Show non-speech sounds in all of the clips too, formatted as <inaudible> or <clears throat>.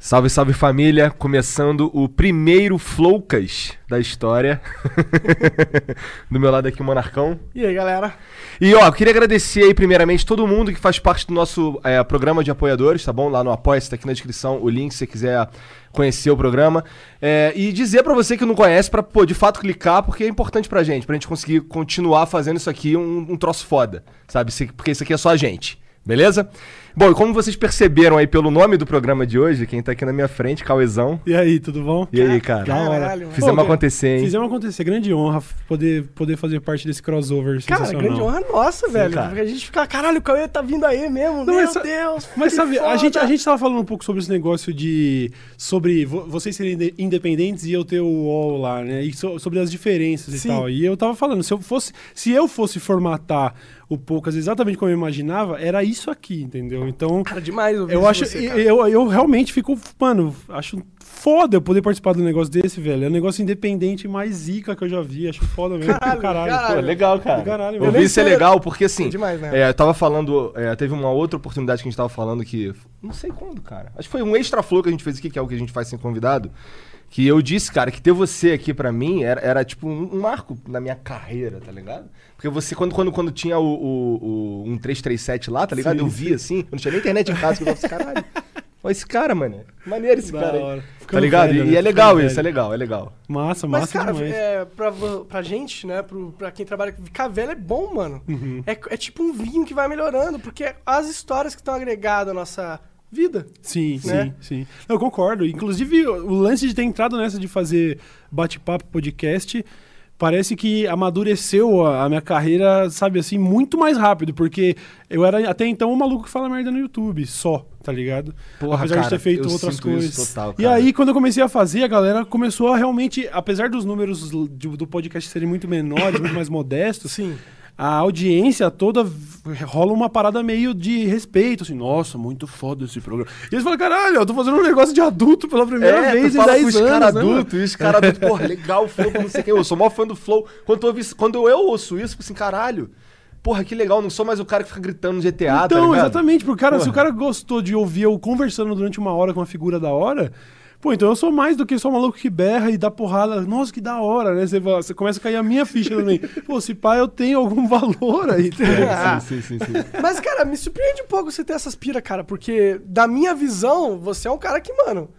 Salve, salve família! Começando o primeiro Flowcas da história. <laughs> do meu lado aqui o Monarcão. E aí, galera? E ó, queria agradecer aí primeiramente todo mundo que faz parte do nosso é, programa de apoiadores, tá bom? Lá no Apoia-se, tá aqui na descrição o link se você quiser conhecer o programa. É, e dizer pra você que não conhece, pra, pô, de fato clicar, porque é importante pra gente, pra gente conseguir continuar fazendo isso aqui um, um troço foda, sabe? Porque isso aqui é só a gente, beleza? Bom, e como vocês perceberam aí pelo nome do programa de hoje, quem tá aqui na minha frente, Cauezão. E aí, tudo bom? E aí, cara? Caralho, mano. Fizemos Pô, acontecer, hein? Fizemos acontecer. Grande honra poder, poder fazer parte desse crossover Cara, grande honra nossa, velho. cara. Porque a gente fica, caralho, o Cauê tá vindo aí mesmo. Não, Meu mas sa- Deus. Mas sabe, a gente, a gente tava falando um pouco sobre esse negócio de. Sobre vo- vocês serem inde- independentes e eu ter o UOL lá, né? E so- sobre as diferenças Sim. e tal. E eu tava falando, se eu fosse. Se eu fosse formatar o Poucas exatamente como eu imaginava, era isso aqui, entendeu? Então. Cara, demais ouvir Eu isso acho, você, cara. eu, eu realmente fico, mano, acho foda eu poder participar de um negócio desse, velho. É um negócio independente mais zica que eu já vi. Acho foda mesmo. Caralho, caralho. caralho. Pô, legal, cara. Caralho, eu vi isso é legal, porque assim. É demais, né? é, eu tava falando. é, teve uma outra oportunidade que a gente tava falando que. Não sei quando, cara. Acho que foi um extra flow que a gente fez aqui, que é o que a gente faz sem convidado. Que eu disse, cara, que ter você aqui pra mim era, era tipo um, um marco na minha carreira, tá ligado? Porque você, quando, quando, quando tinha o, o, o 1337 lá, tá ligado? Sim, eu via assim, eu não tinha nem internet em casa, que eu falava assim, caralho. Olha esse cara, mano. Maneiro esse Da cara aí. Tá ligado? velho, e né? é legal Ficando isso, é velho. legal, é legal. Massa, Mas, massa cara, demais. é, pra, pra gente, né, pro, pra quem trabalha, ficar velho é bom, mano. Uhum. É, é tipo um vinho que vai melhorando, porque as histórias que estão agregadas à nossa vida. Sim, né? sim, sim. Eu concordo. Inclusive, o lance de ter entrado nessa de fazer bate-papo podcast parece que amadureceu a, minha carreira, sabe assim, muito mais rápido, porque eu era até então um maluco que fala merda no YouTube, só, tá ligado? Porra, apesar de cara, ter feito eu outras sinto isso coisas. total, e aí, quando eu comecei a fazer, a galera começou a realmente, apesar dos números do, do podcast serem muito menores, muito mais modestos, Sim. A audiência toda rola uma parada meio de respeito, assim, nossa, muito foda esse programa. E eles falam, caralho, eu tô fazendo um negócio de adulto pela primeira vez É, tu em fala 10 com os anos. né, mano? adultos, isso, cara adulto, porra, <laughs> legal o Flow, não sei o que, eu sou maior fã do Flow. Quando, eu ouvi- quando eu ouço isso, fico assim, caralho, porra, que legal, não sou mais o cara que fica gritando no GTA, tá Então, ligado? exatamente, porque cara, se Porra. o cara gostou de ouvir eu conversando durante uma hora com uma figura da hora, pô, então eu sou mais do que só um maluco que berra e dá porrada. Nossa, que da hora, né? Você, você começa a cair a minha ficha também. <laughs> pô, se pá, eu tenho algum valor aí. tá ligado? Sim, sim, sim, sim. Mas, cara, me surpreende um pouco você ter essas pira, cara, porque da minha visão, você é um cara que, mano,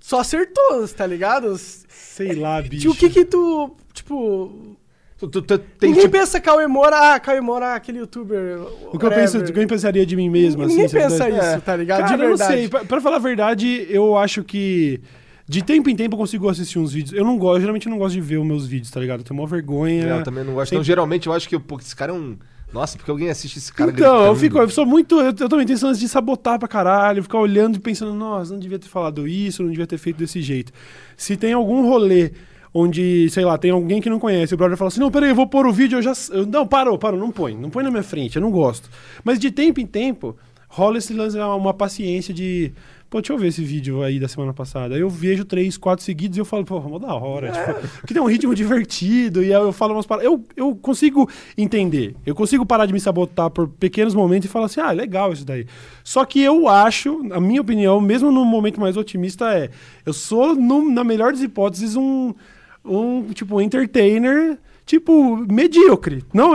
só acertou, tá ligado? Sei lá, bicho. O que que tu, tipo... Tu, tu- tu- tem ninguém tipo, pensa Cauê Moura, ah, Cauê Moura, aquele youtuber... O que eu penso, o que eu pensaria de mim mesmo, Ninguém assim. eu pensa pudesse- isso, tá ligado? Cara, de eu não verdade. sei. Pra, pra falar a verdade, eu acho que de tempo em tempo eu consigo assistir uns vídeos. Eu não gosto, geralmente eu não gosto de ver os meus vídeos, tá ligado? Eu tenho uma vergonha. eu também não gosto, Tem- não, geralmente eu acho que, pô, esse cara é um... Nossa, porque alguém assiste esse cara Então, eu gritando. fico, eu sou muito. Eu, eu também tenho esse de sabotar pra caralho, ficar olhando e pensando, nossa, não devia ter falado isso, não devia ter feito desse jeito. Se tem algum rolê onde, sei lá, tem alguém que não conhece, o brother fala assim, não, peraí, eu vou pôr o vídeo, eu já. eu- não, parou, parou, não põe, não põe na minha frente, eu não gosto. Mas de tempo em tempo, rola esse lance, uma, uma paciência de. Pô, deixa eu ver esse vídeo aí da semana passada. Aí eu vejo três, quatro seguidos e eu falo, pô, mó da hora. Tipo, que tem um ritmo divertido. E aí eu falo umas paradas. Eu, eu consigo entender. Eu consigo parar de me sabotar por pequenos momentos e falar assim, ah, legal isso daí. Só que eu acho, a minha opinião, mesmo no momento mais otimista, é. Eu sou, no- na melhor das hipóteses, um, um tipo, um entertainer, tipo, medíocre. Não,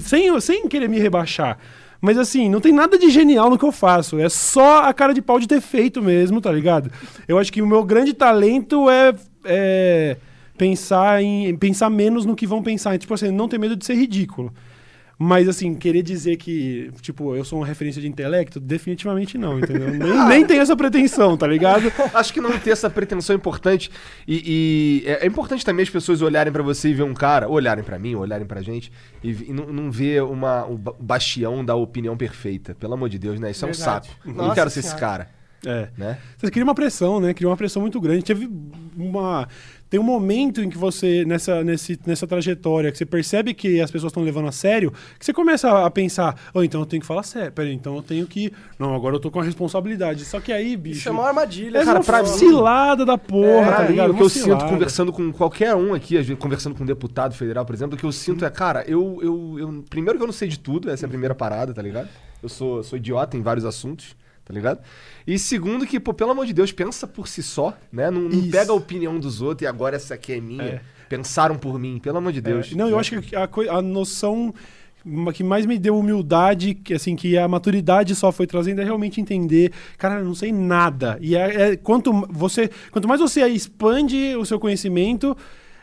sem, sem querer me rebaixar. Mas assim, não tem nada de genial no que eu faço. É só a cara de pau de ter feito mesmo, tá ligado? Eu acho que o meu grande talento é, é pensar em pensar menos no que vão pensar. Tipo assim, não ter medo de ser ridículo. Mas, assim, querer dizer que, tipo, eu sou uma referência de intelecto, definitivamente não, entendeu? <laughs> Nem, nem tenho essa pretensão, tá ligado? Acho que não ter essa pretensão é importante. E, e é, é importante também as pessoas olharem pra você e ver um cara, olharem pra mim, olharem pra gente, e, e não, não ver uma, um ba- bastião da opinião perfeita. Pelo amor de Deus, né? Isso é um Verdade. saco. Eu não Nossa quero ser esse Senhora. cara. É. né? Você cria uma pressão, né? Cria uma pressão muito grande. Teve uma. Tem um momento em que você, nessa, nesse, nessa trajetória, que você percebe que as pessoas estão levando a sério, que você começa a pensar, oh, então eu tenho que falar sério, peraí, então eu tenho que. Não, agora eu tô com a responsabilidade. Só que aí, bicho. Isso é uma armadilha. É Cara, uma pra mim- cilada da porra, Pra tá ligado? o que eu sinto cilada. conversando com qualquer um aqui, conversando com um deputado federal, por exemplo, o que eu sinto é, cara, eu, eu, eu- Primeiro que eu não sei de tudo, essa é a primeira parada, tá ligado? Eu sou, sou idiota em vários assuntos, tá ligado? E segundo que, pô, pelo amor de Deus, pensa por si só, né? Não, não pega a opinião dos outros e agora essa aqui é minha. É. Pensaram por mim, pelo amor de Deus. É, não, eu acho que a, a noção que mais me deu humildade, que assim, que a maturidade só foi trazendo é realmente entender, cara, eu não sei nada. E é, é- quanto você, quanto mais você expande o seu conhecimento,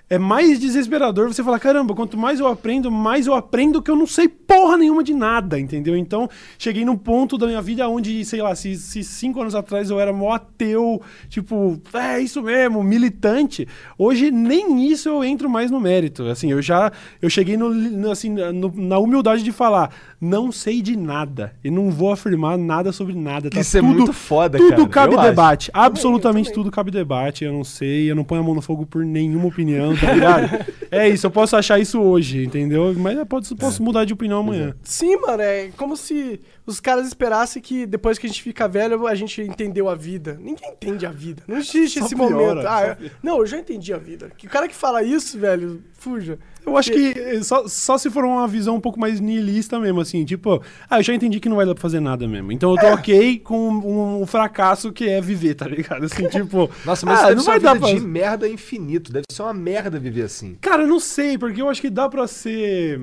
é mais desesperador você falar, caramba, quanto mais eu aprendo, mais eu aprendo que eu não sei porra nenhuma de nada, entendeu? Então, cheguei num ponto da minha vida onde, sei lá, se, se cinco anos atrás eu era mó ateu, tipo, é isso mesmo, militante, hoje nem isso eu entro mais no mérito. Assim, eu já, eu cheguei no, assim, no- na humildade de falar, não sei de nada, e não vou afirmar nada sobre nada. Tá Isso é tudo, muito foda, Tudo cara. cabe Eu acho. debate, absolutamente tudo cabe debate, eu não sei, eu não ponho a mão no fogo por nenhuma opinião, tá ligado? <laughs> é isso, eu posso achar isso hoje, entendeu? Mas eu posso, posso mudar de opinião amanhã. Sim, mano, é como se os caras esperassem que depois que a gente fica velho, a gente entendeu a vida. Ninguém entende a vida. Não existe Só esse piora, momento. Ah, eu- não, eu já entendi a vida. Que o cara que fala isso, velho, fuja. Eu acho que eh, só, só se for uma visão um pouco mais nihilista mesmo, assim, tipo, ah, eu já entendi que não vai dar pra fazer nada mesmo. Então eu tô ok com um, um fracasso que é viver, tá ligado? Assim, <laughs> tipo. Nossa, mas ah, não ser uma vai dar vida pra. de merda infinito. Deve ser uma merda viver assim. Cara, eu não sei, porque eu acho que dá pra ser.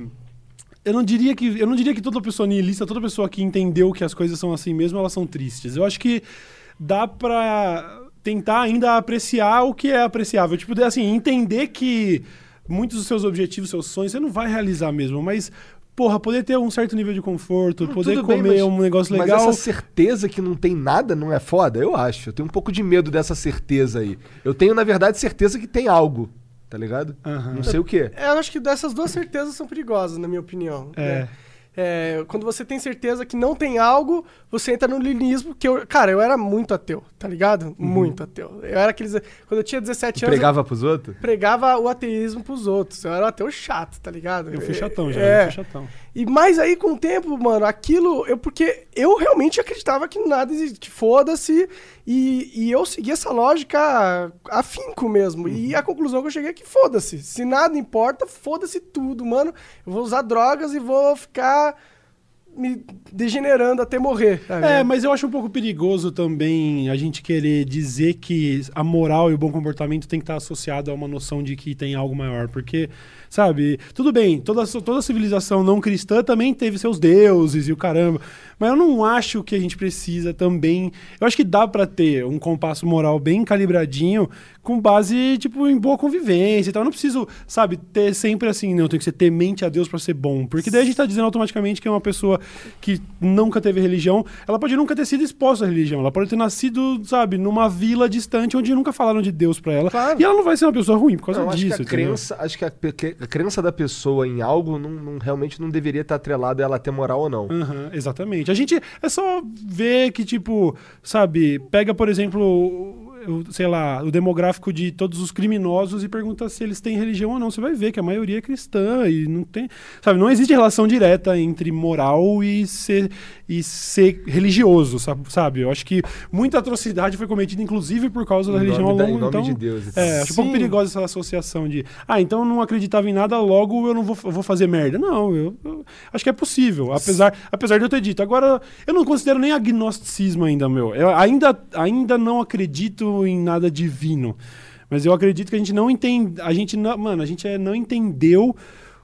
Eu não diria que eu não diria que toda pessoa nihilista, toda pessoa que entendeu que as coisas são assim mesmo, elas são tristes. Eu acho que dá pra tentar ainda apreciar o que é apreciável, tipo assim, entender que muitos dos seus objetivos, seus sonhos, você não vai realizar mesmo, mas porra, poder ter um certo nível de conforto, poder Tudo bem, comer mas- um negócio Mas legal. essa certeza que não tem nada não é foda? Eu acho. Eu tenho um pouco de medo dessa certeza aí. Eu tenho, na verdade, certeza que tem algo. Tá ligado? Aham. Não sei o quê. É, Eu acho que dessas duas certezas são perigosas, na minha opinião. É. né? É, quando você tem certeza que não tem algo, você entra no linismo, que eu, cara, eu era muito ateu, tá ligado? Uhum. Muito ateu. Eu era aqueles. Quando eu tinha 17 Tu anos, pregava pros outros? pregava o ateísmo pros outros. Eu era um ateu chato, tá ligado? Eu fui chatão já, É. eu fui chatão. E mais aí, com o tempo, mano, aquilo. Eu, porque eu realmente acreditava que nada existe, foda-se. E, e eu segui essa lógica afinco mesmo. E a conclusão que eu cheguei é que foda-se. Se nada importa, foda-se tudo, mano. Eu vou usar drogas e vou ficar me degenerando até morrer. sabe? É, mas eu acho um pouco perigoso também a gente querer dizer que a moral e o bom comportamento tem que estar associado a uma noção de que tem algo maior. Porque, sabe, tudo bem, toda, toda civilização não cristã também teve seus deuses e o caramba. Mas eu não acho que a gente precisa também. Eu acho que dá pra ter um compasso moral bem calibradinho, com base, tipo, em boa convivência e tal. Eu não preciso, sabe, ter sempre assim, não, tem que ser temente a Deus pra ser bom. Porque daí a gente tá dizendo automaticamente que é uma pessoa que nunca teve religião. Ela pode nunca ter sido exposta à religião. Ela pode ter nascido, sabe, numa vila distante onde nunca falaram de Deus pra ela. Claro. E ela não vai ser uma pessoa ruim por causa Não, acho disso. que a entendeu? crença, acho que a, a crença da pessoa em algo não, não- realmente não deveria estar atrelada a ela ter moral ou não. Aham, exatamente. A gente é só ver que, tipo, sabe, pega, por exemplo, o- sei lá, o demográfico de todos os criminosos e pergunta se eles têm religião ou não. Você vai ver que a maioria é cristã e não tem. Sabe, não existe relação direta entre moral e ser, e ser religioso, sa- sabe? Eu acho que muita atrocidade foi cometida, inclusive, por causa da Em religião ao da- longo nome então, de Deus. É, acho um pouco perigosa essa associação de, ah, então eu não acreditava em nada, logo eu não vou, eu vou fazer merda. Não, eu, eu acho que é possível, apesar, apesar de eu ter dito. Agora, eu não considero nem agnosticismo ainda, meu. Eu ainda, ainda não acredito em nada divino. Mas eu acredito que a gente não entende. A gente não. Mano, a gente é- não entendeu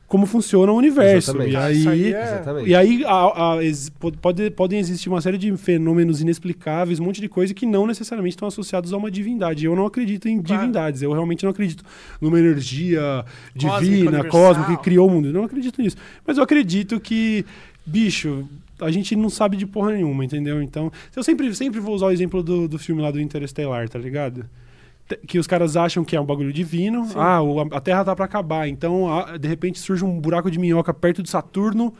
como funciona o universo. Exatamente. E Ah, aí. aí é- Exatamente. E aí a- a- pode- podem existir uma série de fenômenos inexplicáveis, um monte de coisa que não necessariamente estão associados a uma divindade. Eu não acredito em Claro. divindades. Eu realmente não acredito numa energia Cósmica, divina, universal. cósmica que criou o mundo. Eu não acredito nisso. Mas eu acredito que, bicho, a gente não sabe de porra nenhuma, entendeu? Então, eu sempre, sempre vou usar o exemplo do, do filme lá do Interestelar, tá ligado? Que os caras acham que é um bagulho divino. Ah, o- a Terra tá pra acabar. Então, ah, de repente surge um buraco de minhoca perto de Saturno.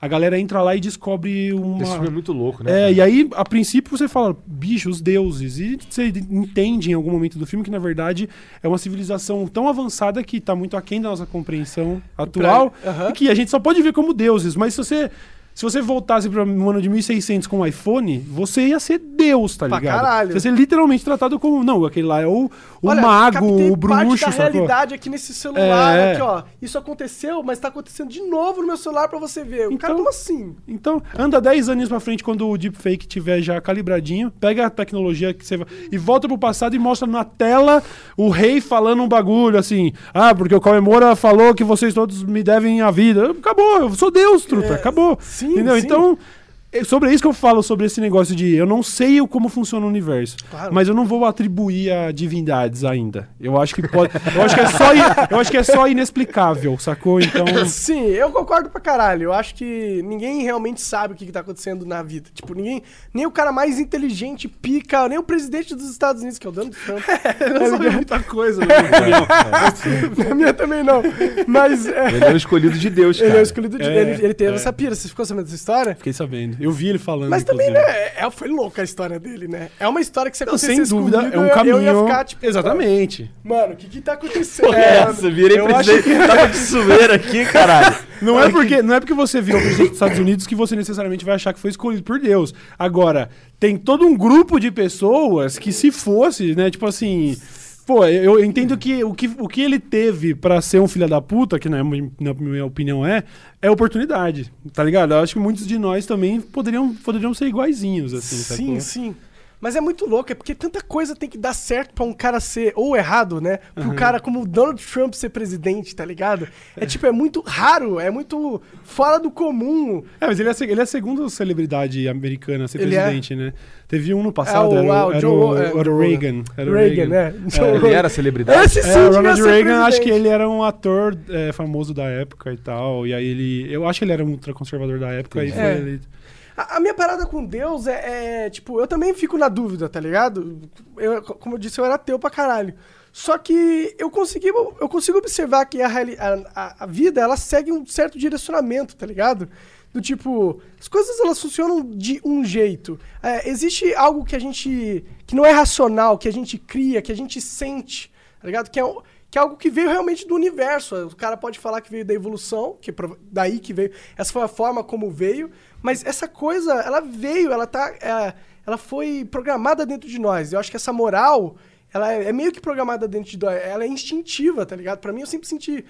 a galera entra lá e descobre uma. Esse filme é muito louco, né? É, e aí, a princípio, você fala, bicho, os deuses. E você entende em algum momento do filme que, na verdade, é uma civilização tão avançada que tá muito aquém da nossa compreensão atual. Aham. E que a gente só pode ver como deuses. Mas se você. Se você voltasse para um ano de 1600 com um iPhone, você ia ser Deus, tá Pra ligado? caralho. Você ia ser literalmente tratado como. Não, aquele lá é o, o Olha, mago, o bruxo, parte da sacou? realidade aqui nesse celular, É. aqui, ó. Isso aconteceu, mas tá acontecendo de novo no meu celular pra você ver. O cara, Então- como assim? Então, anda 10 aninhos pra frente quando o deepfake tiver já calibradinho, pega a tecnologia que você vai e volta pro passado e mostra na tela o rei falando um bagulho assim: "Ah, porque o Comemora falou que vocês todos me devem a vida". Acabou, eu sou Deus, truta, acabou. sim, Entendeu? sim. Então, é sobre isso que eu falo sobre esse negócio de eu não sei o- como funciona o universo, Claro. mas eu não vou atribuir a divindades ainda. Eu acho que pode, eu acho que é só eu acho que é só inexplicável, sacou? Então, <laughs> Sim, eu concordo pra caralho. Eu acho que ninguém realmente sabe o que, que tá acontecendo na vida. Tipo, ninguém. Nem o cara mais inteligente pica, nem o presidente dos Estados Unidos, que é o Donald Trump. <laughs> não sabe muita coisa, na minha. Na minha também não. Mas. é, Ele é o escolhido de Deus, <laughs> ele cara. é o escolhido de. É, ele, ele teve é. essa pira. Você ficou sabendo dessa história? Fiquei sabendo. Eu vi ele falando. Mas também, inclusive. né? É, foi louca a história dele, né? É uma história que você Não, sem dúvida, é um eu, caminho. eu ia ficar, tipo, Exatamente. Mano, o que que tá acontecendo? Essa, virei Eu acho presidente. <laughs> Tava de sumeira aqui, caralho. <laughs> Não é, porque, não é porque você virou presidente dos Estados Unidos que você necessariamente vai achar que foi escolhido por Deus. Agora, tem todo um grupo de pessoas que, se fosse, né, tipo assim. Pô, eu entendo que o que, o que ele teve pra ser um filho da puta, que na minha, na minha opinião é, é oportunidade, tá ligado? Eu acho que muitos de nós também poderiam, poderiam ser iguaizinhos, assim, Sim, sacou? sim. Mas é muito louco, é porque tanta coisa tem que dar certo pra um cara ser, ou errado, né? Pro Uhum. cara como o Donald Trump ser presidente, tá ligado? É tipo, é muito raro, é muito fora do comum. É, mas ele é, ele é a segunda celebridade americana a ser Ele é? presidente, né? Teve um no passado, É era, o- o era Joe- o, é, era o o- Reagan. Era o Reagan, né? Ele era celebridade? Esse sim É, o devia Ronald Reagan, acho que ele era um ator é, famoso da época e tal. E aí ele. Eu acho que ele era um ultraconservador da época e foi É. eleito. A, a minha parada com Deus é, é, tipo, eu também fico na dúvida, tá ligado? Eu, como eu disse, eu era ateu pra caralho. Só que eu consegui, eu consigo observar que a, a, a- vida, ela segue um certo direcionamento, tá ligado? Do tipo, as coisas elas funcionam de um jeito. É, existe algo que a gente, que não é racional, que a gente cria, que a gente sente, tá ligado? Que é, que é algo que veio realmente do universo. O cara pode falar que veio da evolução, que daí que veio. Essa foi a forma como veio. Mas essa coisa, ela veio, ela tá. é, ela foi programada dentro de nós. Eu acho que essa moral, ela é, é meio que programada dentro de nós. Ela é instintiva, tá ligado? Pra mim, eu sempre senti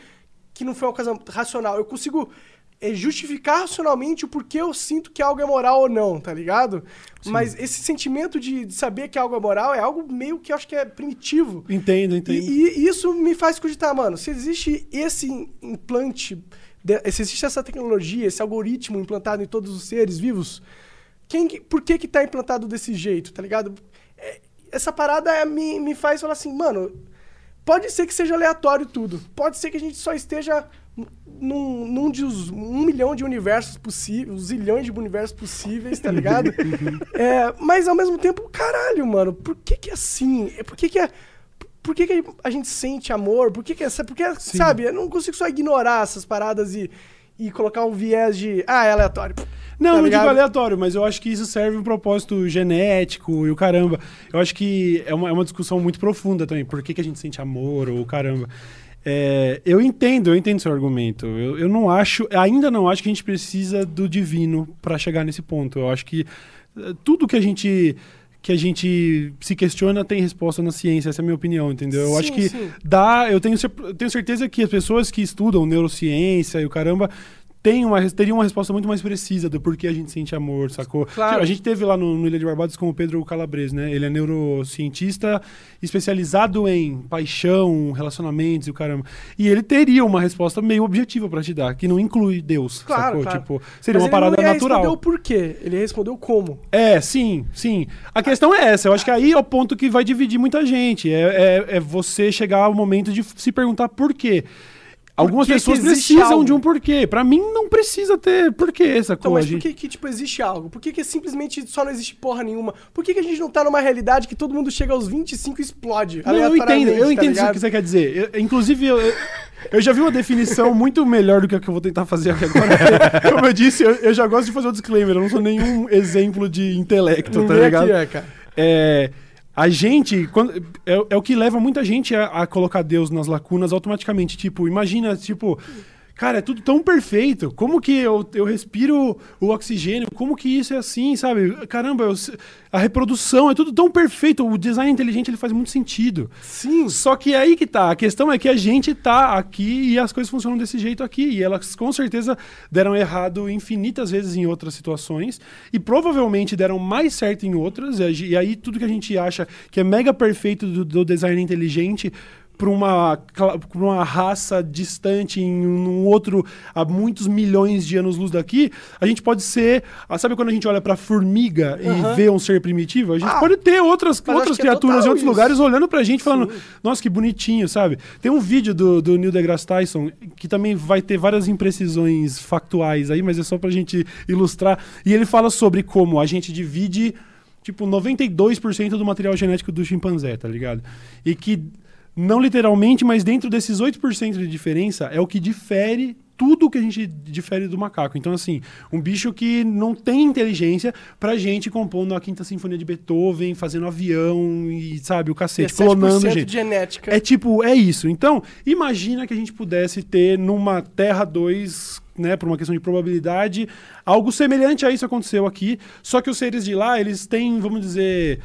que não foi uma coisa racional. Eu consigo é, justificar racionalmente o porquê eu sinto que algo é moral ou não, tá ligado? Mas esse sentimento de, de saber que algo é moral é algo meio que eu acho que é primitivo. Entendo, E, entendo. e isso me faz cogitar, mano, se existe esse implante, se existe essa tecnologia, esse algoritmo implantado em todos os seres vivos, quem, que- por que que tá implantado desse jeito, tá ligado? É, essa parada é- me, me faz falar assim, mano, pode ser que seja aleatório tudo, pode ser que a gente só esteja num, num dos um milhão de universos possíveis, zilhões de universos possíveis, tá ligado? <laughs> É, mas ao mesmo tempo, caralho, mano, por que que é assim? É, Por que que é... Por que, que a gente sente amor? Por que, que é. Porque, sabe, eu não consigo só ignorar essas paradas e, e colocar um viés de. Ah, é aleatório. Não, Tá não digo aleatório, mas eu acho que isso serve um propósito genético e o caramba. Eu acho que é uma, é uma discussão muito profunda também. Por que, que a gente sente amor ou caramba? É, eu entendo, eu entendo seu argumento. Eu, eu não acho, ainda não acho que a gente precisa do divino para chegar nesse ponto. Eu acho que eh, tudo que a gente que a gente se questiona tem resposta na ciência, essa é a minha opinião, entendeu? Eu Sim, acho que sim. dá, eu tenho, eu tenho certeza que as pessoas que estudam neurociência e o caramba têm uma, teriam uma resposta muito mais precisa do porquê a gente sente amor, sacou? Claro. A gente teve lá no, no Ilha de Barbados com o Pedro Calabrese, né? Ele é neurocientista especializado em paixão, relacionamentos e o caramba. E ele teria uma resposta meio objetiva pra te dar, que não inclui Deus, Claro, sacou? claro. Tipo, seria Mas uma ele parada natural. responder o porquê, ele respondeu como. É, sim, sim. A questão é essa. Eu acho que aí é o ponto que vai dividir muita gente. É, é, é você chegar ao momento de se perguntar por quê. Algumas pessoas precisam algo? de um porquê. Pra mim, não precisa ter porquê essa Então, coisa. mas por que, que, tipo, existe algo? Por que, que simplesmente só não existe porra nenhuma? Por que, que a gente não tá numa realidade que todo mundo chega aos 25 e explode? Não, eu entendo, eu tá entendo o que você quer dizer. Eu- inclusive, eu, eu- já vi uma definição <laughs> muito melhor do que a que eu vou tentar fazer aqui agora. <laughs> Como eu disse, eu, eu já gosto de fazer o disclaimer, eu não sou nenhum exemplo de intelecto, Não tá vem ligado? aqui, é, cara. É, a gente, quando, é, é o que leva muita gente a, a colocar Deus nas lacunas automaticamente. Tipo, imagina, tipo, cara, é tudo tão perfeito. Como que eu, eu respiro o oxigênio? Como que isso é assim, sabe? Caramba, eu a reprodução é tudo tão perfeito. O design inteligente ele faz muito sentido. Sim. Só que é aí que tá. A questão é que a gente tá aqui e as coisas funcionam desse jeito aqui. E elas com certeza deram errado infinitas vezes em outras situações. E provavelmente deram mais certo em outras. E E aí tudo que a gente acha que é mega perfeito do, do design inteligente para uma, pra uma raça distante em um outro há muitos milhões de anos luz daqui, a gente pode ser, ah, sabe quando a gente olha para formiga e vê um ser primitivo, a gente Ah, pode ter outras outras é criaturas em total outros isso. lugares olhando pra gente falando, nossa, que bonitinho, sabe? Tem um vídeo do, do Neil deGrasse Tyson que também vai ter várias imprecisões factuais aí, mas é só pra gente ilustrar. E ele fala sobre como a gente divide, tipo, 92% do material genético do chimpanzé, tá ligado? E que, não literalmente, mas dentro desses 8% de diferença, é o que difere tudo que a gente difere do macaco. Então, assim, um bicho que não tem inteligência pra gente compondo a quinta sinfonia de Beethoven, fazendo avião e, sabe, o cacete, 17% clonando gente. genética. É tipo, é isso. Então, imagina que a gente pudesse ter numa Terra 2, né, por uma questão de probabilidade, algo semelhante a isso aconteceu aqui, só que os seres de lá, eles têm, vamos dizer,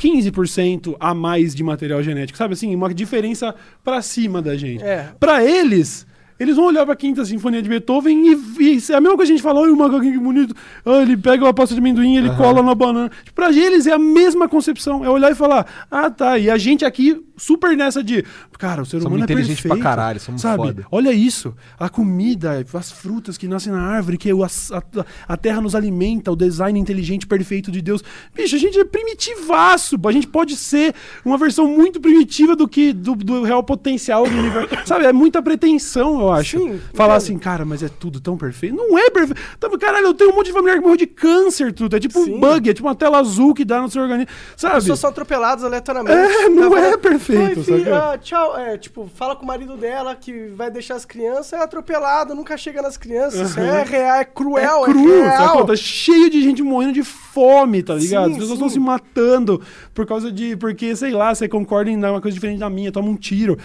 15% a mais de material genético, sabe assim, uma diferença pra cima da gente. É. Pra eles, eles vão olhar pra quinta sinfonia de Beethoven e, e é a mesma coisa que a gente fala, olha o macaquinho que bonito, ah, ele pega uma pasta de amendoim, ele cola na banana. Pra eles é a mesma concepção, é olhar e falar, ah tá, e a gente aqui super nessa de, cara, o ser Somos humano é perfeito. pra caralho, somos sabe? foda. Olha isso, a comida, as frutas que nascem na árvore, que a, a, a terra nos alimenta, o design inteligente perfeito de Deus. Bicho, a gente é primitivaço, a gente pode ser uma versão muito primitiva do que do, do real potencial do universo. <laughs> Sabe, é muita pretensão, eu acho. Sim, Falar entendo. assim, cara, mas é tudo tão perfeito. Não é perfeito. Caralho, eu tenho um monte de familiar que morreu de câncer, tudo. É tipo Sim. um bug, é tipo uma tela azul que dá no seu organismo. Sabe? As pessoas são atropeladas aleatoriamente. É, não Tá é falando, perfeito, "Oi, sabe? ah, tchau. É, tipo, fala com o marido dela que vai deixar as crianças, é atropelado, nunca chega nas crianças. Isso é real, é cruel, é, é cru, real. sacou? Tá cheio de gente morrendo de fome, tá ligado? Sim, As pessoas estão se matando por causa de. Porque, sei lá, você concorda em dar uma coisa diferente da minha, toma um tiro.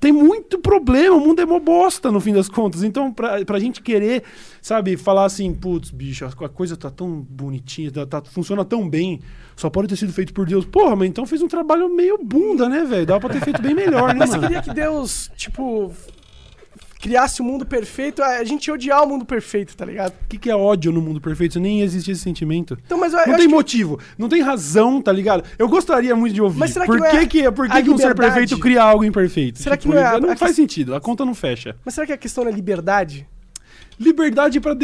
Tem muito problema, o mundo é mó bosta no fim das contas. Então, pra, pra gente querer, sabe, falar assim, putz, bicho, a a coisa tá tão bonitinha, tá, tá- funciona tão bem, só pode ter sido feito por Deus. Porra, mas então fez um trabalho meio bunda, né, velho? Dava pra ter feito bem melhor, né, Mas você queria que Deus, tipo, criasse o mundo perfeito, a gente ia odiar o mundo perfeito, tá ligado? O que, que é ódio no mundo perfeito? Nem existe esse sentimento. Então, mas eu, Não eu tem acho que- motivo, não tem razão, tá ligado? Eu gostaria muito de ouvir. Mas será que por é que, que, por que, a que um ser perfeito cria algo imperfeito? Será que não é a- não a faz que- sentido, a conta não fecha. Mas será que a questão é liberdade? Liberdade pra-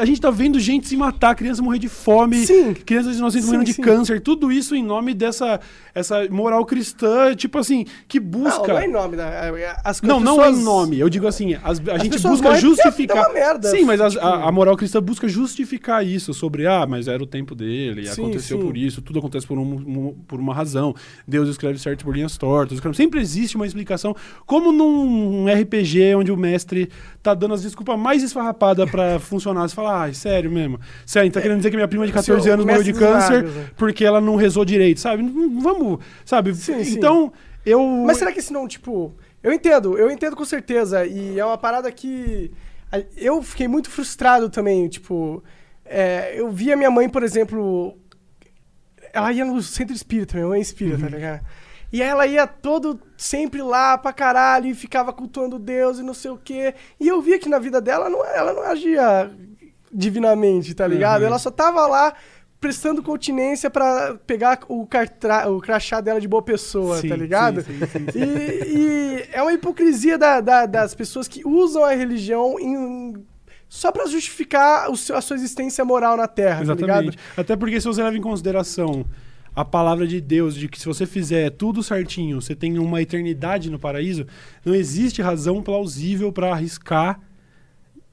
A gente tá vendo gente se matar, criança morrer de fome, Sim. crianças inocentes morrendo de sim. câncer, tudo isso em nome dessa essa moral cristã, tipo assim, que busca. Não, não é em nome da. é- As Não, não pessoas- é em nome. Eu digo assim, as- a gente pessoas busca justificar. uma merda, Sim, mas as- tipo- a, a moral cristã busca justificar isso sobre, ah, mas era o tempo dele, Sim, aconteceu por isso, tudo acontece por, um- um- por uma razão. Deus escreve certo por linhas tortas. Sempre existe uma explicação. Como num RPG onde o mestre tá dando as desculpas mais esfarrapadas pra <laughs> funcionar. Você fala, ai, sério mesmo. Sério, tá querendo dizer que minha prima de 14 seu anos morreu de câncer né? porque ela não rezou direito, sabe? Vamos, sabe? Sim, sim. então, eu. Mas será que esse não, tipo. Eu entendo, eu entendo com certeza. E é uma parada que. Eu fiquei muito frustrado também, tipo. é, eu via minha mãe, por exemplo. Ela ia no centro espírita, minha mãe é espírita, tá ligado? E ela ia todo, sempre lá pra caralho, e ficava cultuando Deus e não sei o quê. E eu via que na vida dela não, ela não agia divinamente, tá ligado? Ela só tava lá prestando continência pra pegar o, cartra, o crachá dela de boa pessoa, Sim, tá ligado? sim, sim. E, e é uma hipocrisia da- da- das pessoas que usam a religião em- só pra justificar seu- a sua existência moral na Terra, tá ligado? Exatamente. Até porque se você leva em consideração a palavra de Deus, de que se você fizer tudo certinho, você tem uma eternidade no paraíso, não existe razão plausível para arriscar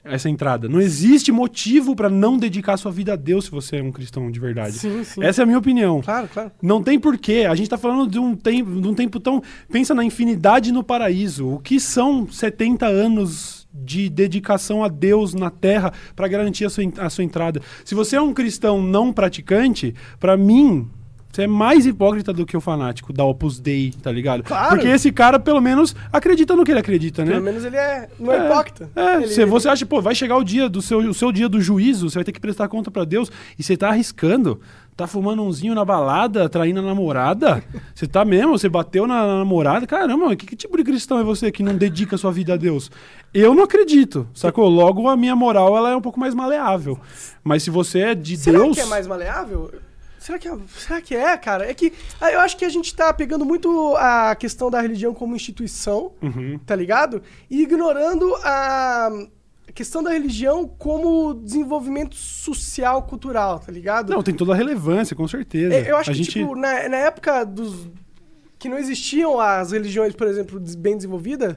essa entrada. Não existe motivo para não dedicar sua vida a Deus se você é um cristão de verdade. Sim, sim. Essa é a minha opinião. Claro, claro. Não tem porquê. A gente tá falando de um tempo, de um tempo tão. Pensa na infinidade no paraíso. O que são 70 anos de dedicação a Deus na terra para garantir a sua, a sua entrada? Se você é um cristão não praticante, para mim. Você é mais hipócrita do que o fanático da Opus Dei, tá ligado? Claro. Porque esse cara, pelo menos, acredita no que ele acredita, né? Pelo menos ele é, não é, hipócrita. É, Ele- você acha, pô, vai chegar o dia do seu, o seu dia do juízo, você vai ter que prestar conta pra Deus e você tá arriscando. Tá fumando umzinho na balada, traindo a namorada? Você tá mesmo? Você bateu na, na namorada? Caramba, que, que tipo de cristão é você que não dedica sua vida a Deus? Eu não acredito, sacou? Logo, a minha moral ela é um pouco mais maleável. Mas se você é de Será Deus. que é mais maleável? Será que, é, será que é, cara? É que ah, eu acho que a gente tá pegando muito a questão da religião como instituição, Uhum. tá ligado? E ignorando a questão da religião como desenvolvimento social, cultural, tá ligado? Não, tem toda a relevância, com certeza. É, Eu acho a que, gente... tipo, na, na época dos. que não existiam as religiões, por exemplo, bem desenvolvidas,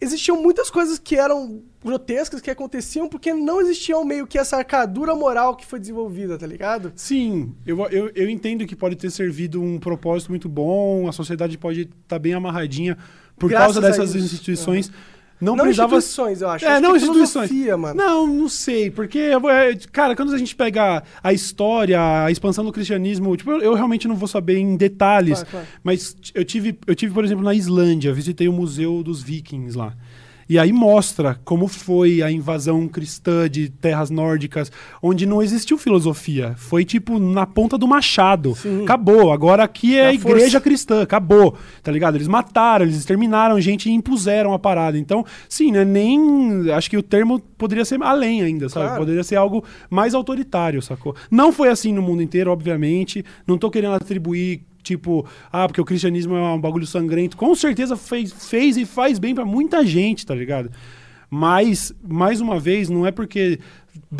existiam muitas coisas que eram grotescas que aconteciam porque não existia meio que essa arcadura moral que foi desenvolvida, tá ligado? Sim, eu, eu, eu entendo que pode ter servido um propósito muito bom, a sociedade pode estar bem amarradinha por Graças causa dessas instituições. Não, Não precisava. instituições, eu acho. É, Acho não que instituições. mano. Não, não sei, porque, é, cara, quando a gente pega a história, a expansão do cristianismo, tipo, eu, eu realmente não vou saber em detalhes, Claro, claro. mas eu tive, eu tive, por exemplo, na Islândia, visitei o Museu dos Vikings lá. E aí mostra como foi a invasão cristã de terras nórdicas, onde não existiu filosofia. Foi tipo na ponta do machado. Sim. Acabou. Agora aqui é a igreja força. cristã. Acabou. Tá ligado? Eles mataram, eles exterminaram gente e impuseram a parada. Então, sim, né? Nem. Acho que o termo poderia ser além ainda, sabe? Claro. Poderia ser algo mais autoritário, sacou? Não foi assim no mundo inteiro, obviamente. Não tô querendo atribuir. Tipo, ah, porque o cristianismo é um bagulho sangrento. Com certeza fez, fez e faz bem pra muita gente, tá ligado? Mas, mais uma vez, não é porque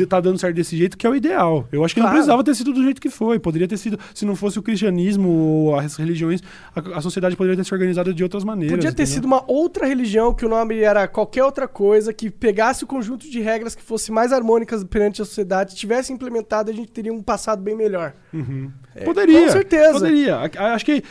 tá dando certo desse jeito que é o ideal. Eu acho que não Claro. precisava ter sido do jeito que foi. Poderia ter sido, se não fosse o cristianismo ou as religiões, a, a sociedade poderia ter se organizado de outras maneiras. Podia ter entendeu? sido uma outra religião que o nome era qualquer outra coisa, que pegasse o conjunto de regras que fosse mais harmônicas perante a sociedade, tivesse implementado, a gente teria um passado bem melhor. Poderia. com certeza. Poderia. Acho que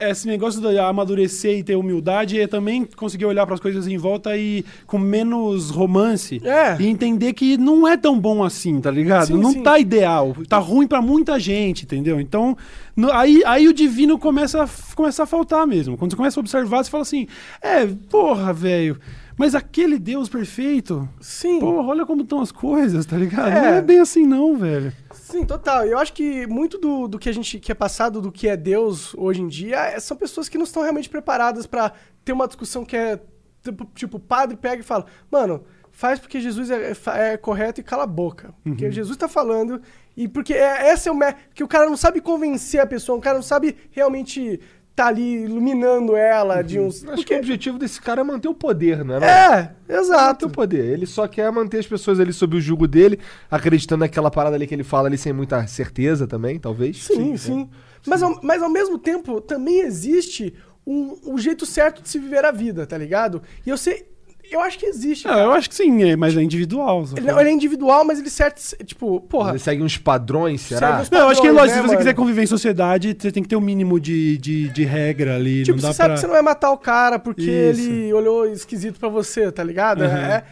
esse negócio de amadurecer e ter humildade é também conseguir olhar para as coisas em volta e com menos romance É. e entender que não é tão bom assim, tá ligado? Sim, não sim. tá ideal, tá ruim para muita gente, entendeu? Então, no- aí, aí o divino começa a, começa a faltar mesmo. Quando você começa a observar, você fala assim: "É, porra, velho, mas aquele Deus perfeito, Sim. porra, olha como estão as coisas, tá ligado? É. Não é bem assim não, velho. Sim, total. Eu acho que muito do, do que a gente que é passado, do que é Deus hoje em dia, é- são pessoas que não estão realmente preparadas pra ter uma discussão que é tipo, tipo, o padre pega e fala: "Mano, faz porque Jesus é, é é correto e cala a boca". Porque Jesus tá falando e porque é, esse é o que o cara não sabe convencer a pessoa, o cara não sabe realmente tá ali iluminando ela de uns Acho que porque o objetivo desse cara é manter o poder, né? não é, Manter exato. o poder. Ele só quer manter as pessoas ali sob o jugo dele, acreditando naquela parada ali que ele fala ali sem muita certeza também, talvez. Sim, sim. Mas, ao, mas ao mesmo tempo, também existe um, um jeito certo de se viver a vida, tá ligado? E eu sei. Eu acho que existe. Ah, cara. eu acho que sim, é, mas é individual. Ele, não, ele é individual, mas ele certo. Tipo, porra. Ele segue uns padrões, será? Segue uns Não, eu acho que é padrões, lógico, né, se você mano? quiser conviver em sociedade, você tem que ter um mínimo de, de, de regra ali. Tipo, não dá você sabe pra... que você não vai matar o cara porque Isso. ele olhou esquisito pra você, tá ligado? Uhum. É-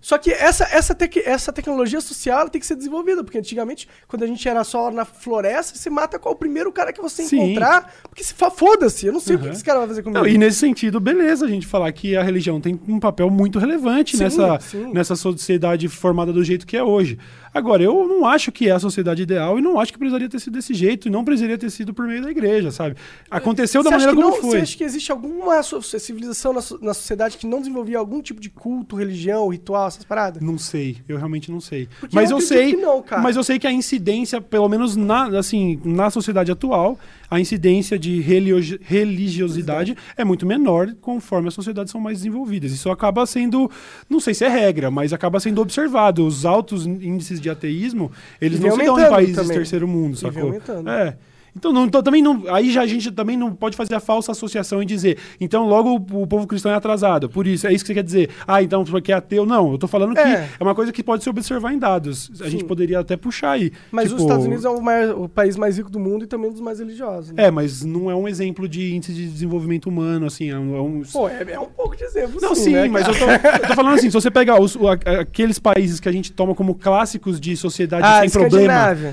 só que essa, essa, tec- essa tecnologia social tem que ser desenvolvida, porque antigamente, quando a gente era só na floresta, você mata qual o primeiro cara que você Sim. encontrar, porque se foda-se, eu não sei o que Uhum. que esse cara vai fazer comigo. Não, e nesse sentido, beleza a gente falar que a religião tem um papel muito relevante Sim, nessa, sim. nessa sociedade formada do jeito que é hoje. Agora, eu não acho que é a sociedade ideal e não acho que precisaria ter sido desse jeito e não precisaria ter sido por meio da igreja, sabe? Aconteceu da maneira como não- foi. Você acha que existe alguma civilização na, na sociedade que não desenvolvia algum tipo de culto, religião, ritual, essas paradas? Não sei, eu realmente não sei. Porque mas eu eu, sei, que não, mas eu sei que a incidência, pelo menos na, assim, na sociedade atual, a incidência de religiosidade é muito menor conforme as sociedades são mais desenvolvidas. Isso acaba sendo, não sei se é regra, mas acaba sendo observado. Os altos índices de ateísmo, eles não se dão em países também. terceiro mundo, sacou? É. Então, não, então, também não. Aí já a gente também não pode fazer a falsa associação e dizer, então logo o, o povo cristão é atrasado. Por isso, é isso que você quer dizer. Ah, então porque é ateu. Não, eu tô falando que É. é uma coisa que pode se observar em dados. A gente Sim. poderia até puxar aí. Mas Tipo, os Estados Unidos é o, maior- o país mais rico do mundo e também um dos mais religiosos. Né? É, mas não é um exemplo de índice de desenvolvimento humano, assim. É um, é um- Pô, é, é um pouco de exemplo, Não, sim, sim, né, mas eu tô, eu tô falando assim, se você pegar os- aqueles países que a gente toma como clássicos de sociedade Ah, sem problema,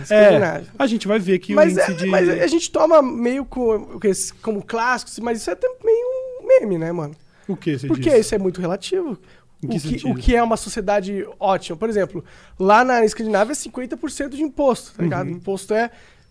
é, a gente vai ver que Mas, o índice é, de... mas a gente toma meio co- o que, como clássicos, mas isso é também um meme, né, mano? O que você Porque diz? isso é muito relativo. O que que, o que é uma sociedade ótima? Por exemplo, lá na Escandinávia é 50% de imposto, tá Uhum. ligado? O imposto é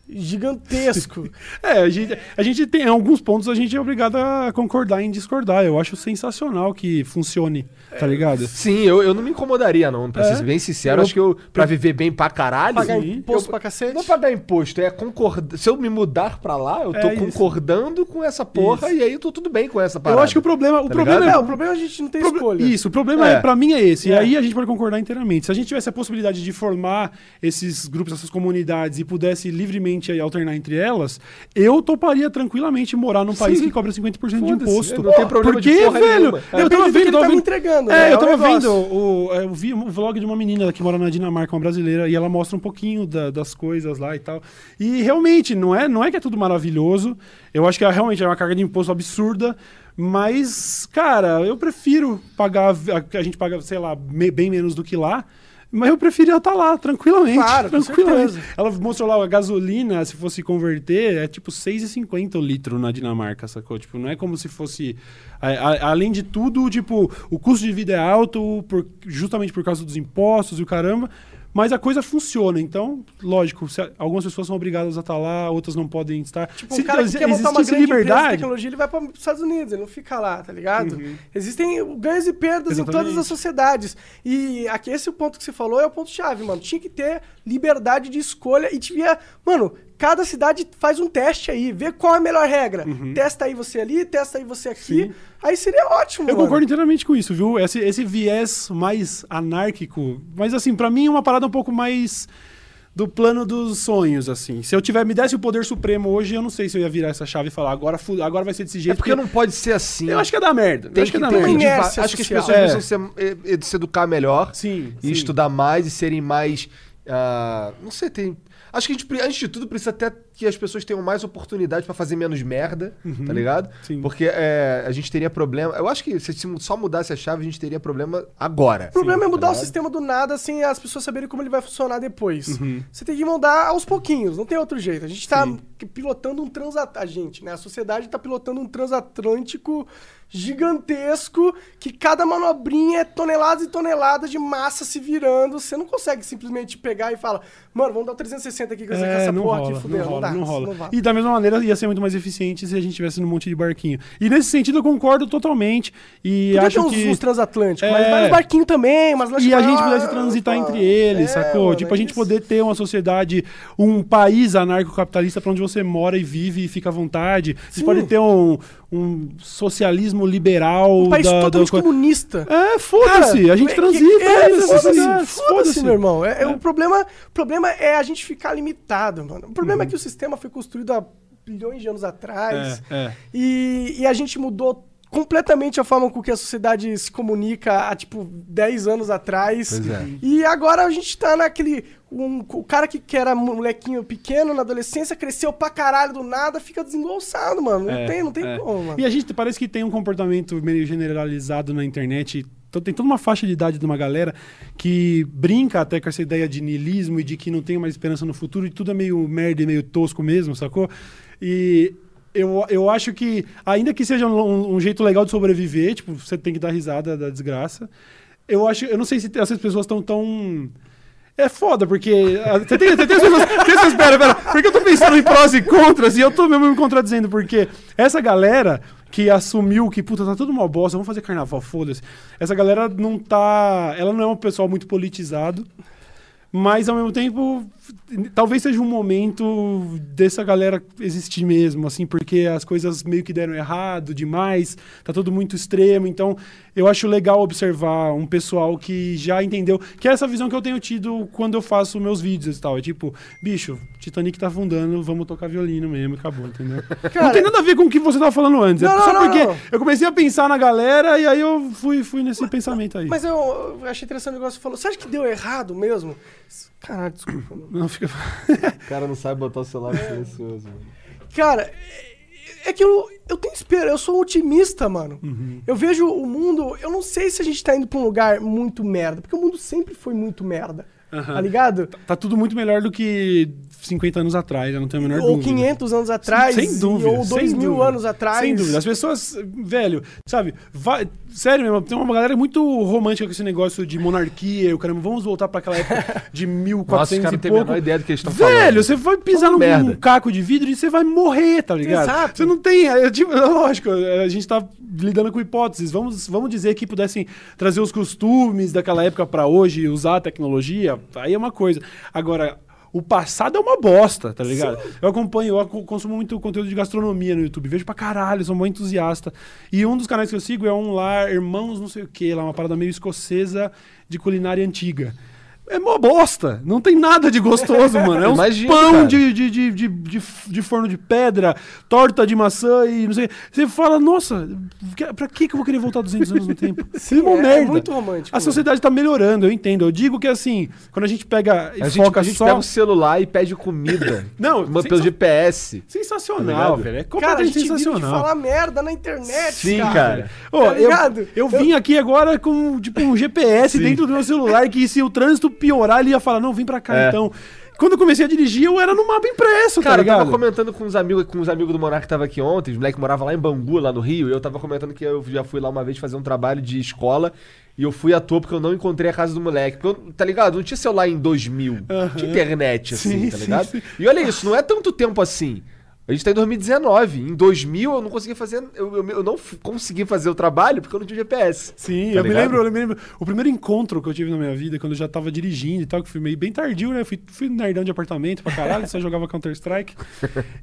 gigantesco. <laughs> É, a gente, a gente tem, em alguns pontos, a gente é obrigado a concordar em discordar. Eu acho sensacional que funcione, tá ligado? Sim, eu, eu não me incomodaria, não, pra É. ser bem sincero. Eu- acho que eu, pra viver bem pra caralho. Pagar sim, imposto eu- pra cacete. Não pagar imposto, é concordar. Se eu me mudar pra lá, eu tô É isso. concordando com essa porra Isso. e aí eu tô tudo bem com essa parada. Eu acho que o problema, o Tá problema ligado? é É, o problema é a gente não tem escolha. Isso, o problema é, É. pra mim é esse. E É. aí a gente pode concordar inteiramente. Se a gente tivesse a possibilidade de formar esses grupos, essas comunidades e pudesse livremente aí alternar entre elas, eu toparia tranquilamente morar num país Sim. que cobra 50% de imposto. não tem problema de Porque, porra velho, nenhuma. eu tava vendo, ele tava tá vendo- entregando, É, né? eu É um tava vendo, o, eu vi um vlog de uma menina que mora na Dinamarca, uma brasileira, e ela mostra um pouquinho da- das coisas lá e tal. E realmente, não é, não é que é tudo maravilhoso. Eu acho que é, realmente é uma carga de imposto absurda. Mas, cara, eu prefiro pagar. A, a gente paga, sei lá, me- bem menos do que lá. Mas eu preferia estar lá, tranquilamente. Claro, tranquilamente. Ela mostrou lá a gasolina, se fosse converter, é tipo 6,50 o litro na Dinamarca, sacou? Tipo, não é como se fosse. a- a- além de tudo, tipo, o custo de vida é alto, por- justamente por causa dos impostos e o caramba. Mas a coisa funciona, então, lógico, se algumas pessoas são obrigadas a estar lá, outras não podem estar. Tipo, um cara que quer montar uma grande empresa de tecnologia, ele vai para os Estados Unidos, ele não fica lá, tá ligado? Existem ganhos e perdas em Uhum. Exatamente. todas as sociedades. E aqui, esse ponto que você falou é o ponto-chave, mano. Tinha que ter liberdade de escolha e devia. Mano, cada cidade faz um teste aí, vê qual é a melhor regra. Testa aí você ali, testa aí você aqui. Uhum. Sim. Aí seria ótimo, Eu mano. concordo inteiramente com isso, viu? Esse, esse viés mais anárquico. Mas, assim, pra mim é uma parada um pouco mais do plano dos sonhos, assim. Se eu tiver, me desse o poder supremo hoje, eu não sei se eu ia virar essa chave e falar, agora, agora vai ser desse É jeito. porque não pode ser assim. Eu acho que ia dar merda. tem eu acho que, que dar merda. inércia Acho que as social. pessoas É. precisam se, eh, se educar melhor. Sim, e sim. estudar mais e serem mais. ah, não sei, tem. Acho que a gente, antes de tudo, precisa até que as pessoas tenham mais oportunidade pra fazer menos merda, tá ligado? Uhum. Sim. Porque é, a gente teria problema. Eu acho que se só mudasse a chave, a gente teria problema agora. O problema é mudar tá o sistema do nada sem as pessoas saberem como ele vai funcionar depois. Uhum. Você tem que mudar aos pouquinhos, não tem outro jeito. A gente tá pilotando um transatlântico. A gente, né? A sociedade tá pilotando um transatlântico gigantesco que cada manobrinha é toneladas e toneladas de massa se virando. Você não consegue simplesmente pegar e falar, mano, vamos dar um 360 aqui com É, essa não porra rola, aqui, fudeu. não rola, dá, não rola. não. E da mesma maneira ia ser muito mais eficiente se a gente tivesse num monte de barquinho. E nesse sentido eu concordo totalmente. E Podia acho ter uns, que uns transatlânticos, É. mas vários barquinhos também, mas E a gente pudesse transitar entre eles, sacou? tipo, a gente poder ter uma sociedade, um país anarcocapitalista pra onde você mora e vive e fica à vontade. Você Sim. pode ter um, um socialismo liberal. Um país da, totalmente da... comunista. É, foda-se, a gente é transita. que- é, aí nessas foda-se, cidades, foda-se, meu irmão. É, é, É. O, problema, o problema é a gente ficar limitado, mano. O problema Uhum. é que o sistema foi construído há bilhões de anos atrás. É, é. E, e a gente mudou completamente a forma com que a sociedade se comunica há, tipo, 10 anos atrás. É. E agora a gente tá naquele... Um, o cara que, que era molequinho pequeno na adolescência, cresceu pra caralho do nada, fica desengolçado, mano. Não É, tem, não tem é. como, mano. E a gente parece que tem um comportamento meio generalizado na internet. Então, tem toda uma faixa de idade de uma galera que brinca até com essa ideia de niilismo e de que não tem mais esperança no futuro e tudo é meio merda e meio tosco mesmo, sacou? E eu, eu acho que, ainda que seja um, um jeito legal de sobreviver, tipo, você tem que dar risada da desgraça. Eu acho, eu não sei se essas pessoas estão tão. É foda, porque. ah, tem, tem pessoas. tem essas- Pera, pera. Porque eu tô pensando em prós e contras e eu tô mesmo me contradizendo, porque essa galera que assumiu que, puta, tá tudo uma bosta, vamos fazer carnaval, foda-se. Essa galera não tá. Ela não é um pessoal muito politizado. Mas ao mesmo tempo, talvez seja um momento dessa galera existir mesmo, assim, porque as coisas meio que deram errado demais, tá tudo muito extremo. Então, eu acho legal observar um pessoal que já entendeu, que é essa visão que eu tenho tido quando eu faço meus vídeos e tal. É tipo, bicho, Titanic tá afundando, vamos tocar violino mesmo, acabou, entendeu? não tem nada a ver com o que você tava falando antes. Não, é só não, porque não. eu comecei a pensar na galera e aí eu fui, fui nesse pensamento aí. Mas eu, eu achei interessante o negócio que você falou. Você acha que deu errado mesmo? Caralho, desculpa, mano. Não fica. <laughs> O cara não sabe botar o celular silencioso. mano. Cara, é, que eu, eu tenho esperança, eu sou otimista, mano. Uhum. Eu vejo o mundo, eu não sei se a gente tá indo pra um lugar muito merda, porque o mundo sempre foi muito merda. Tá ligado? Tá tudo muito melhor do que 50 anos atrás, eu não tenho a menor Ou dúvida. 500 anos atrás, Sem dúvida. ou sem 2 mil dúvida. anos atrás. Sem dúvida. As pessoas, velho, sabe, vai- sério mesmo, tem uma galera muito romântica com esse negócio de monarquia, eu caramba, vamos voltar pra aquela época de 1400 <laughs> Nossa, e não têm a pouco. menor ideia do que eles estão falando. Velho, você vai pisar num merda. caco de vidro e você vai morrer, tá ligado? Exato. Você não tem. É, tipo, é lógico, é, a gente tá lidando com hipóteses. Vamos, vamos dizer que pudessem trazer os costumes daquela época pra hoje e usar a tecnologia, aí é uma coisa. Agora. O passado é uma bosta, tá ligado? Eu acompanho, eu consumo muito conteúdo de gastronomia no YouTube, vejo pra caralho, sou muito entusiasta. E um dos canais que eu sigo é um lá, Irmãos não sei o que, lá, uma parada meio escocesa de culinária antiga. É mó bosta. Não tem nada de gostoso, mano. É <laughs> Imagino, pão de, de, de, de, de, forno de pedra, torta de maçã e não sei. Você fala, nossa, pra que, que eu vou querer voltar 200 anos no tempo? <laughs> Sim, uma é- é merda. muito romântico, A sociedade tá melhorando, eu entendo. Eu digo que assim, quando a gente pega A gente, foca a gente só. pega o celular e pede comida. <laughs> Não, Uma- sensa- pelo GPS. Sensacional, Tá velho. É Cara, a completamente gente vive de sensacional. falar merda na internet, Sim, cara. cara. Ô, Tá eu, eu vim aqui agora com tipo um GPS dentro do meu celular que se o trânsito piorar, ele ia falar, não, vem pra cá É. então. Quando eu comecei a dirigir, eu era no mapa impresso, Cara, tá eu tava comentando com uns amigos, com uns amigos do Monark que tava aqui ontem, os moleques moravam lá em Bangu, lá no Rio, e eu tava comentando que eu já fui lá uma vez fazer um trabalho de escola e eu fui à toa porque eu não encontrei a casa do moleque. Porque eu, tá ligado? Não tinha celular em 2000. Não tinha internet, assim, Sim, tá sim, ligado? sim. E olha isso, não é tanto tempo assim. A gente tá em 2019. Em 2000 eu não consegui fazer. Eu, eu, eu não consegui fazer o trabalho porque eu não tinha GPS. Sim, Tá eu me, lembro, eu me lembro. O primeiro encontro que eu tive na minha vida, quando eu já tava dirigindo e tal, que foi meio bem tardio, né? Fui, fui nerdão de apartamento pra caralho, <laughs> só jogava Counter-Strike. <laughs>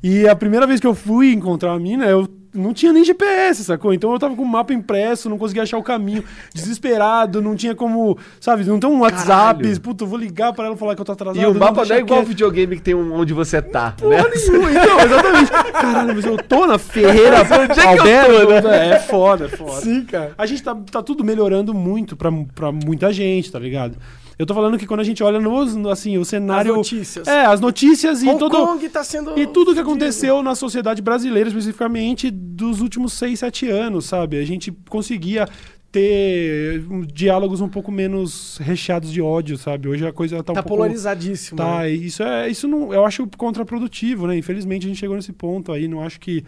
E a primeira vez que eu fui encontrar uma mina, eu não tinha nem GPS, sacou? Então eu tava com o mapa impresso, não conseguia achar o caminho, desesperado, não tinha como, sabe, não tem um WhatsApp, Caralho. puta, eu vou ligar pra ela falar que eu tô atrasado. E o mapa não é igual ao quieto. videogame que tem um onde você tá, né? Nenhuma, então, exatamente. Caralho, mas eu tô na Ferreira Onde é que eu Alberto, tô, né? É foda, é foda. Sim, cara. A gente tá, tá tudo melhorando muito pra, pra muita gente, tá ligado? Eu tô falando que quando a gente olha nos, no, assim, o cenário... As notícias. É, as notícias e Hong todo... Kong tá sendo. E tudo que aconteceu na sociedade brasileira, especificamente, dos últimos 6, 7 anos, sabe? A gente conseguia ter um, diálogos um pouco menos recheados de ódio, sabe? Hoje a coisa tá um Tá pouco... polarizadíssimo. Tá, né? e isso é. Isso não. Eu acho contraprodutivo, né? Infelizmente a gente chegou nesse ponto aí. Não acho que,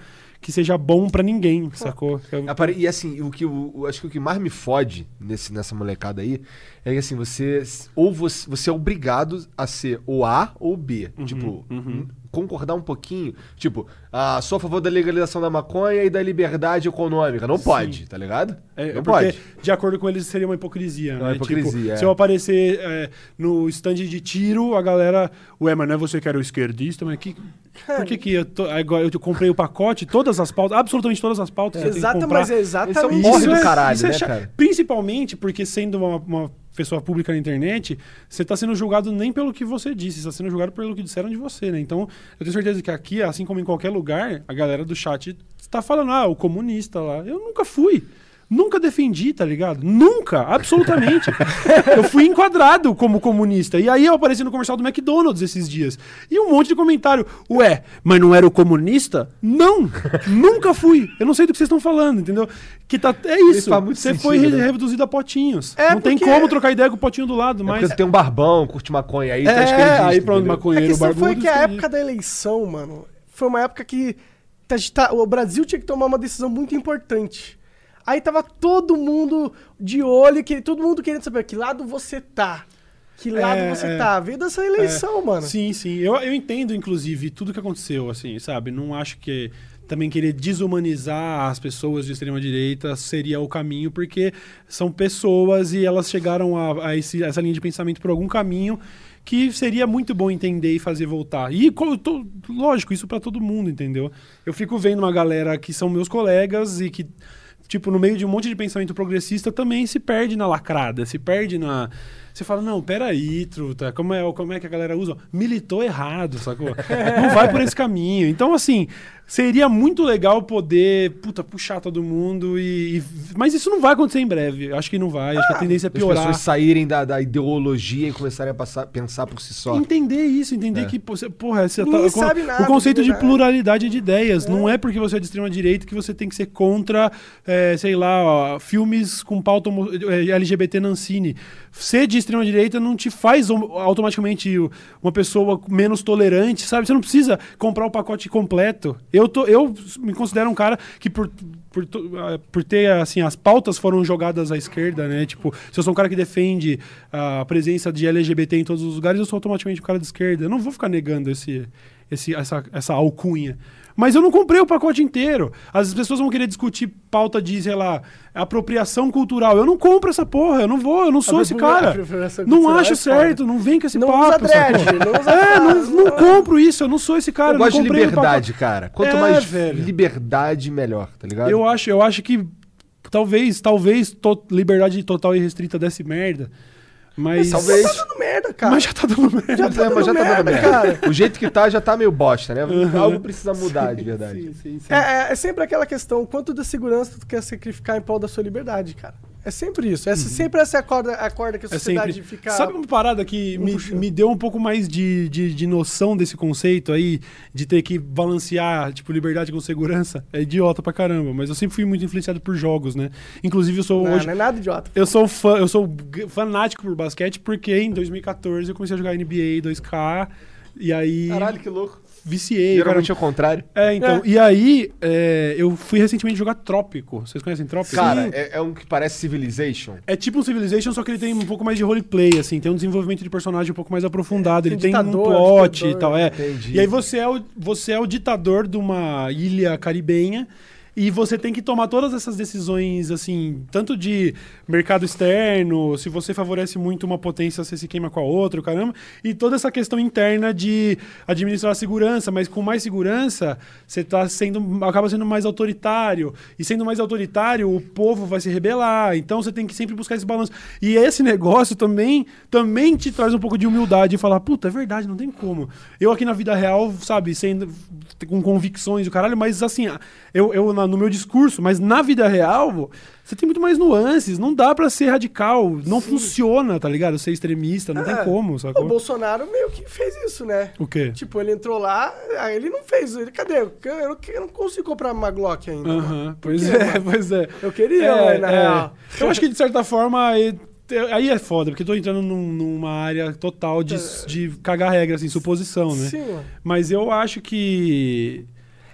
que seja bom pra ninguém, sacou? Eu- Apare- E assim, o que o, o- acho que o que mais me fode nesse, nessa molecada aí é que assim, você ou você, você é obrigado a ser ou A ou B. tipo, n- concordar um pouquinho. Tipo, ah, sou a favor da legalização da maconha e da liberdade econômica. Não pode, tá ligado? É, não porque, pode. de acordo com eles, seria uma hipocrisia, É né? uma hipocrisia, Tipo, é. Se eu aparecer é, no stand de tiro, a galera. Ué, mas não é você que era o esquerdista, mas que. Por que que eu tô- agora eu comprei o pacote, todas as pautas, absolutamente todas as pautas. Exata, comprar. mas é é exatamente porre isso. do é- caralho, isso é né, cara? Principalmente porque sendo uma, uma pessoa pública na internet, você está sendo julgado nem pelo que você disse, você está sendo julgado pelo que disseram de você, né? Então, eu tenho certeza que aqui, assim como em qualquer lugar, a galera do chat está falando, ah, o comunista lá. Eu nunca fui. Nunca defendi, tá ligado? Nunca, absolutamente. eu fui enquadrado como comunista. E aí eu apareci no comercial do McDonald's esses dias. E um monte de comentário. Ué, mas não era o comunista? Não! nunca fui. Eu não sei do que vocês estão falando, entendeu? Que tá, é isso. Você sentido, foi re- né? reduzido a potinhos. É, não tem porque- como trocar ideia com o potinho do lado, É mas. porque tem um barbão, curte maconha aí, tá É, esquerdista, aí pronto? A maconheiro questão barbudo. foi que a época da eleição, mano, foi uma época que tá- o Brasil tinha que tomar uma decisão muito importante. Aí tava todo mundo de olho, que, todo mundo querendo saber que lado você tá. Que lado É, você é. tá. Veio dessa eleição, mano. Sim, sim. Eu, eu entendo, inclusive, tudo que aconteceu, assim, sabe? Não acho que também querer desumanizar as pessoas de extrema-direita seria o caminho, porque são pessoas e elas chegaram a, a esse- essa linha de pensamento por algum caminho que seria muito bom entender e fazer voltar. E, tô- lógico, isso pra todo mundo, entendeu? Eu fico vendo uma galera que são meus colegas e que, tipo, no meio de um monte de pensamento progressista também se perde na lacrada, se perde na. Você fala, não, peraí, truta, como é, como é que a galera usa? Militou errado, sacou? <laughs> Não vai por esse caminho. Então, assim, seria muito legal poder, puta, puxar todo mundo e. e- Mas isso não vai acontecer em breve. Acho que não vai. Acho que a tendência é As piorar. pessoas saírem da, da ideologia e começarem a passar- pensar por si só. Entender isso, entender É. que, porra, você tá, sabe nada o conceito de verdade. pluralidade de ideias. Não é porque você é de extrema direita que você tem que ser contra, é, sei lá, ó, filmes com pauta é, LGBT Nancini. Ser de extrema direita não te faz automaticamente uma pessoa menos tolerante, sabe? Você não precisa comprar o pacote completo. Eu, tô, eu me considero um cara que por, por, ah, por ter, assim, as pautas foram jogadas à esquerda, né? Tipo, se eu sou um cara que defende a presença de LGBT em todos os lugares, eu sou automaticamente um cara de esquerda. Eu não vou ficar negando esse, esse, essa, essa alcunha. Mas eu não comprei o pacote inteiro. As pessoas vão querer discutir pauta de, sei lá, apropriação cultural. Eu não compro essa porra, eu não vou, eu não sou esse Apropria- cara. Não acho é foda. certo, não vem com esse Não papo. usa dread, sacou? não usa É, não, não compro isso, eu não sou esse cara. eu gosto não de liberdade, cara. Quanto É, mais velho. liberdade, melhor, tá ligado? Eu acho, eu acho que talvez, talvez to- liberdade total e restrita desse merda. Mas, Talvez. Tá dando merda, cara. mas já tá dando merda. Já tá, mas já tá merda, dando <laughs> merda. cara. O jeito que tá já tá meio bosta, né? Algo precisa mudar, de verdade. Sim, sim, sim. É, é- é sempre aquela questão, quanto da segurança tu quer sacrificar em prol da sua liberdade, cara. É sempre isso. Essa, Sempre essa é a corda, a corda que a Uhum. É sociedade sempre... fica... Sabe uma parada que me, me deu um pouco mais de, de, de noção desse conceito aí, de ter que balancear, tipo, liberdade com segurança? É idiota pra caramba, mas eu sempre fui muito influenciado por jogos, né? Inclusive, eu sou Não, hoje... não é nada idiota. Eu sou fã, eu sou fanático por basquete porque em 2014 eu comecei a jogar NBA 2K e aí Caralho, que louco. Viciei. Geralmente é cara. o contrário. É, então. E aí, é, eu fui recentemente jogar Trópico. Vocês conhecem Trópico? Cara, é, é um que parece Civilization. É tipo um Civilization, só que ele tem um pouco mais de roleplay, assim. Tem um desenvolvimento de personagem um pouco mais aprofundado. ele tem tem um ditador, plot e ditador, tal, é. entendi. E aí você é, o, você é o ditador de uma ilha caribenha e você tem que tomar todas essas decisões, assim, tanto de mercado externo, se você favorece muito uma potência, você se queima com a outra, caramba, e toda essa questão interna de administrar a segurança, mas com mais segurança, você tá sendo, acaba sendo mais autoritário, e sendo mais autoritário, o povo vai se rebelar, então você tem que sempre buscar esse balanço. E esse negócio também, também te traz um pouco de humildade e falar, puta, é verdade, não tem como. Eu aqui na vida real, sabe, sendo com convicções e o caralho, mas assim, eu, eu na- no meu discurso, mas na vida real, você tem muito mais nuances, não dá pra ser radical, não funciona, tá ligado? Ser extremista, não tem É. como, O sacou? Bolsonaro meio que fez isso, né? O quê? Tipo, ele entrou lá, aí ele não fez. Ele, cadê? Eu, eu não, eu não consigo comprar uma Glock ainda. Aham, mano. Por pois quê, é, <laughs> pois é. Eu queria, É, mas na é. real. Eu acho que de certa forma. e- te- Aí é foda, porque eu tô entrando num- numa área total de, de cagar regra, assim, suposição, né? É. Sim. Mas eu acho que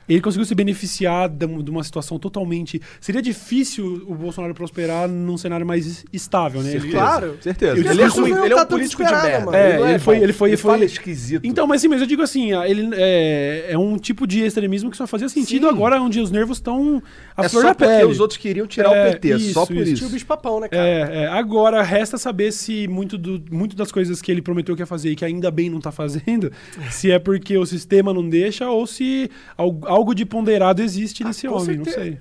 ele conseguiu se beneficiar de um- uma situação totalmente. Seria difícil o Bolsonaro prosperar num cenário mais estável, né? Ele- Claro. Certeza. E Ele, as é, ruim, ele é tá um político de merda. mano. É, não ele foi- ele foi- Ele foi- fala esquisito. Então, mas sim, mas eu digo assim, ah, ele é, é um tipo de extremismo que só fazia sentido Sim. agora, onde os nervos estão a é flor só da porque pele. os outros queriam tirar É, o PT, só isso, por isso. isso. Bicho papão, né, cara? É, é, agora resta saber se muito, do, muito das coisas que ele prometeu que ia fazer e que ainda bem não tá fazendo, se é porque o sistema não deixa ou se algo de ponderado existe nesse Com homem, não certeza. sei.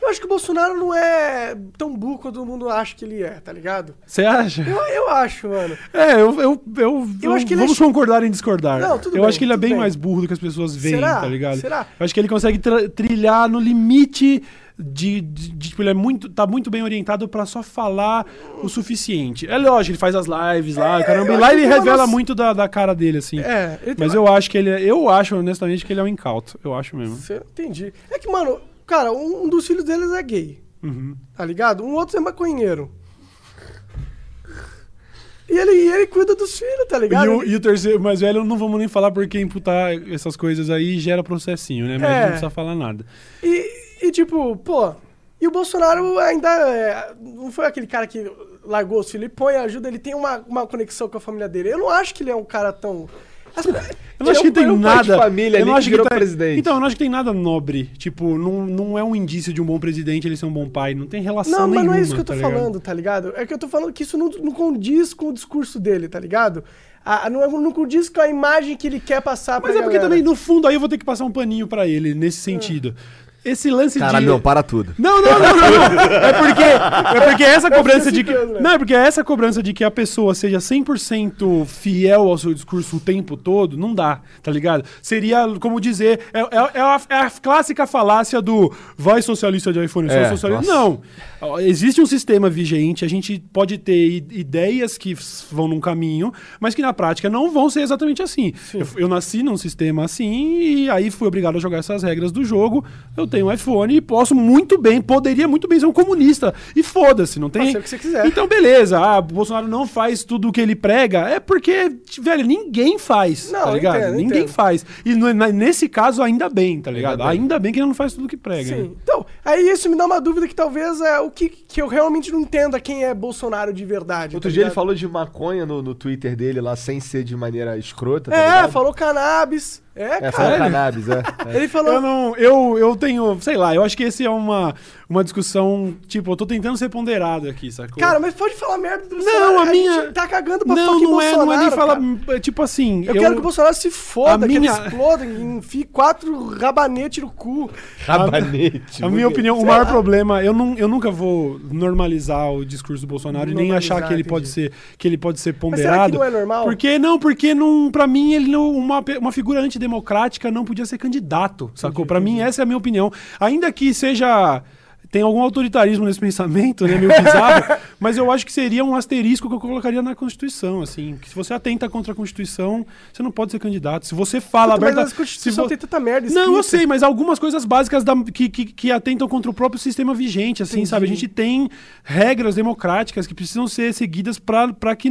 Eu acho que o Bolsonaro não é tão burro quanto todo mundo acha que ele é, tá ligado? Você acha? Eu, eu acho, mano. É, eu, eu, eu, Eu acho que ele vamos é- concordar em discordar. Não, tudo eu bem, acho que ele é bem, bem. mais burro do que as pessoas veem, Será? tá ligado? Será? Eu acho que ele consegue trilhar no limite de, de- de, tipo, ele é muito, tá muito bem orientado pra só falar o suficiente. É lógico, ele faz as lives lá, É, caramba, e lá ele uma revela noção- muito da, da cara dele, assim. É, Mas eu acho que ele é, eu acho honestamente que ele é um incauto, eu acho mesmo. Você entendi. É que, mano, cara, um, um dos filhos deles é gay. Uhum. Tá ligado? Um outro é maconheiro. E ele, ele cuida dos filhos, tá ligado? E o, e o terceiro, mais velho, não vamos nem falar porque imputar essas coisas aí gera processinho, né? Mas É. não precisa falar nada. E, e, tipo, pô. E o Bolsonaro ainda é, não foi aquele cara que largou os filhos e põe ajuda, ele tem uma, uma conexão com a família dele. Eu não acho que ele é um cara tão. Eu não acho que tem um nada. família eu ali não que acho virou tá- presidente. Então, eu não acho que tem nada nobre. Tipo, não, não é um indício de um bom presidente ele ser um bom pai. Não tem relação Não, mas nenhuma. não é isso que eu tô tá ligado? falando, tá ligado? É que eu tô falando que isso não, não condiz com o discurso dele, tá ligado? a- não, é- não condiz com a imagem que ele quer passar pra Mas é porque galera. também, no fundo, aí eu vou ter que passar um paninho pra ele, nesse sentido. Esse lance Caralho, de... não, para tudo. Não, não, não, não, não. É porque, é porque <laughs> essa cobrança de que. né? Não, é porque essa cobrança de que a pessoa seja 100% fiel ao seu discurso o tempo todo, não dá, tá ligado? Seria, como dizer, é, é- é a, é a clássica falácia do vai socialista de iPhone, sou É, socialista. nossa. Não. Existe um sistema vigente, a gente pode ter ideias que vão num caminho, mas que na prática não vão ser exatamente assim. Eu, eu nasci num sistema assim e aí fui obrigado a jogar essas regras do jogo. Eu tenho um iPhone e posso muito bem, poderia muito bem ser um comunista. E foda-se, não tem. Pode ser o que você quiser. Então, beleza. Ah, o Bolsonaro não faz tudo o que ele prega. É porque, velho, ninguém faz. Não, tá ligado? entendo, ninguém entendo. faz. E no- na- nesse caso, ainda bem, tá ligado? Ainda Ainda bem. bem, que ele não faz tudo o que prega. né? Sim. Então, aí isso me dá uma dúvida que talvez é o que, que eu realmente não entenda quem é Bolsonaro de verdade. Outro tá dia ele falou de maconha no, no Twitter dele lá, sem ser de maneira escrota. tá É, ligado? falou cannabis. É, É, cara. cannabis, é. é. <laughs> Ele falou. Eu não, eu, eu tenho, sei lá, eu acho que esse é uma, uma discussão, tipo, eu tô tentando ser ponderado aqui, sacou? Cara, mas pode falar merda do Não, a minha- gente tá cagando pra não, não é, Bolsonaro. não é nem falar, cara. é tipo assim, Eu, quero que o Bolsonaro se foda, a que minha- ele exploda, enfie quatro rabanetes no cu. Rabanete. A minha opinião, o maior lá. problema, eu, não, eu nunca vou normalizar o discurso do Bolsonaro e nem achar que ele entendi. pode ser que ele pode ser será que ponderado. não é normal? Porque não, porque não, para mim ele não, uma, uma figura antidemocrática não podia ser candidato, sacou? Pra mim essa é a minha opinião. Ainda que seja tem algum autoritarismo nesse pensamento, né, meio bizarro, <laughs> mas eu acho que seria um asterisco que eu colocaria na Constituição, assim, que se você atenta contra a Constituição, você não pode ser candidato. Se você fala Puta, mas aberta, a Constituição vo- tem tanta merda não, eu escrita. sei, mas algumas coisas básicas da- que, que, que atentam contra o próprio sistema vigente, assim, Entendi. sabe? A gente tem regras democráticas que precisam ser seguidas para que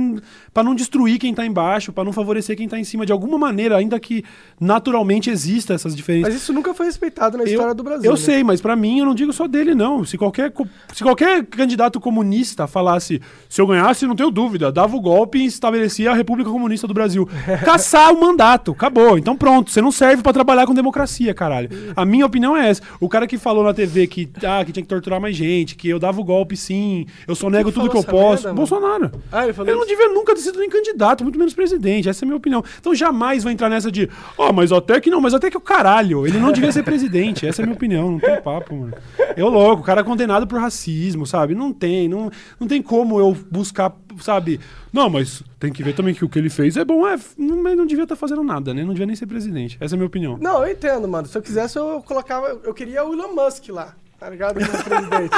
para não destruir quem tá embaixo, para não favorecer quem tá em cima de alguma maneira, ainda que naturalmente exista essas diferenças. Mas isso nunca foi respeitado na Eu- história do Brasil. Eu né? sei, mas pra mim eu não digo só dele, não. Se qualquer, se qualquer candidato comunista falasse, se eu ganhasse, não tenho dúvida, dava o golpe e estabelecia a República Comunista do Brasil. <laughs> Caçar o mandato, acabou. Então pronto, você não serve pra trabalhar com democracia, caralho. A minha opinião é essa. O cara que falou na TV que, ah, que tinha que torturar mais gente, que eu dava o golpe sim, eu só nego tudo que eu posso. merda? Bolsonaro. Ah, ele falou Eu não devia nunca ter sido nem candidato, muito menos presidente. Essa é a minha opinião. Então jamais vou entrar nessa de, ó, mas até que não, mas até que o caralho. Ele não devia ser presidente. Essa é a minha opinião. Não tem papo, mano. Eu louco, o cara é condenado por racismo, sabe? Não tem, não, não tem como eu buscar, sabe? Não, mas tem que ver também que o que ele fez é bom, é, não, mas não devia estar fazendo nada, né? Não devia nem ser presidente. Essa é a minha opinião. Não, eu entendo, mano. Se eu quisesse, eu colocava. Eu queria o Elon Musk lá, tá ligado? Como presidente.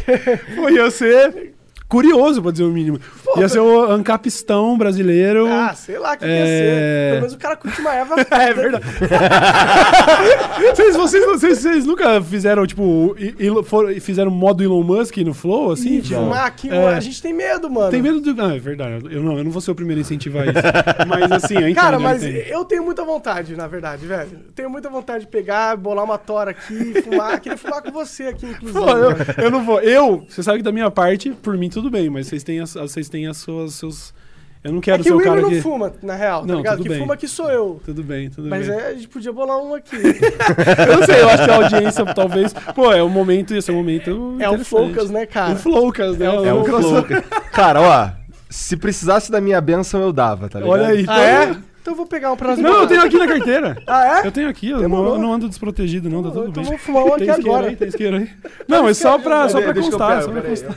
<laughs> Pô, ia ser curioso, pra dizer o mínimo. Ia ser o ancapistão brasileiro. ah, sei lá o que ia É. ser. Pelo menos o cara curte uma erva. <laughs> É verdade. <laughs> vocês, vocês, vocês, vocês nunca fizeram, tipo, i- ilo- for- fizeram modo Elon Musk no Flow, assim? E tipo, fumar aqui, É. a gente tem medo, mano. Tem medo do. Ah, é verdade. Eu não, eu não vou ser o primeiro a incentivar isso. <laughs> Mas assim, eu entendo. Cara, eu mas entendo. eu tenho muita vontade, na verdade, velho. Eu tenho muita vontade de pegar, bolar uma tora aqui, fumar. Queria fumar com você aqui, inclusive. Pô, eu, eu não vou. Eu, você sabe que da minha parte, por mim tudo bem, mas vocês têm as, vocês têm as suas. Seus, eu não É quero que ser o o cara não que. fuma, na real, tá Não, ligado? tudo Que bem. fuma aqui sou eu. Tudo bem, tudo Mas bem. é, a gente podia bolar um aqui. <laughs> Eu não sei, eu acho que a audiência talvez. Pô, é um momento, esse é um momento. É o. Flowcas, né, cara? O Flowcas, né? É o É o. Cara, ó, se precisasse da minha benção, eu dava, tá ligado? Olha aí. Ah, é? Então eu vou pegar um nós Não, eu tenho aqui na carteira. Ah, é? Eu tenho aqui, eu não, eu não ando desprotegido, não, tá tudo Então bem. vamos fumar um aqui agora. Aí, tem isqueiro aí. Não, é só pra, só pra eu constar. pego, Só pra constar.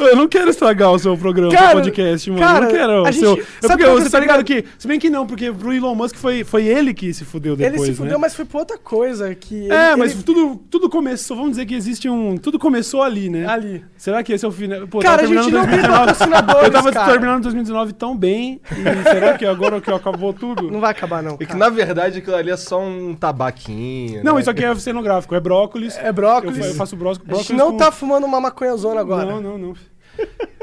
eu não quero estragar o seu programa, Cara, seu podcast, mano. cara, eu não quero a gente- seu. sabe É porque que você é tá ligado que. Se bem que não, porque pro Elon Musk foi, foi ele que se fudeu Ele depois, se fudeu, né? mas foi por outra coisa. Que É, ele- mas ele- tudo, tudo começou, vamos dizer que existe um. Tudo começou ali, né? Ali. Será que esse é o final? Pô, Cara, tava a gente terminando não tem 2019. patrocinadores, Eu tava cara. terminando 2019 tão bem. E será que agora que acabou tudo? Não vai acabar, não. É que cara. na verdade aquilo ali é só um tabaquinho. Não, né? isso aqui é cenográfico, é brócolis. É brócolis. Eu, eu faço bró- A brócolis. gente não com- tá fumando uma maconhazona agora. Não, não, não.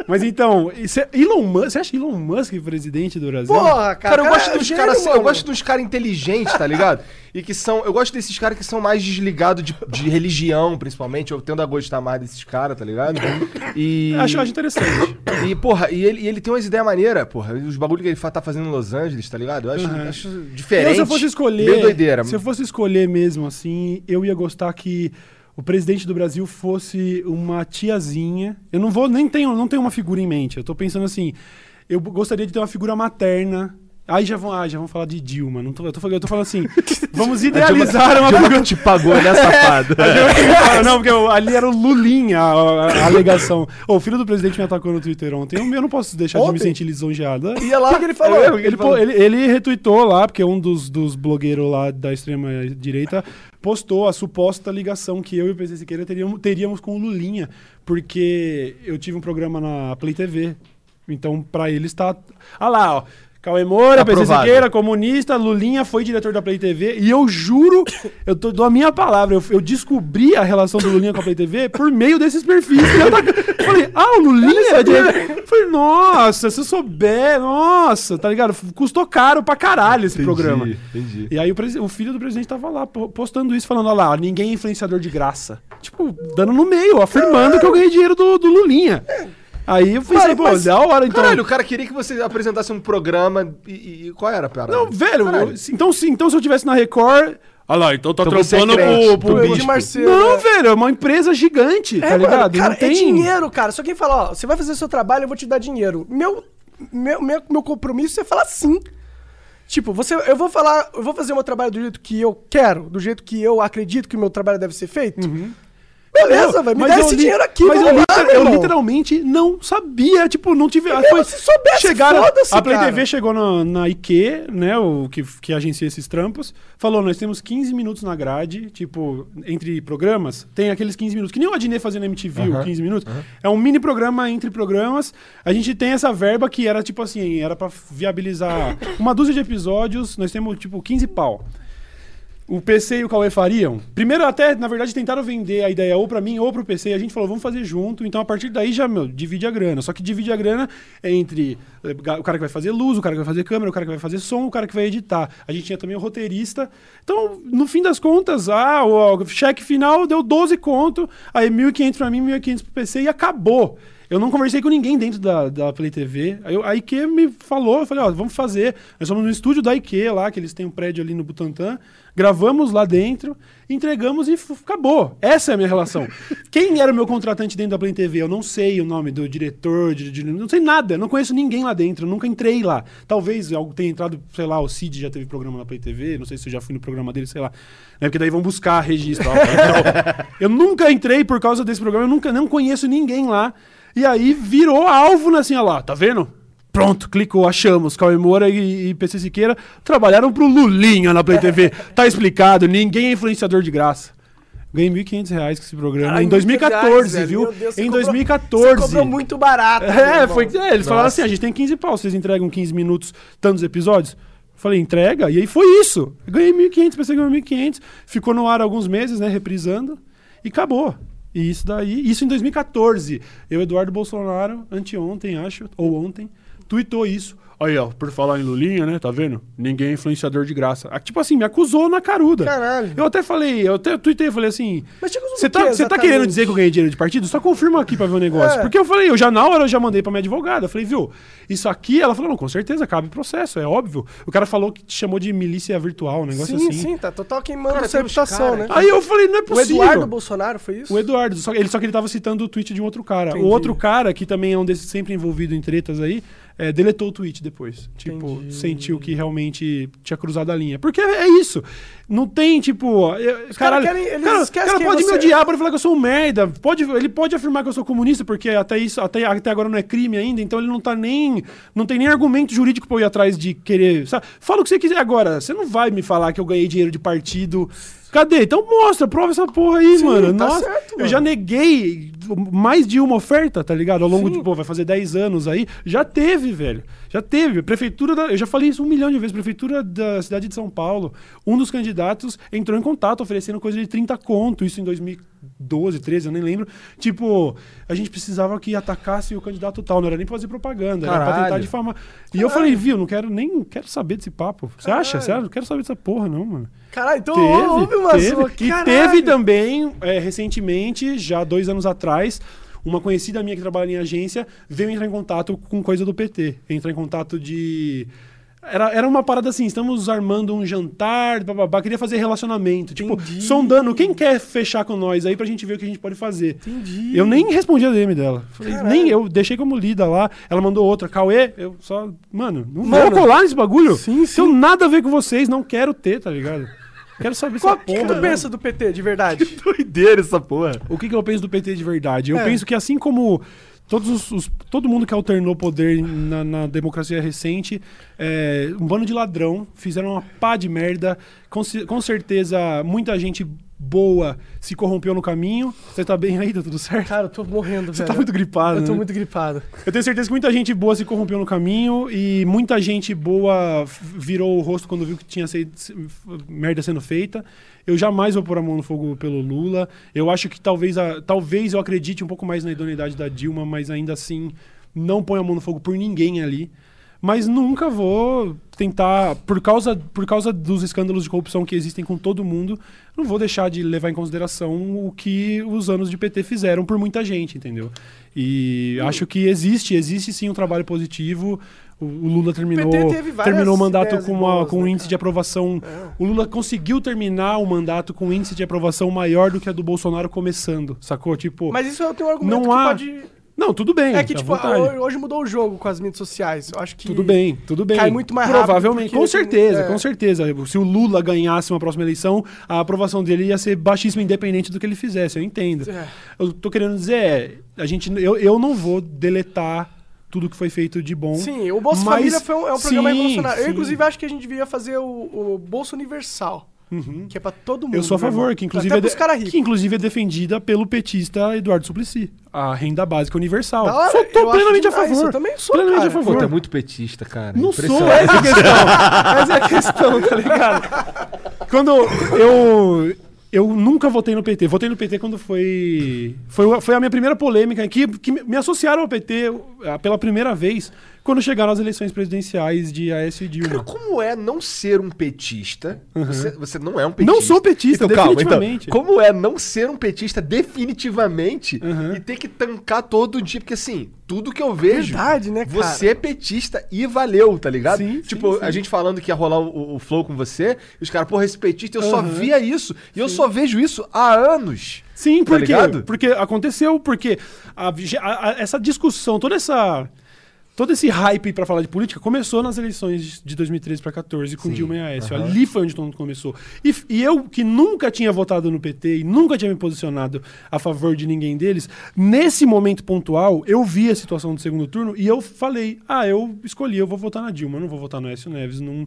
Mas então, isso é- Elon Musk, você acha Elon Musk presidente do Brasil? Porra, cara. Cara, eu cara gosto é dos gênio, caras eu gosto dos caras inteligentes, tá ligado? E que são. Eu gosto desses caras que são mais desligados de, de religião, principalmente. Eu tendo a gostar mais desses caras, tá ligado? E. Acho, acho interessante. E, porra, e ele, e ele tem umas ideias maneiras, porra. Os bagulhos que ele tá fazendo em Los Angeles, tá ligado? Eu acho, Uhum. acho diferente. Eu, se eu fosse escolher. Meio doideira. Se eu fosse escolher mesmo, assim, eu ia gostar que o presidente do Brasil fosse uma tiazinha. Eu não vou, nem tenho, não tenho uma figura em mente. Eu tô pensando assim. eu gostaria de ter uma figura materna. Aí já vão, ah, já vão falar de Dilma. Não tô, eu, tô, falando- eu tô falando assim, <laughs> vamos idealizar uma Dilma figura. que te pagou, né, safado? Ah, não, porque eu- ali era o Lulinha a, a- alegação. Ô, o filho do presidente me atacou no Twitter ontem. Eu, eu não posso deixar de me Ontem? sentir lisonjeado. Ia lá que ele falou. É, ele, pô- ele, ele retweetou lá, porque um dos, dos blogueiros lá da extrema direita postou a suposta ligação que eu e o PC Siqueira teríamos, teríamos com o Lulinha, porque eu tive um programa na Play TV. Então, pra ele está. Ah lá, ó. Cauê Moura, PC. Siqueira, comunista, Lulinha foi diretor da Play TV. E eu juro, eu tô, dou a minha palavra, eu, eu descobri a relação do Lulinha com a Play TV por meio desses perfis. eu tava- falei, ah, o Lulinha é diretor. Falei, nossa, se eu souber, nossa, tá ligado? Custou caro pra caralho esse programa. Entendi. E aí o, o filho do presidente tava lá po- postando isso, falando, olha lá, ninguém é influenciador de graça. Tipo, dando no meio, afirmando que eu ganhei dinheiro do, do Lulinha. Aí eu pensei, pô, mas- da hora então. Caralho, o cara queria que você apresentasse um programa e, e- e qual era a parada? Não, velho, eu- se- então, se, então se eu tivesse na Record. Olha lá, então tá Então é trampando crente, pro, pro pro O Edir bispo. Marcelo, Não, né? velho, é uma empresa gigante, tá É, mano, ligado? cara, não tem é dinheiro, cara. Só quem fala, ó, você vai fazer seu trabalho, eu vou te dar dinheiro. Meu, meu, meu, meu compromisso é falar sim. Tipo, você, eu vou falar, eu vou fazer o meu trabalho do jeito que eu quero, do jeito que eu acredito que o meu trabalho deve ser feito. Beleza, velho, me mas dá eu esse li- dinheiro aqui, Mas eu, liter- eu literalmente não sabia. Tipo, não tive. Meu, foi, se soubesse, chegaram, foda-se, A Play cara. TV chegou na, na IQ, né? O que, que agencia esses trampos. Falou: nós temos 15 minutos na grade, tipo, entre programas. Tem aqueles 15 minutos, que nem o Adnet fazendo MTV, o 15 minutos. É um mini programa entre programas. A gente tem essa verba que era tipo assim: era pra viabilizar uma dúzia de episódios. Nós temos, tipo, 15 pau o PC e o Cauê fariam. Primeiro, até, na verdade, tentaram vender a ideia ou pra mim ou pro PC. E a gente falou, vamos fazer junto. Então, a partir daí, já, meu, divide a grana. Só que divide a grana entre eh, o cara que vai fazer luz, o cara que vai fazer câmera, o cara que vai fazer som, o cara que vai editar. A gente tinha também o roteirista. Então, no fim das contas, ah, o, o cheque final deu 12 conto. Aí, 1.500 pra mim, 1.500 pro PC e acabou. Eu não conversei com ninguém dentro da, da Play TV. Aí eu- a IQ me falou, eu falei, ó, vamos fazer. Nós somos no estúdio da IQ lá, que eles têm um prédio ali no Butantã. Gravamos lá dentro, entregamos e acabou. Essa é a minha relação. <laughs> Quem era o meu contratante dentro da Play TV? Eu não sei o nome do diretor, de, de- não sei nada. Não conheço ninguém lá dentro, nunca entrei lá. Talvez algo tenha entrado, sei lá, o Cid já teve programa na Play TV, não sei se eu já fui no programa dele, sei lá. Né, porque daí vão buscar registro. <laughs> eu nunca entrei por causa desse programa, eu nunca não conheço ninguém lá. E aí virou alvo, né, assim, ó lá, tá vendo? Pronto, clicou, achamos. Cauê Moura e, e PC Siqueira trabalharam pro Lulinha na Play TV. <laughs> Tá explicado, ninguém é influenciador de graça. Ganhei 1.500 reais com esse programa. Caralho, em 2014, muito reais, viu? Deus, em cobrou- 2014. Você muito barato. É, foi, é, eles falaram assim: a gente tem 15 pau, vocês entregam 15 minutos, tantos episódios? Falei, entrega, e aí foi isso. Ganhei 1.500, pensei que ganhou 1.500, ficou no ar alguns meses, né, reprisando, e acabou. E isso daí, isso em 2014. Eu, Eduardo Bolsonaro, anteontem, acho, ou ontem, tweetou isso. Aí, ó, por falar em Lulinha, né, tá vendo? Ninguém é influenciador de graça. Ah, Tipo assim, me acusou na caruda. Caralho. Eu até falei, eu até tuitei, falei assim, Mas te você tá, você tá querendo dizer que eu ganhei dinheiro de partido? Só confirma aqui pra ver o negócio. É. Porque eu falei, eu já na hora eu já mandei pra minha advogada. Eu falei, viu, isso aqui, ela falou, não, com certeza, cabe processo, é óbvio. O cara falou que te chamou de milícia virtual, um negócio Sim, assim. sim, tá total queimando Cara, uns reputação, né? Aí eu falei, não é O possível. Eduardo Bolsonaro foi isso? O Eduardo, só, ele, só que ele tava citando o tweet de um outro cara. Entendi. O outro cara, que também é um desses sempre envolvido em tretas aí, é, deletou o tweet depois. Tipo, Entendi. sentiu que realmente tinha cruzado a linha. Porque é isso. Não tem, tipo. é, Caralho, querem- cara, esquecem cara quem pode você me é. odiar, pode falar que eu sou um merda. Pode, ele pode afirmar que eu sou comunista, porque até, isso, até, até agora não é crime ainda, então ele não tá nem. Não tem nem argumento jurídico pra eu ir atrás de querer. Sabe? Fala o que você quiser agora. Você não vai me falar que eu ganhei dinheiro de partido. Cadê? Então mostra, prova essa porra aí, Sim, mano. tá Nossa, certo, eu mano. já neguei mais de uma oferta, tá ligado? Ao longo Sim. de, pô, vai fazer 10 anos aí. Já teve, velho. Já teve. Prefeitura da. Eu já falei isso um milhão de vezes. Prefeitura da cidade de São Paulo. Um dos candidatos entrou em contato oferecendo coisa de 30 conto. Isso em 2012, 13, eu nem lembro. Tipo, a gente precisava que atacasse o candidato tal. Não era nem pra fazer propaganda, era pra Caralho. tentar difamar. E eu falei, viu, não quero nem quero saber desse papo. Você acha? Sério? Não quero saber dessa porra, não, mano. Caralho, então Teve, houve uma teve. sua- E Caralho. teve também, é, recentemente, já dois anos atrás, uma conhecida minha que trabalha em agência veio entrar em contato com coisa do PT. Entrar em contato de. Era, era uma parada assim, estamos armando um jantar, bababá, queria fazer relacionamento. Tipo, Entendi. sondando quem quer fechar com nós aí pra gente ver o que a gente pode fazer. Entendi. Eu nem respondi a DM dela. Falei, nem eu, deixei como lida lá. Ela mandou outra, Cauê, eu só. Mano, não Mano. vou colar nesse bagulho. Sim, sim. Tenho nada a ver com vocês, não quero ter, tá ligado? Quero saber Qual essa o que, que porra. tu pensa do PT, de verdade? <laughs> Doideira essa porra. O que, que eu penso do PT de verdade? Eu É. penso que assim como todos os, os- todo mundo que alternou poder na, na democracia recente, é, um bando de ladrão, fizeram uma pá de merda. Com, com certeza, muita gente boa se corrompeu no caminho. Você tá bem aí? Tá tudo certo? Cara, eu tô morrendo, Você velho. tá muito gripado, Eu tô né? muito gripado. Eu tenho certeza que muita gente boa se corrompeu no caminho e muita gente boa virou o rosto quando viu que tinha sido, merda sendo feita. Eu jamais vou pôr a mão no fogo pelo Lula. Eu acho que talvez, a, talvez eu acredite um pouco mais na idoneidade da Dilma, mas ainda assim não ponho a mão no fogo por ninguém ali. Mas nunca vou tentar, por causa, por causa dos escândalos de corrupção que existem com todo mundo, não vou deixar de levar em consideração o que os anos de PT fizeram por muita gente, entendeu? E acho que existe, existe sim um trabalho positivo. O, o Lula terminou, várias terminou o mandato com, uma, boas, com um né, índice de aprovação. É. O Lula conseguiu terminar o mandato com um índice de aprovação maior do que a do Bolsonaro começando, sacou? Tipo, Mas isso eu tenho um argumento Não que há- pode... não, tudo bem. É que, tipo, hoje mudou o jogo com as mídias sociais. Eu acho que... Tudo bem, tudo bem. Cai muito mais rápido Provavelmente, com certeza, é. com certeza. Se o Lula ganhasse uma próxima eleição, a aprovação dele ia ser baixíssima, independente do que ele fizesse, eu entendo. É. Eu tô querendo dizer, é, a gente, eu, eu não vou deletar tudo que foi feito de bom. Sim, o Bolsa mas- Família foi um, é um programa sim, revolucionário. Eu, inclusive, acho que a gente devia fazer o, o Bolsa Universal, que é pra todo mundo. Eu sou a meu favor, que inclusive, é de- que inclusive é defendida pelo petista Eduardo Suplicy. A renda básica universal. Da hora, sou plenamente a favor. eu também sou, plenamente cara. a favor. Pô, tu é muito petista, cara. Não sou, essa é a questão. <laughs> essa é a questão, tá ligado? Quando eu. Eu nunca votei no PT. Votei no PT quando foi. Foi, foi a minha primeira polêmica que, que me associaram ao PT pela primeira vez quando chegaram as eleições presidenciais de Aécio e Cara, Dilma. como é não ser um petista? Você, você não é um petista. Não sou petista, então, calma, definitivamente. então, como é não ser um petista definitivamente Uhum. e ter que tancar todo dia? Porque assim, tudo que eu vejo. Verdade, né, cara? Você é petista e valeu, tá ligado? Sim, tipo, sim, sim. a gente falando que ia rolar o, o flow com você, e os caras, porra, esse petista, eu só Uhum. via isso. E eu só vejo isso há anos. Sim, Tá por? Porque aconteceu, porque a- a- a- essa discussão, toda essa. Todo esse hype pra falar de política começou nas eleições de 2013 para 14 com Dilma e Aécio. aham. Ali foi onde todo mundo começou. E, e eu, que nunca tinha votado no PT e nunca tinha me posicionado a favor de ninguém deles, nesse momento pontual, eu vi a situação do segundo turno e eu falei: ah, eu escolhi, eu vou votar na Dilma, não vou votar no Aécio Neves. Não...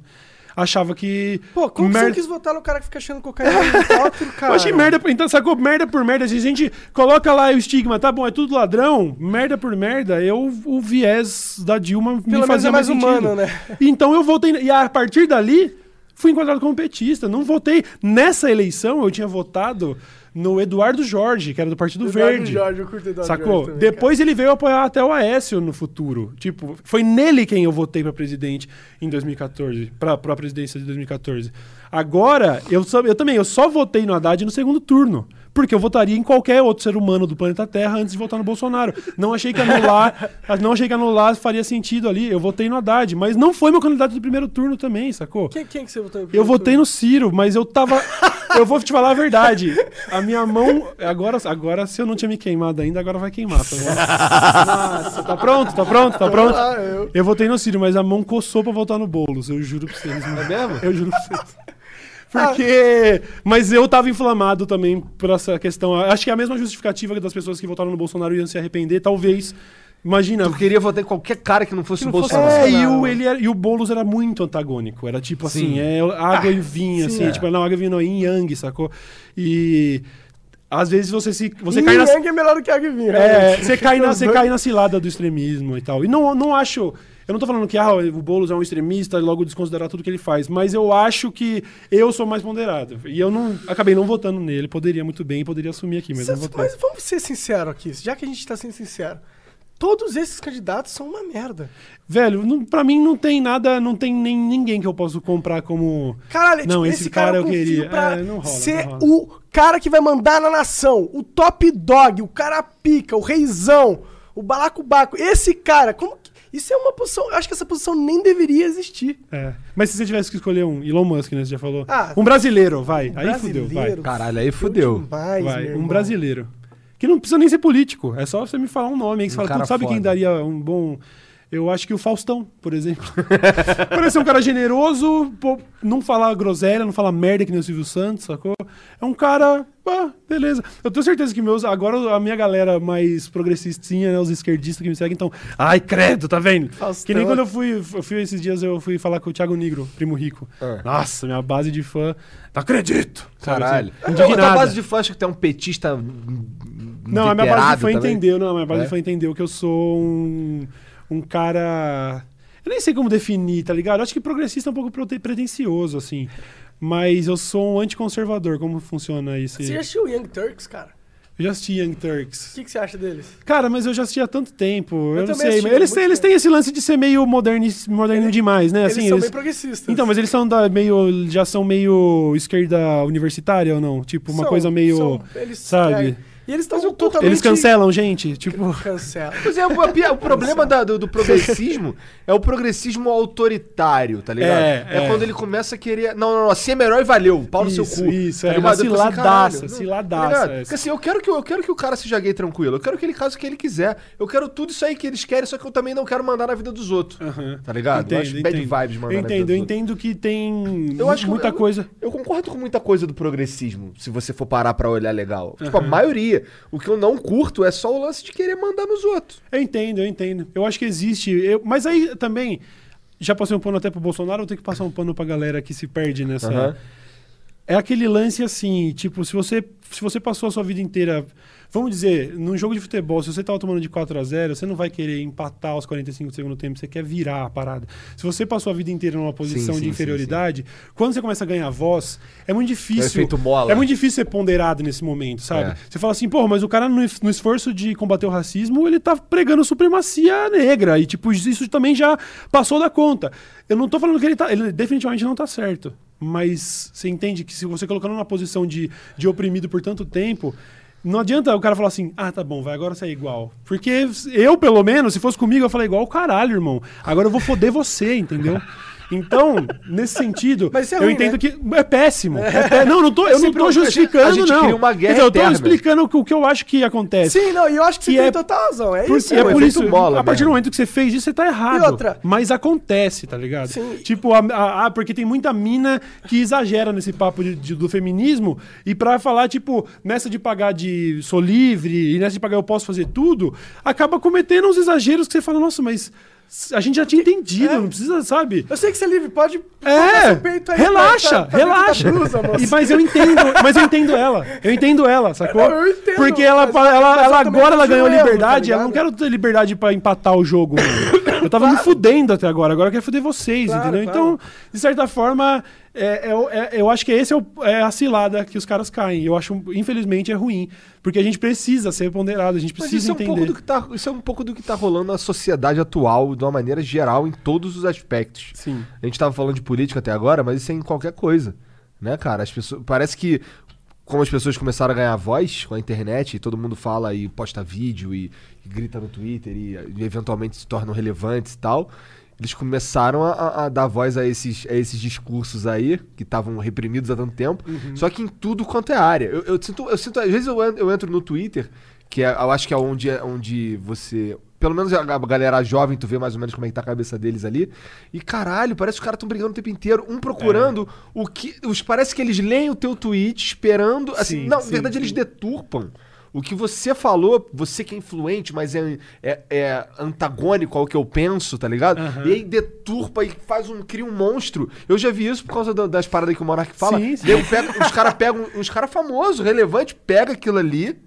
Achava que. Pô, como você quis votar no cara que fica achando cocaína no helicóptero, cara? eu achei merda, então, sacou? Merda por merda. Se a gente coloca lá o estigma, tá bom, é tudo ladrão, merda por merda, eu, o viés da Dilma me Pelo menos fazia é mais sentido. humano, né? Então eu votei. E a partir dali, fui enquadrado como petista. Não votei. Nessa eleição, eu tinha votado no Eduardo Jorge, que era do Partido Eduardo Verde. Jorge, eu curto Eduardo Sacou? Jorge também, Depois ele veio apoiar até o Aécio no futuro. Tipo, foi nele quem eu votei pra presidente em 2014, pra, pra presidência de 2014. Agora, eu, só- eu também, eu só votei no Haddad no segundo turno. Porque eu votaria em qualquer outro ser humano do planeta Terra antes de votar no Bolsonaro. Não achei que anular, <laughs> não achei que anular faria sentido ali. Eu votei no Haddad, mas não foi meu candidato do primeiro turno também, sacou? Quem, quem que você votou no Eu primeiro votei turno? no Ciro, mas eu tava. eu vou te falar a verdade. A minha mão. Agora, agora, se eu não tinha me queimado ainda, agora vai queimar. Tá? Nossa, tá pronto? Tá pronto? Tá pronto? Eu- Eu votei no Ciro, mas a mão coçou pra votar no Boulos. Eu juro pra vocês. Mano. É mesmo? Eu juro pra vocês. Porque. Mas eu tava inflamado também por essa questão. Acho que é a mesma justificativa das pessoas que votaram no Bolsonaro iam se arrepender. Talvez. Imagina. Eu queria votar em qualquer cara que não fosse Que não fosse Bolsonaro. É, e o, ele era- e o Boulos era muito antagônico. Era tipo assim, Sim. é água e vinho, sim, assim. é. Tipo, não, água e vinho não, yin yang, sacou? E às vezes você se. Você Yin cai na. Yang é melhor do que Agvinho. É, você cai, na, você <laughs> cai na cilada do extremismo e tal. E não, não acho. Eu não tô falando que ah, o Boulos é um extremista e logo desconsiderar tudo que ele faz, mas eu acho que eu sou mais ponderado. E eu não acabei não votando nele. Poderia muito bem, poderia assumir aqui, mas não Cês- votei. Mas vamos ser sinceros aqui, já que a gente tá sendo sincero. Todos esses candidatos são uma merda. Velho, não, pra mim não tem nada, não tem nem ninguém que eu possa comprar como. Caralho, Não, tipo, esse esse, cara, cara eu queria. pra É, não rola, ser não rola. o cara que vai mandar na nação, o top dog, o cara pica, o reizão, o balacobaco. Esse cara, como Isso é uma posição. Acho que essa posição nem deveria existir. É. Mas se você tivesse que escolher um, Elon Musk, né? Você já falou. Ah, um brasileiro, vai. Aí fudeu, vai. Brasileiro, Caralho, aí fudeu. demais, Vai, um brasileiro. Que não precisa nem ser político. É só você me falar um nome aí que você Um fala, cara "Putz, sabe quem foda." daria um bom. Eu acho que o Faustão, por exemplo. <laughs> Parece um cara generoso, pô, não fala groselha, não fala merda que nem o Silvio Santos, sacou? É um cara. Ah, beleza. Eu tenho certeza que meus. Agora a minha galera mais progressistinha, né? Os esquerdistas que me seguem, então. Ai, credo, tá vendo? Faustão. Que nem quando eu fui, eu fui esses dias, eu fui falar com o Thiago Negro, primo rico. É. Nossa, minha base de fã. Não acredito! sabe Caralho. assim? Então, a tua Indignada. base de fã acha que tu é um petista. Não, a minha base de fã também? entendeu, não, a minha base É? de fã entendeu que eu sou um, um cara. Eu nem sei como definir, tá ligado? Eu acho que progressista é um pouco pretencioso, assim. Mas eu sou um anticonservador. Como funciona isso? Você já assistiu Young Turks, cara? Eu já assisti Young O Turks. que, que você acha deles? Cara, mas eu já assisti há tanto tempo. Eu, não também sei. assisti eles, têm, eles têm esse lance de ser meio moderni, moderno demais, né? eles Assim, são eles- bem progressistas. Então, mas eles são da meio. Já são meio esquerda universitária ou não? Tipo, uma São- coisa meio. são- eles, sabe? é, e eles estão eu totalmente... Eles cancelam, gente. Tipo. Cancela. Pois é, o, o problema da- do, do progressismo é o progressismo autoritário, tá ligado? É, é. quando ele começa a querer. Não, não, não, assim é melhor e valeu, pau no seu cu. isso, tá é uma? Eu assim, ciladaça, caralho, não, ciladaça tá. Porque assim, eu quero, que, eu quero que o cara seja gay tranquilo, eu quero que ele case o que ele quiser, eu quero tudo isso aí que eles querem, só que eu também não quero mandar na vida dos outros. Tá ligado? eu acho bad vibes mandar Eu na vida entendo, eu entendo que tem Eu acho que muita eu- coisa. Eu concordo com muita coisa do progressismo, se você for parar pra olhar legal. Tipo, a Aham. O que eu não curto é só o lance de querer mandar nos outros. Eu entendo, eu entendo. Eu acho que existe. eu- mas aí também. Já passei um pano até pro Bolsonaro, eu tenho que passar um pano pra galera que se perde nessa. Aham. É aquele lance assim, tipo, se você, se você passou a sua vida inteira. Vamos dizer, num jogo de futebol, se você tava tomando de 4 a 0 você não vai querer empatar aos 45 do segundo tempo, você quer virar a parada. Se você passou a vida inteira numa posição sim, de sim, inferioridade, quando você começa a ganhar voz, é muito difícil. É mola. É muito difícil ser ponderado nesse momento, sabe? É. Você fala assim, pô, mas o cara no, no esforço de combater o racismo, ele tá pregando supremacia negra. E, tipo, isso também já passou da conta. Eu não tô falando que ele tá. Ele definitivamente não tá certo. Mas você entende que se você colocando numa posição de, de oprimido por tanto tempo. Não adianta o cara falar assim, ah, tá bom, vai, agora você é igual. Porque eu, pelo menos, se fosse comigo, eu falei igual, caralho, irmão. Agora eu vou foder você, entendeu? <laughs> Então, nesse sentido, é eu ruim, entendo né? que é péssimo. É pé- Não, não tô, eu não sempre tô a gente- justificando, a gente não. uma guerra dizer, eu tô eterna. explicando o que- eu acho que acontece. Sim, não, e eu acho que você Que tem é- total razão. É isso. é o por isso, bola a partir mesmo. do momento que você fez isso, você tá errado. E outra? Mas acontece, tá ligado? Sim. Tipo, a, a- a- porque tem muita mina que exagera nesse papo de- de- do feminismo e pra falar, tipo, nessa de pagar de sou livre e nessa de pagar eu posso fazer tudo, acaba cometendo uns exageros que você fala, nossa, mas a gente já tinha entendido, É. não precisa, sabe? Eu sei que você é livre, pode É, peito aí. relaxa, pra- pra dentro da relaxa. blusa. E, mas eu entendo, mas eu entendo ela. Eu entendo ela, sacou? Eu entendo, Porque ela, ela, ela agora ela ganhou liberdade, tá ela não ligado? quer ter liberdade pra empatar o jogo, mano. Eu tava me fudendo até agora, agora eu quero fuder vocês, Claro, entendeu? claro. Então, de certa forma, é, é, é- eu acho que esse é, o- é a cilada que os caras caem. Eu acho, infelizmente, é ruim. Porque a gente precisa ser ponderado, a gente Mas precisa isso é, um pouco entender. do que tá, isso é um pouco do que tá rolando na sociedade atual, de uma maneira geral, em todos os aspectos. Sim. A gente tava falando de política até agora, mas isso é em qualquer coisa. Né, cara? As pessoas, parece que como as pessoas começaram a ganhar voz com a internet, e todo mundo fala e posta vídeo e, e grita no Twitter e, e eventualmente se tornam relevantes e tal, eles começaram a, a- dar voz a esses, a esses discursos aí, que estavam reprimidos há tanto tempo, só que em tudo quanto é área. Eu, eu sinto, eu sinto, às vezes eu, eu entro no Twitter, que é, eu acho que é onde, é onde você. Pelo menos a galera jovem, tu vê mais ou menos como é que tá a cabeça deles ali. E caralho, parece que os caras estão brigando o tempo inteiro, um procurando o que. Os, parece que eles leem o teu tweet esperando. Assim, Sim, não, na sim, verdade, eles sim. deturpam. O que você falou, você que é influente, mas é, é, é antagônico ao que eu penso, tá ligado? Aham. E aí deturpa e faz um. cria um monstro. Eu já vi isso por causa da- das paradas que o Monark fala. Sim, sim. Daí pego- os caras pegam. Uns caras famosos, relevantes, pega aquilo ali.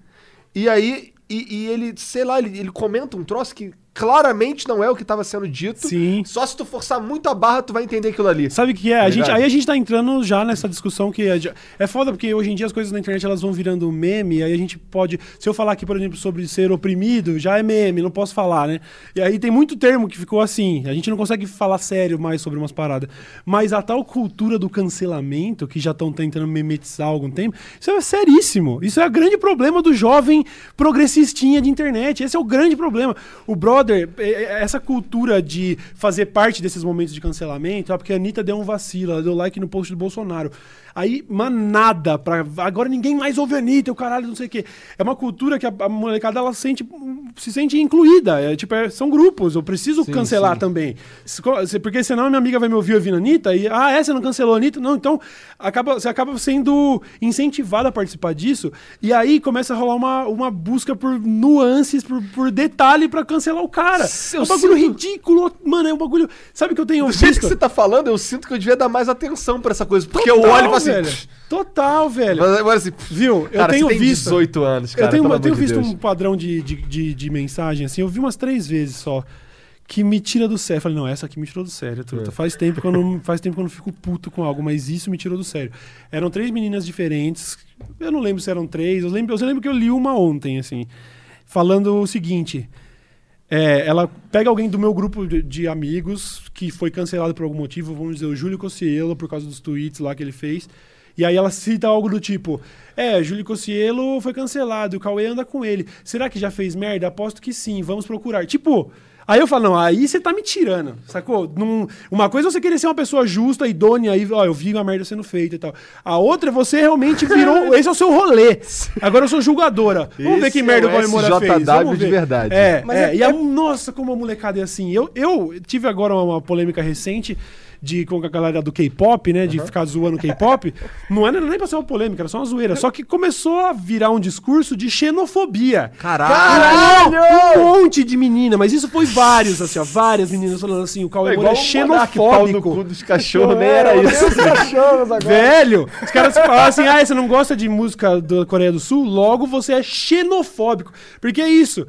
E aí. E, e ele, sei lá, ele, ele comenta um troço que claramente não é o que estava sendo dito. Sim. Só se tu forçar muito a barra, tu vai entender aquilo ali. Sabe o que é? A gente, aí a gente tá entrando já nessa discussão que é, é foda porque hoje em dia as coisas na internet elas vão virando meme, aí a gente pode, se eu falar aqui, por exemplo, sobre ser oprimido, já é meme, não posso falar, né? E aí tem muito termo que ficou assim, a gente não consegue falar sério mais sobre umas paradas. Mas a tal cultura do cancelamento, que já estão tentando memetizar há algum tempo, isso é seríssimo. Isso é o grande problema do jovem progressistinha de internet. Esse é o grande problema. O brother brother, é- é- essa cultura de fazer parte desses momentos de cancelamento, ó, porque a Anitta deu um vacilo, ela deu like no post do Bolsonaro. Aí, manada pra. Agora ninguém mais ouve a Anitta, o caralho, não sei o quê. É uma cultura que a, a molecada ela sente, se sente incluída. É, tipo, é- são grupos, eu preciso cancelar também. Se co- se- Porque senão minha amiga vai me ouvir ouvindo a Anitta e, ah, é, você não cancelou a Anitta? Não, então acaba, você acaba sendo incentivado a participar disso. E aí começa a rolar uma, uma busca por nuances, por, por detalhe pra cancelar o cara. Eu é um bagulho sinto- ridículo, mano, é um bagulho. Sabe que eu tenho Do jeito que você tá falando, eu sinto que eu devia dar mais atenção pra essa coisa. Porque Total, eu olho e falo assim. Velho. Total, velho. Mas agora assim, Viu? Eu cara, tenho tem visto. 18 anos, cara. eu tenho, eu tenho de visto Deus. um padrão de, de, de, de mensagem, assim, eu vi umas três vezes só. Que me tira do sério. Eu Falei, não, essa aqui me tirou do sério, truta. É. Faz tempo que eu não <laughs> faz tempo que eu não fico puto com algo, mas isso me tirou do sério. Eram três meninas diferentes. Eu não lembro se eram três. Eu lembro, eu lembro que eu li uma ontem, assim, falando o seguinte. É, ela pega alguém do meu grupo de, de amigos que foi cancelado por algum motivo, vamos dizer, o Júlio Cossielo, por causa dos tweets lá que ele fez. E aí ela cita algo do tipo: É, Júlio Cossielo foi cancelado, o Cauê anda com ele. Será que já fez merda? Aposto que sim, vamos procurar. Tipo. Aí eu falo, não, aí você tá me tirando, sacou? Num- uma coisa é você querer ser uma pessoa justa, idônea, aí, ó, eu vi uma merda sendo feita e tal. A outra é você realmente virou. <laughs> esse é o seu rolê. Agora eu sou julgadora. Vamos ver que merda é o Comemora fez. Vamos de ver. verdade. É, Mas é, é- e a, é- nossa, como a molecada é assim. Eu, eu tive agora uma polêmica recente de com a galera do K-pop, né? De ficar zoando K-pop. <laughs> Não era nem pra ser uma polêmica, era só uma zoeira. Só que começou a virar um discurso de xenofobia. Caralho! Um monte de menina, mas isso foi vários, assim, ó, várias meninas falando assim, o Cauê É Moura é o Monark pau no xenofóbico. cu dos cachorros, nem era <laughs> isso. os cachorros agora. Velho, os caras falam assim, ah, você não gosta de música da Coreia do Sul, logo você é xenofóbico. Porque é isso.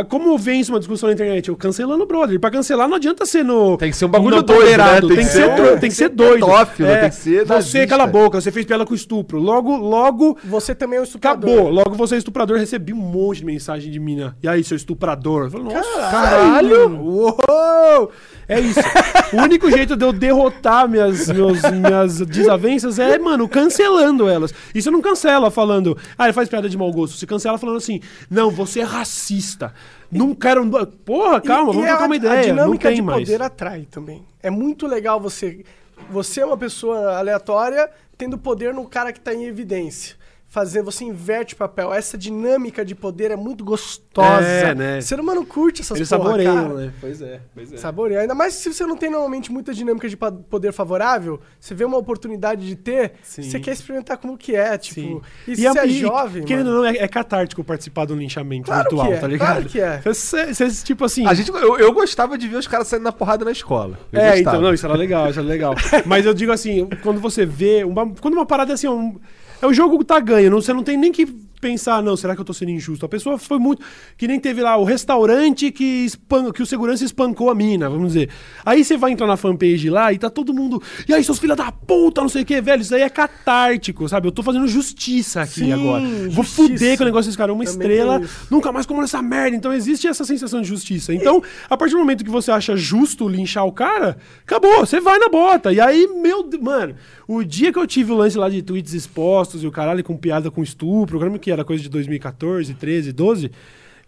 Ah, Como vem isso uma discussão na internet? Eu cancelando o brother. E pra cancelar não adianta ser no. Tem que ser um bagulho doido, tolerado, né? Tem, que ser, tro- tem que ser <laughs> doido. pedófilo, tem que ser Você cala a boca, você fez piada com estupro. Logo, logo. Você também é um estuprador. Acabou. Logo você é estuprador. Recebi um monte de mensagem de mina. E aí, seu estuprador? Eu falei, nossa, Caralho! Uou! É isso. O único jeito de eu derrotar minhas, meus- minhas desavenças é, mano, cancelando elas. E você não cancela falando, ah, ele faz piada de mau gosto. Você cancela falando assim, não, você é racista. Não quero. Porra, calma, E- vamos e trocar a- uma A ideia. Não dinâmica tem de mais. poder atrai também. É muito legal você. Você é uma pessoa aleatória tendo poder no cara que tá em evidência. Fazer, você inverte o papel. Essa dinâmica de poder é muito gostosa. É, né? O ser humano curte essas Eles porra, saboreiam, cara. né? Pois é, pois é. Saboreia. Ainda mais se você não tem normalmente muita dinâmica de poder favorável, você vê uma oportunidade de ter, Sim. você quer experimentar como que é, tipo. Sim. E se você é e, jovem, querendo mano, ou não, é, é catártico participar de um linchamento Claro virtual, que é, tá ligado? claro que é. Você, você, tipo assim. A gente, eu, eu gostava de ver os caras saindo na porrada na escola. Eu É, gostava. então, não, isso era legal, isso era legal. <laughs> Mas eu digo assim, quando você vê. Uma, quando uma parada é assim, um- é o jogo que tá ganho, não, você não tem nem que pensar, não, será que eu tô sendo injusto? A pessoa foi muito. Que nem teve lá o restaurante que, espan, que o segurança espancou a mina, vamos dizer. Aí você vai entrar na fanpage lá e tá todo mundo. E aí, seus filhos da puta, não sei o que, velho. Isso aí é catártico, sabe? Eu tô fazendo justiça aqui Sim, agora. Vou justiça. fuder com o negócio desse cara. Uma Também estrela, nunca mais como essa merda. Então existe essa sensação de justiça. Então, a partir do momento que você acha justo linchar o cara, acabou, você vai na bota. E aí, meu Deus, mano, o dia que eu tive o lance lá de tweets expostos e o caralho com piada com estupro, eu lembro que era coisa de 2014, 13, 12.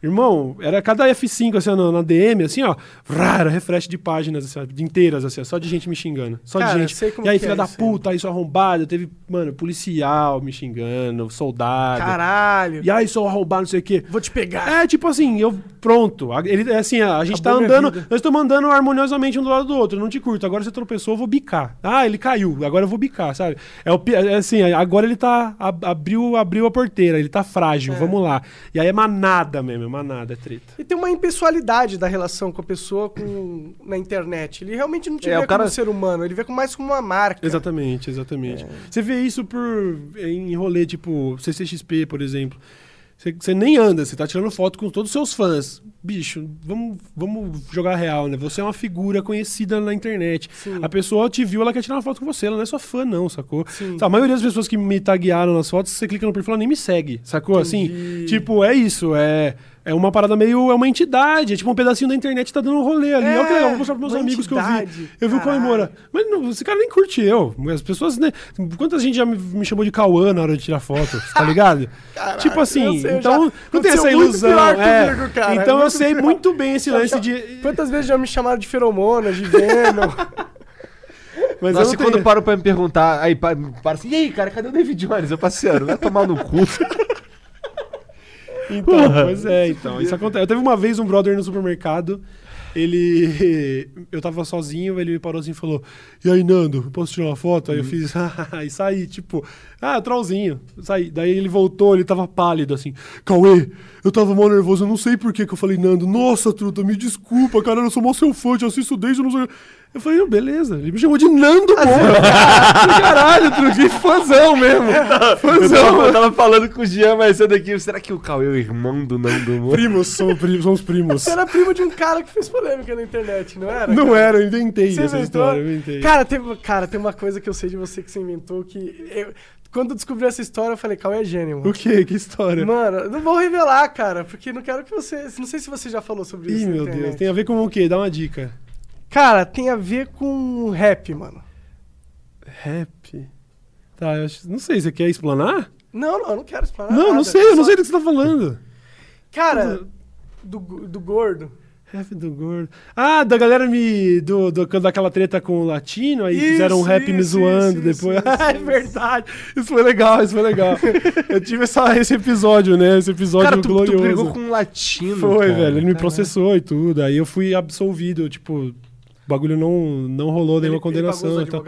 Irmão, era cada F5 assim, na, na DM, assim, ó. vrá, Era refresh de páginas, assim, ó, de inteiras, assim, ó, só de gente me xingando. Só Cara, de gente. sei como E aí, filha é da isso aí. puta, isso arrombado. Teve, mano, policial me xingando, soldado. Caralho. E aí, sou arrombado, não sei o quê. Vou te pegar. É, tipo assim, eu. Pronto. Ele, é assim, a, gente Acabou tá andando. Nós estamos andando harmoniosamente um do lado do outro. Não te curto. Agora você tropeçou, eu vou bicar. Ah, ele caiu. Agora eu vou bicar, sabe? É, o, é assim, agora ele tá. ab- Abriu, abriu a porteira, ele tá frágil. Vamos lá. E aí é manada mesmo, é manada, é treta. E tem uma impessoalidade da relação com a pessoa com, na internet. Ele realmente não te É, vê o cara- como ser humano, ele vê como- mais como uma marca. Exatamente, exatamente. Você vê isso por em rolê tipo CCXP, por exemplo. Você, você nem anda, você tá tirando foto com todos os seus fãs. Bicho, vamos, vamos jogar real, né? Você é uma figura conhecida na internet. A pessoa te viu, ela quer tirar uma foto com você. Ela não é sua fã, não, sacou? A maioria das pessoas que me taguearam nas fotos, você clica no perfil, ela nem me segue, sacou? Entendi. Assim, Tipo, é isso, é. É uma parada meio. É uma entidade. É tipo um pedacinho da internet tá dando um rolê ali. É, Olha que legal, vou mostrar pros meus amigos que eu vi. entidade, Eu vi o Cauê. Moura. Mas não, esse cara nem curte eu. As pessoas, né? Quantas gente já me, me chamou de Cauã na hora de tirar foto, tá ligado? <laughs> Caralho, tipo assim, sei, então já- não tem essa ilusão. é. então eu sei muito bem esse lance de. Quantas vezes já me chamaram de feromona, de Venom? <laughs> Mas Nossa, eu quando tenho... param pra me perguntar, aí pa- para assim, e aí, cara, cadê o David Jones? Eu parceiro, vai tomar no cu. <laughs> Então, pois é, então. Isso acontece. Eu teve uma vez um brother no supermercado. Ele. <laughs> Eu tava sozinho, ele me parou assim e falou: E aí, Nando, posso tirar uma foto? Aí eu fiz, ah, e saí, tipo, ah, trollzinho. Saí. Daí ele voltou, ele tava pálido, assim, Cauê, eu tava mal nervoso, eu não sei por que que eu falei, Nando, nossa, truta, me desculpa, cara, eu sou mó seu fã, te assisto desde eu não sei. Eu falei, não, beleza. Ele me chamou de Nando, porra. <laughs> Caralho, truta, que fãzão mesmo. Eu tava, Fãzão. eu tava falando com o Jean mais cedo aqui, será que o Cauê é o irmão do Nando Moura? Primos, somos primos, somos primos. Você era primo de um cara que fez polêmica na internet, não era? Não era, eu inventei Você essa inventou? história, eu inventei. Cara tem, cara, tem uma coisa que eu sei de você que você inventou que. eu- quando eu descobri essa história, eu falei, Cauê é gênio, mano. O quê? Que história? Mano, não vou revelar, cara, porque não quero que você. Não sei se você já falou sobre isso. Ih, meu. Deus. Tem a ver com o quê? Dá uma dica. Cara, tem a ver com rap, mano. Rap. Tá, eu acho... não sei, você quer explanar? Não, não, eu não quero explanar. não, não nada, sei, eu não só- sei do que você tá falando. Cara, do, do gordo. Rap do gordo. Ah, da galera me. Do, do, daquela treta com o latino, aí Isso, fizeram um rap me isso, zoando isso, depois. <laughs> Ah, é verdade. Isso foi legal, isso foi legal. <laughs> eu tive essa, esse episódio, né? Esse episódio Cara, tu, tu glorioso. brigou com um latino, Foi, cara. velho. Ele me Caralho. processou e tudo. Aí eu fui absolvido, tipo, bagulho não, não rolou nenhuma condenação. e tal.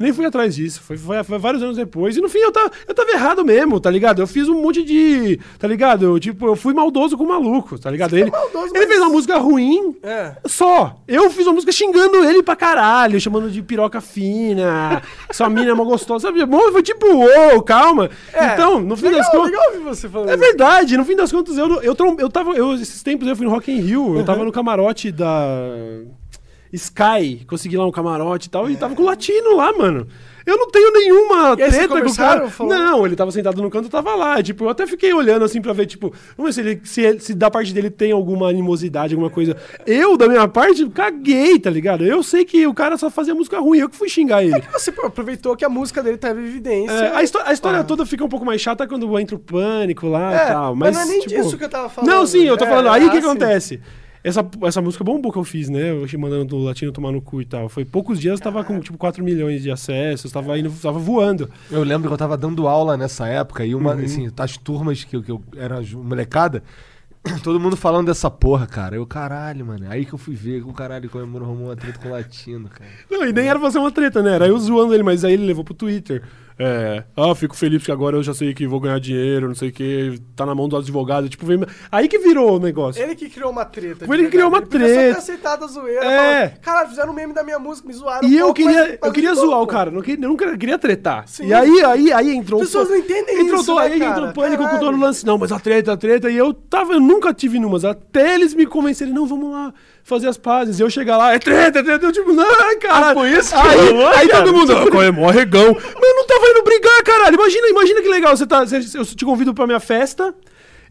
Nem fui atrás disso. Foi, foi- foi vários anos depois. E no fim eu tava, eu tava errado mesmo, tá ligado? Eu fiz um monte de. Tá ligado? Eu, tipo, eu fui maldoso com o maluco, tá ligado? Ele, maldoso, ele mas- fez uma música ruim. É. Só. Eu fiz uma música xingando ele pra caralho, chamando de piroca fina, <laughs> sua mina é mó gostosa. Sabe? Bom, foi tipo, ô, calma. É. então, no fim legal, das contas. legal ouvir você falando É isso. verdade, no fim das contas, eu, eu, trom- eu tava. Eu, esses tempos eu fui no Rock in Rio, eu tava no camarote da. Sky, consegui lá um camarote e tal, e tava com o latino lá, mano. Eu não tenho nenhuma E treta com o cara. falou? Não, ele tava sentado no canto, tava lá. Tipo, eu até fiquei olhando assim pra ver, tipo, vamos ver se, ele, se, ele- se da parte dele tem alguma animosidade, alguma coisa. Eu, da minha parte, caguei, tá ligado? Eu sei que o cara só fazia música ruim, eu que fui xingar ele. Você aproveitou que a música dele tava em evidência. É, a, histó- a história Ah. toda fica um pouco mais chata quando entra o pânico lá É, e tal. mas Mas, não é nem tipo, disso que eu tava falando. Não, sim, eu tô É, falando. Aí o que ah, sim. acontece? Essa, essa música bombou que eu fiz, né? Eu mandando o latino tomar no cu e tal. Foi poucos dias, tava com tipo 4 milhões de acessos, tava indo, tava voando. Eu lembro que eu tava dando aula nessa época e uma, Uhum. assim, as turmas que, eu- que eu era molecada, <coughs> todo mundo falando dessa porra, cara. Eu, caralho, mano. Aí que eu fui ver que o caralho comemorou arrumou uma treta com o latino, cara. Não, e nem era pra ser uma treta, né? Era eu zoando ele, mas aí ele levou pro Twitter. É, ah, fico feliz porque agora eu já sei que vou ganhar dinheiro, não sei o que, tá na mão do advogado. Tipo, veio... aí que virou o negócio. Ele que criou uma treta. Ele que criou uma Ele podia só ter treta. aceitado a zoeira. É. falando, Cara, fizeram um meme da minha música, me zoaram. E um eu pouco, queria, mas- eu queria zoar o cara, não queria, eu nunca queria tretar. Sim. E aí, aí, aí entrou. As pessoas não entendem entrou isso, né, aí entrou cara? o pânico com todo Caralho. o lance. Não, mas a treta, a treta. E eu tava, eu nunca tive numas. Até eles me convencerem, não, vamos lá fazer as pazes. E eu chegar lá, é treta, é treta. Eu tipo, não, cara. Ah, foi isso que aí, aí cara? todo mundo, ah, qual é mó regão. Mas eu não tava indo brigar, caralho. Imagina, imagina que legal. Você tá, você- eu te convido pra minha festa.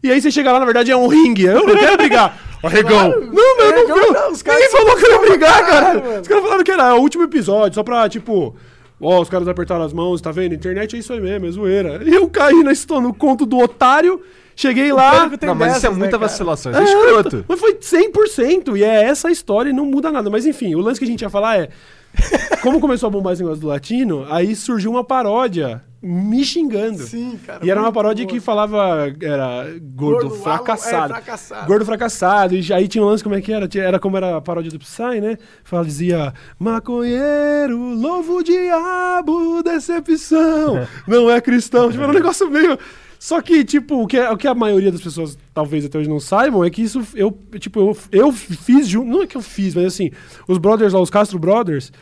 E aí você chega lá, na verdade, é um ringue. Eu não quero brigar. <laughs> Arregão. Claro. Não, mas eu não, eu- não, os caras Ninguém falou que eu ia brigar, caralho, mano. Os caras falaram que era o último episódio, só pra, tipo... Ó, os caras apertaram as mãos, tá vendo? Internet é isso aí mesmo, é zoeira. E eu caí na, no conto do otário, cheguei lá... Não, mas isso é dessas, né, muita cara? vacilação, isso é escroto. Mas foi 100%, e é essa a história e não muda nada. Mas enfim, o lance que a gente ia falar é... <laughs> Como começou a bombar esse negócio do latino, aí surgiu uma paródia me xingando. Sim, cara. E era uma paródia boa. que falava, era gordo, Gordo, fracassado. é, fracassado. Gordo fracassado. E aí tinha um lance, como é que era? Era como era a paródia do Psy, né? Fala, dizia, maconheiro, louvo diabo, decepção, não é cristão. Tipo, era um negócio meio... Só que, tipo, o que, o que a maioria das pessoas talvez até hoje não saibam é que isso, eu, tipo, eu, eu fiz junto, não é que eu fiz, mas assim, os brothers lá, os Castro Brothers,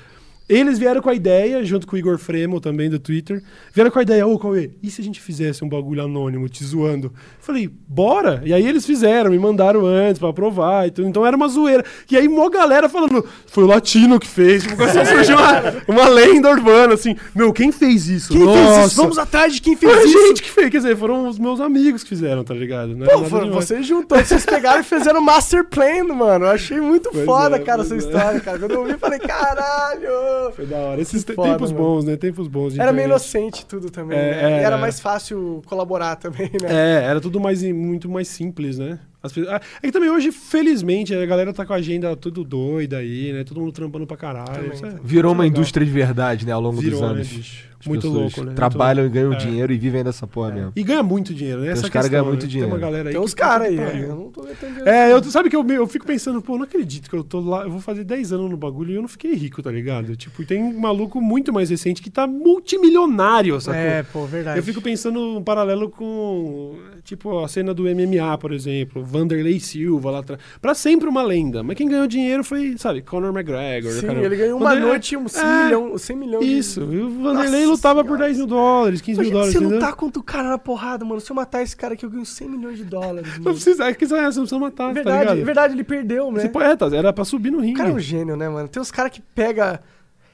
Eles vieram com a ideia, junto com o Igor Fremo, também do Twitter, vieram com a ideia, ô Cauê, e se a gente fizesse um bagulho anônimo, te zoando? Falei, bora! E aí eles fizeram, me mandaram antes pra aprovar e tudo. Então era uma zoeira. E aí, mó galera falando, foi o Latino que fez. Tipo, começou a <laughs> surgir uma, uma lenda urbana, assim. Meu, quem fez isso? Quem fez Nossa! isso? Vamos atrás de quem fez Foi a isso. gente que fez, quer dizer, foram os meus amigos que fizeram, tá ligado? Não Pô, foram vocês juntou, vocês pegaram e fizeram Master Plan, mano. Eu achei muito Pois foda, é, cara, essa é. história, cara. Quando eu ouvi, eu falei, caralho! Foi da hora. Esses foda, tempos mano. bons, né? Tempos bons. Era meio inocente tudo também, É, né? é, e era é. mais fácil colaborar também, né? É, era tudo mais, muito mais simples, né? As pessoas- ah, É que também hoje, felizmente, a galera tá com a agenda tudo doida aí, né? Todo mundo trampando pra caralho. Isso é- também. Virou uma é legal. indústria de verdade, né, ao longo Virou, dos né, anos. bicho? As Muito louco, né? Trabalham, Muito ganham louco. É. dinheiro e vivem dessa porra mesmo. E ganha muito dinheiro, né? Tem Essa uns caras ganham muito né? dinheiro. Tem uma galera aí Tem uns caras aí, é. Eu não tô entendendo. É, eu, sabe que eu, eu fico pensando, pô, não acredito que eu tô lá, eu vou fazer 10 anos no bagulho e eu não fiquei rico, tá ligado? Tipo, e tem um maluco muito mais recente que tá multimilionário, sacou? É, pô, verdade. Eu fico pensando um paralelo com, tipo, a cena do MMA, por exemplo, Vanderlei Silva lá atrás. Pra sempre uma lenda, mas quem ganhou dinheiro foi, sabe, Conor McGregor. Sim, caramba. ele ganhou uma Vanderlei- noite um 100 É, milhões, 100 milhões Isso, e o Vanderlei Nossa lutava por Senhora. 10 mil dólares, 15 mil dólares, se entendeu? lutar contra o cara na porrada, mano. Se eu matar esse cara aqui, eu ganho 100 milhões de dólares. Não precisa, é que você não precisa matar, tá Verdade, ligado? verdade, ele perdeu, né? Você é, tá, era pra subir no O ringue. cara é um gênio, né, mano? Tem uns caras que pega.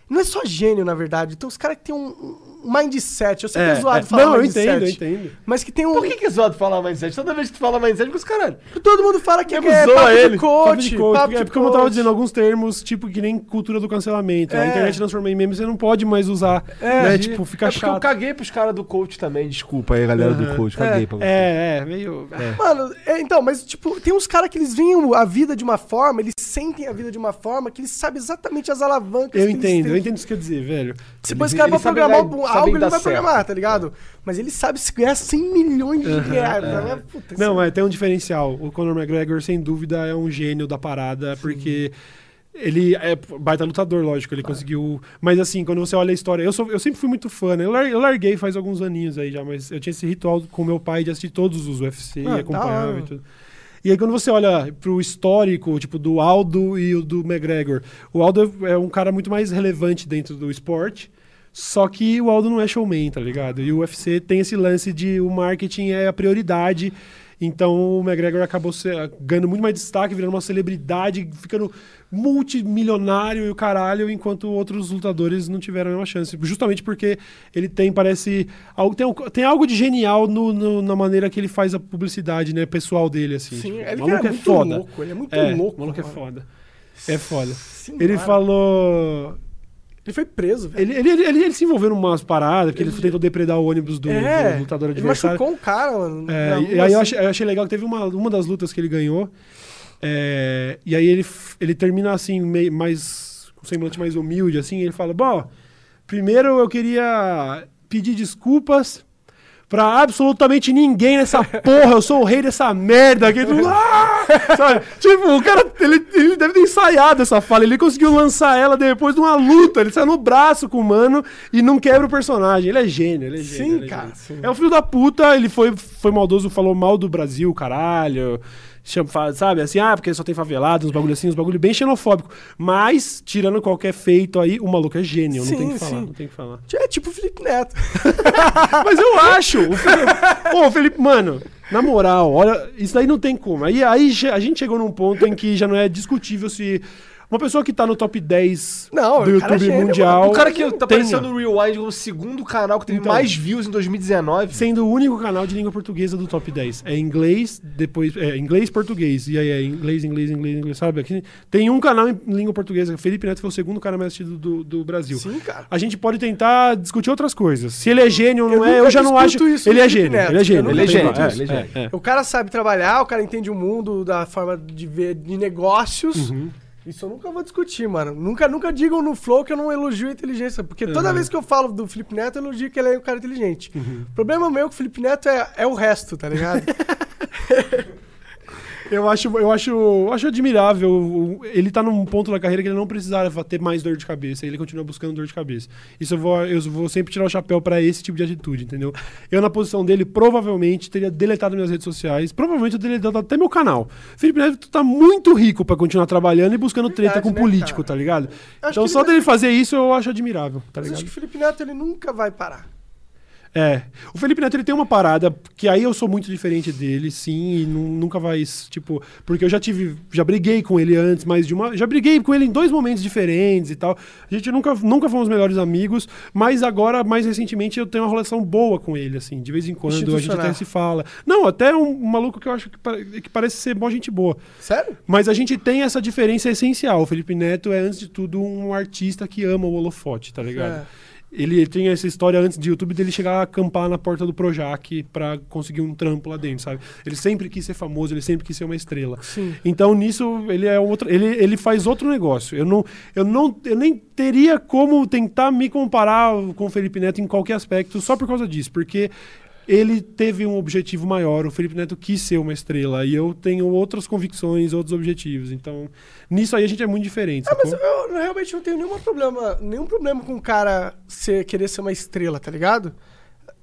Não é só gênio, na verdade. Tem uns caras que tem um mindset. Eu sei que é, zoado falar Não, eu mindset. entendo, eu entendo. Mas que tem um. Por que, que é zoado falar mindset? Toda vez que tu fala mindset, com os caralho. Todo mundo fala que é zoa papo ele. de Papo coach, de coach, papo é de porque como eu tava coach. dizendo, alguns termos, tipo, que nem cultura do cancelamento. A É. internet transformou em meme, você não pode mais usar. É, né? Tipo, fica é porque eu chato. caguei pros caras do coach também. Desculpa aí, galera do Aham. coach. Caguei É, pra você. É, é, meio. Mano, é, então, mas tipo, tem uns caras que eles veem a vida de uma forma, eles sentem a vida de uma forma que eles sabem exatamente as alavancas Eu que eles entendo, têm. eu entendo o que você quer dizer, velho. Esse Eles- cara sabem programar algo, ele vai certo. programar, tá ligado? Mas ele sabe se ganhar 100 milhões de reais. né? Puta, Não, isso- mas tem um diferencial. O Conor McGregor, sem dúvida, é um gênio da parada, porque. Ele é baita lutador, lógico, ele conseguiu. Mas assim, quando você olha a história, eu, sou, eu sempre fui muito fã, né? Eu lar- eu larguei faz alguns aninhos aí já, mas eu tinha esse ritual com meu pai de assistir todos os UFC Ah, e da acompanhava e tudo. E aí, quando você olha pro histórico, tipo, do Aldo e o do McGregor, o Aldo é um cara muito mais relevante dentro do esporte, só que o Aldo não é showman, tá ligado? E o UFC tem esse lance de o marketing é a prioridade. Então o McGregor acabou se- ganhando muito mais destaque, virando uma celebridade, ficando multimilionário e o caralho, enquanto outros lutadores não tiveram nenhuma chance. Justamente porque ele tem, parece. Algo, tem, tem algo de genial no- no- na maneira que ele faz a publicidade, né, pessoal dele, assim. Sim, tipo, ele o maluco é é muito foda. louco, ele é muito É, louco, O maluco é mano. foda. É foda. Sim, Ele cara. falou. Ele foi preso, velho. Ele, ele, ele, ele- ele se envolveu em umas paradas, porque ele, tentou depredar o ônibus do, é, do lutador ele adversário. machucou um cara, mano. É, e aí eu assim. achei, eu achei legal que teve uma, uma das lutas que ele ganhou. é, e aí ele, ele termina assim, meio, mais. com um semblante mais humilde, assim. Ele fala: Bom, primeiro eu queria pedir desculpas pra absolutamente ninguém nessa porra. Eu sou o rei dessa merda. Aqui, tudo, "Ah!" Sabe? Tipo, o cara, ele, ele deve ter ensaiado essa fala. Ele conseguiu lançar ela depois de uma luta. Ele sai no braço com o mano e não quebra o personagem. Ele é gênio, ele é gênio. Sim, ele é cara, gênio. sim. É um filho da puta, ele foi, foi maldoso, falou mal do Brasil, caralho. Chama, sabe, assim, ah, porque só tem favelado, uns bagulho assim, uns bagulho bem xenofóbico. Mas, tirando qualquer feito aí, o maluco é gênio, não tem Sim, que falar, sim. não tem que falar. É tipo o Felipe Neto. <laughs> Mas eu acho. O Felipe, Pô, Felipe, mano, na moral, olha, isso daí não tem como. Aí, aí a gente chegou num ponto em que já não é discutível se uma pessoa que tá no top 10 Não, do é YouTube gênio, mundial. mano. O cara que tá aparecendo no Rewind como o segundo canal que teve Então. mais views em 2019. Sendo o único canal de língua portuguesa do top 10. É inglês, depois. É inglês, português. E aí é inglês, inglês, inglês, inglês, sabe? Aqui tem um canal em língua portuguesa. Felipe Neto foi o segundo cara mais assistido do, do Brasil. Sim, cara. A gente pode tentar discutir outras coisas. Se ele é gênio ou Eu não é, nunca eu já não acho. isso Ele é gênio. Neto. Ele é Eu gênio. Ele é gênio, pra- ele é gênio. é, é. O cara sabe trabalhar, o cara entende o mundo da forma de ver de negócios. Uhum. Isso eu nunca vou discutir, mano. Nunca, nunca digam no Flow que eu não elogio a inteligência. Porque toda Uhum. vez que eu falo do Felipe Neto, eu elogio que ele é um cara inteligente. Uhum. O problema meu com o Felipe Neto é, é o resto, tá ligado? <laughs> Eu acho, eu acho, eu acho admirável. Ele tá num ponto da carreira que ele não precisava ter mais dor de cabeça. Ele continua buscando dor de cabeça. Isso eu vou, eu vou sempre tirar o chapéu pra esse tipo de atitude, entendeu? Eu, na posição dele, provavelmente teria deletado minhas redes sociais. Provavelmente eu teria deletado até meu canal. Felipe Neto tu tá muito rico pra continuar trabalhando e buscando treta Verdade, com né, político, cara? tá ligado? Então só ele- dele fazer isso eu acho admirável, tá Mas ligado? acho que o Felipe Neto ele nunca vai parar. É. O Felipe Neto ele tem uma parada que aí eu sou muito diferente dele, sim, e nu- nunca vai, tipo, porque eu já tive, já briguei com ele antes, mais de uma, já briguei com ele em dois momentos diferentes e tal. A gente nunca, nunca fomos melhores amigos, mas agora, mais recentemente, eu tenho uma relação boa com ele, assim, de vez em quando a gente até se fala. Não, até um, um maluco que eu acho que, que parece ser bom gente boa. Sério? Mas a gente tem essa diferença essencial. O Felipe Neto é, antes de tudo, um artista que ama o holofote, tá ligado? É. Ele tem essa história antes de YouTube dele chegar a acampar na porta do Projac pra conseguir um trampo lá dentro, sabe? Ele sempre quis ser famoso, ele sempre quis ser uma estrela. Sim. Então nisso ele é outro, ele, ele faz outro negócio. Eu não, eu não, eu nem teria como tentar me comparar com o Felipe Neto em qualquer aspecto só por causa disso, porque ele teve um objetivo maior. O Felipe Neto quis ser uma estrela e eu tenho outras convicções, outros objetivos. Então nisso aí a gente é muito diferente. Ah, mas eu realmente não tenho nenhum problema, nenhum problema com o cara ser, querer ser uma estrela, tá ligado?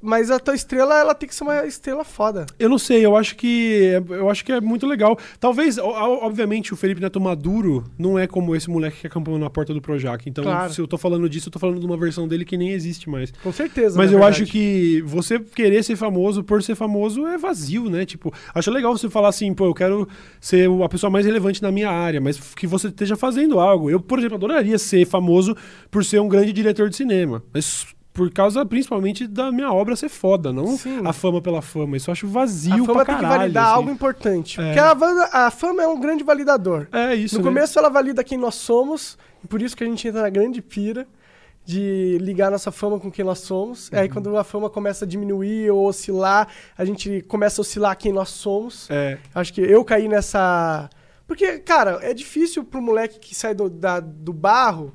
Mas a tua estrela, ela tem que ser uma estrela foda. Eu não sei, eu acho que eu acho que é muito legal. Talvez, obviamente, o Felipe Neto Maduro não é como esse moleque que acampou na porta do Projac. Então, Claro. se eu tô falando disso, eu tô falando de uma versão dele que nem existe mais. Com certeza. Mas eu verdade. acho que você querer ser famoso por ser famoso é vazio, né? Tipo, acho legal você falar assim, pô, eu quero ser a pessoa mais relevante na minha área, mas que você esteja fazendo algo. Eu, por exemplo, adoraria ser famoso por ser um grande diretor de cinema. Mas por causa, principalmente, da minha obra ser foda, não Sim. a fama pela fama. Isso eu acho vazio A fama pra tem caralho. que validar assim. algo importante. É. Porque a, a fama é um grande validador. É isso, no né? começo ela valida quem nós somos, e por isso que a gente entra na grande pira de ligar nossa fama com quem nós somos. Uhum. Aí quando a fama começa a diminuir ou oscilar, a gente começa a oscilar quem nós somos. É, Acho que eu caí nessa. Porque, cara, é difícil pro moleque que sai do, da- do barro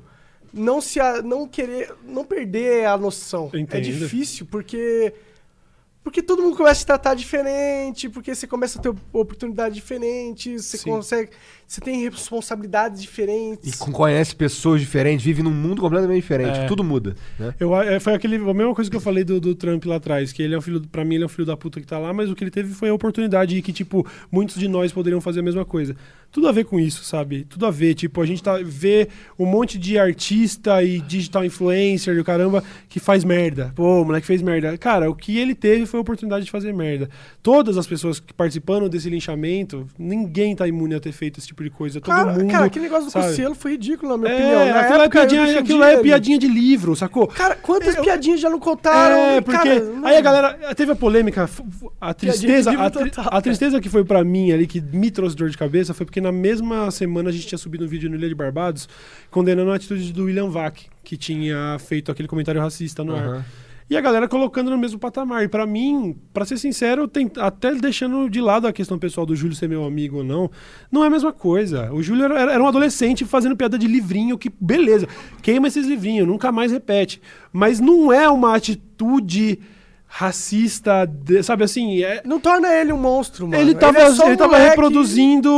não se a- não querer. não perder a noção. É Entendo. difícil, porque. Porque todo mundo começa a te tratar diferente, porque você começa a ter oportunidades diferentes, você Sim. consegue. Você tem responsabilidades diferentes. E conhece pessoas diferentes, vive num mundo completamente diferente. É. Tudo muda, né? Eu, é, foi aquele, a mesma coisa que eu falei do, do Trump lá atrás, que ele é um filho, pra mim ele é um filho da puta que tá lá, mas o que ele teve foi a oportunidade e que, tipo, muitos de nós poderiam fazer a mesma coisa. Tudo a ver com isso, sabe? Tudo a ver, tipo, a gente tá, vê um monte de artista e digital influencer e o caramba que faz merda. Pô, o moleque fez merda. Cara, o que ele teve foi a oportunidade de fazer merda. Todas as pessoas que participaram desse linchamento, ninguém tá imune a ter feito esse tipo de coisa. Todo Cara, mundo. cara, aquele negócio do? Cossielo foi ridículo, na minha É, opinião. Na aquilo, é época, eu piadinha, aquilo é piadinha de livro, sacou? Cara, quantas Eu- piadinhas já não contaram? É, porque cara, aí a galera teve a polêmica, a tristeza, a, tri- total, a tristeza que foi pra mim ali que me trouxe dor de cabeça foi porque na mesma semana a gente tinha subido um vídeo no Ilha de Barbados condenando a atitude do William Vac, que tinha feito aquele comentário racista no ar. E a galera colocando no mesmo patamar. E pra mim, pra ser sincero, tem, até deixando de lado a questão pessoal do Júlio ser meu amigo ou não, não é a mesma coisa. O Júlio era, era um adolescente fazendo piada de livrinho, que beleza, queima esses livrinhos, nunca mais repete. Mas não é uma atitude racista, de- sabe assim? É, Não torna ele um monstro, mano. ele tava, é só um ele tava reproduzindo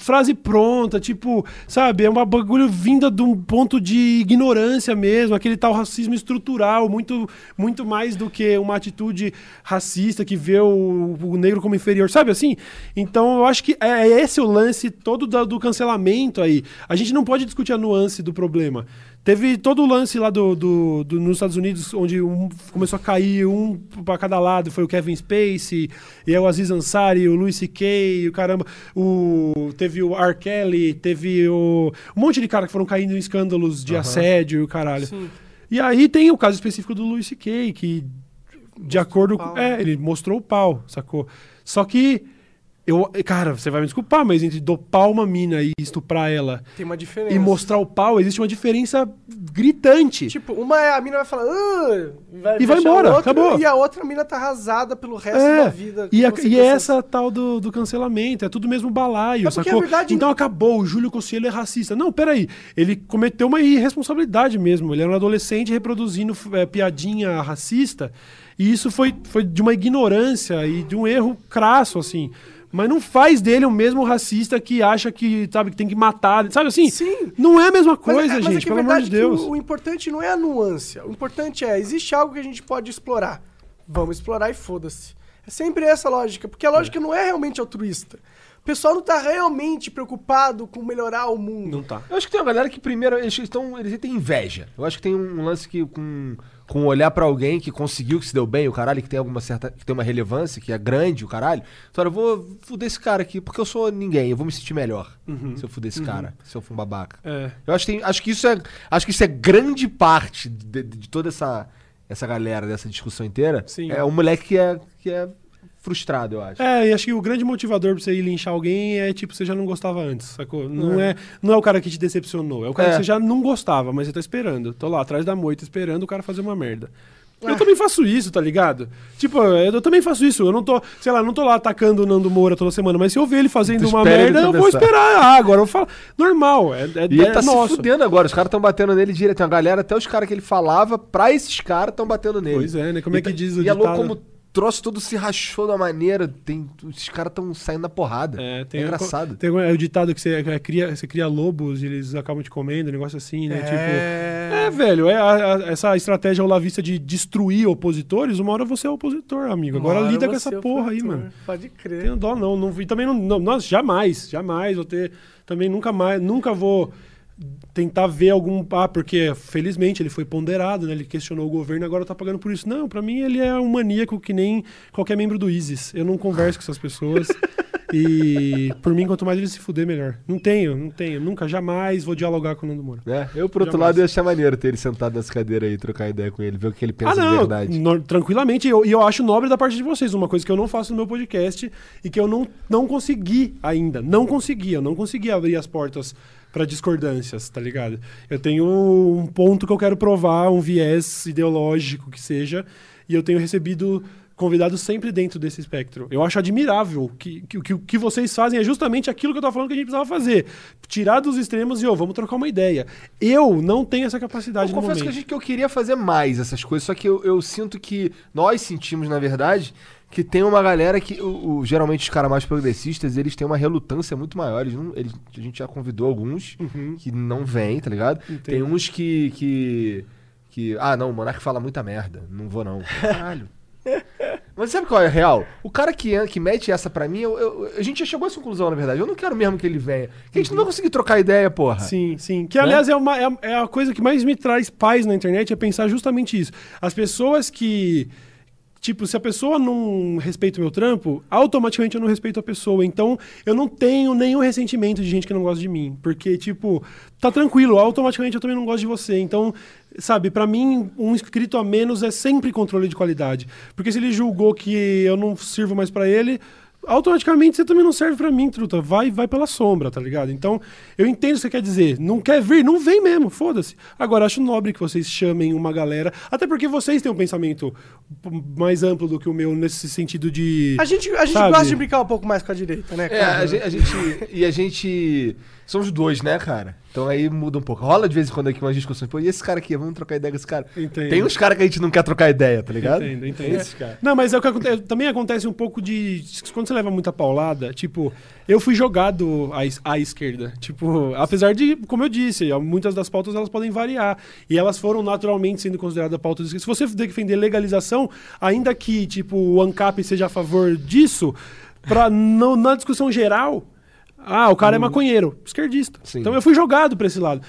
frase pronta, tipo, sabe, é uma bagulho vinda de um ponto de ignorância mesmo, aquele tal racismo estrutural, muito, muito mais do que uma atitude racista que vê o, o negro como inferior, sabe assim? Então eu acho que é, é esse o lance todo da- do cancelamento aí. A gente não pode discutir a nuance do problema. Teve todo o lance lá do, do- do- nos Estados Unidos, onde um começou a cair um pra cada lado. Foi o Kevin Spacey, e o Aziz Ansari, o Louis C.K., o caramba. O, teve o R. Kelly, teve o, um monte de cara que foram caindo em escândalos de assédio e o caralho. Sim. E aí tem o caso específico do Louis C.K., que de acordo com. É, né? ele mostrou o pau, sacou? Só que. Eu, cara, você vai me desculpar, mas entre dopar uma mina e estuprar ela Tem uma diferença. e mostrar o pau, existe uma diferença gritante. Tipo, uma é a mina vai falar. "Ah", vai E vai embora, acabou. E a outra mina tá arrasada pelo resto É, da vida. e, a- e consequências. essa tal do, do cancelamento, é tudo mesmo balaio, É sacou? verdade- Então acabou, o Júlio Cossielo é racista. Não, peraí, ele cometeu uma irresponsabilidade mesmo, ele era um adolescente reproduzindo eh, piadinha racista, e isso foi, foi de uma ignorância e de um erro crasso, assim. Mas não faz dele o mesmo racista que acha que, sabe, que tem que matar. Sabe assim? Sim. Não é a mesma Mas coisa, é- mas é gente, que a pelo amor de é que Deus. O, o importante não é a nuance. O importante é, existe algo que a gente pode explorar. Vamos explorar e foda-se. É sempre essa a lógica, porque a lógica não é realmente altruísta. O pessoal não tá realmente preocupado com melhorar o mundo. Não tá. Eu acho que tem uma galera que primeiro eles estão. Eles têm inveja. Eu acho que tem um lance que com, com olhar pra alguém que conseguiu, que se deu bem, o caralho, que tem alguma certa. que tem uma relevância, que é grande, o caralho. Então, eu vou fuder esse cara aqui, porque eu sou ninguém, eu vou me sentir melhor se eu fuder esse cara, se eu for um babaca. É. Eu acho que, tem- acho que isso é. Acho que isso é grande parte de, de toda essa, essa galera, dessa discussão inteira. Sim. É um moleque que é, que é frustrado, eu acho. É, e acho que o grande motivador pra você ir linchar alguém é tipo, você já não gostava antes, sacou? Não é, não é o cara que te decepcionou, é o cara É. que você já não gostava, mas você tá esperando. Tô lá atrás da moita esperando o cara fazer uma merda. Eu também faço isso, tá ligado? Tipo, eu, eu também faço isso. Eu não tô, sei lá, não tô lá atacando o Nando Moura toda semana, mas se eu ver ele fazendo uma ele merda, eu vou esperar. Ah, agora eu falo. Normal, é, é, E ele é tá nosso. se fudendo agora. Os caras estão batendo nele direto. Tem uma galera, até os caras que ele falava, pra esses caras estão batendo nele. Pois é, né? Como é E que tá- diz o E é louco ditado? como troço todo se rachou da maneira. Tem, esses caras estão saindo na porrada. É, tem é engraçado. Tem é o ditado que você é, cria, você cria lobos e eles acabam te comendo, um negócio assim, né? Tipo, é, velho, é a- a- essa estratégia olavista de destruir opositores, uma hora você é opositor, amigo. Agora lida com essa é porra aí, mano. Pode crer. Tenho dó não, não e também não, não, nós jamais, jamais vou ter, também nunca mais, nunca vou tentar ver algum, ah, porque felizmente ele foi ponderado, né? Ele questionou o governo, agora tá pagando por isso. Não, pra mim ele é um maníaco que nem qualquer membro do ISIS. Eu não converso com essas pessoas. <laughs> E por mim, quanto mais ele se fuder, melhor. Não tenho, não tenho. Nunca, jamais vou dialogar com o Nando Moura. É, eu, por outro Jamais. lado, ia achar maneiro ter ele sentado nessa cadeira aí, trocar ideia com ele, ver o que ele pensa ah, de não, verdade. no- tranquilamente. E eu, e eu acho nobre da parte de vocês. Uma coisa que eu não faço no meu podcast e que eu não, não consegui ainda. Não consegui. Eu não consegui abrir as portas para discordâncias, tá ligado? Eu tenho um ponto que eu quero provar, um viés ideológico que seja, e eu tenho recebido convidados sempre dentro desse espectro. Eu acho admirável que, que, que o que vocês fazem é justamente aquilo que eu tô falando que a gente precisava fazer. Tirar dos extremos e, ô, vamos trocar uma ideia. Eu não tenho essa capacidade Eu confesso momento. que, a gente, que eu queria fazer mais essas coisas, só que eu, eu sinto que nós sentimos, na verdade, que tem uma galera que, o, o- geralmente os caras mais progressistas, eles têm uma relutância muito maior. Eles não, eles- a gente já convidou alguns que não vêm, tá ligado? Tem uns que, que, que. Ah, não, o Monark fala muita merda. Não vou, não. <laughs> Caralho. Mas sabe qual é a real? O cara que, que mete essa pra mim, eu- eu- a gente já chegou a essa conclusão, na verdade. Eu não quero mesmo que ele venha. Que a gente não vai conseguir trocar ideia, porra. Sim, sim. Que, aliás, é, uma, é, é a coisa que mais me traz paz na internet, é pensar justamente isso. As pessoas que. Tipo, se a pessoa não respeita o meu trampo, automaticamente eu não respeito a pessoa. Então, eu não tenho nenhum ressentimento de gente que não gosta de mim. Porque, tipo, tá tranquilo, automaticamente eu também não gosto de você. Então, sabe, pra mim, um inscrito a menos é sempre controle de qualidade. Porque se ele julgou que eu não sirvo mais pra ele, automaticamente você também não serve pra mim, truta. Vai, vai pela sombra, tá ligado? Então, eu entendo o que você quer dizer. Não quer vir? Não vem mesmo, foda-se. Agora, acho nobre que vocês chamem uma galera, até porque vocês têm um pensamento mais amplo do que o meu nesse sentido de. A gente, a gente Sabe? gosta de brincar um pouco mais com a direita, né, É, cara? a gente, a gente- E a gente. Somos dois, né, cara? Então aí muda um pouco. Rola de vez em quando aqui umas discussões. Pô, e esse cara aqui? Vamos trocar ideia com esse cara. Entendo. Tem uns caras que a gente não quer trocar ideia, tá ligado? Entendo, entendo. Esses caras. Não, mas é o que acontece, também acontece um pouco de. Quando você leva muita paulada, tipo, eu fui jogado à, à esquerda. Tipo, apesar de, como eu disse, muitas das pautas elas podem variar. E elas foram naturalmente sendo consideradas pautas de esquerda. Se você defender legalização, ainda que, tipo, o ANCAP seja a favor disso, pra, no- na discussão geral. Ah, o cara é maconheiro, esquerdista. Sim. Então eu fui jogado pra esse lado.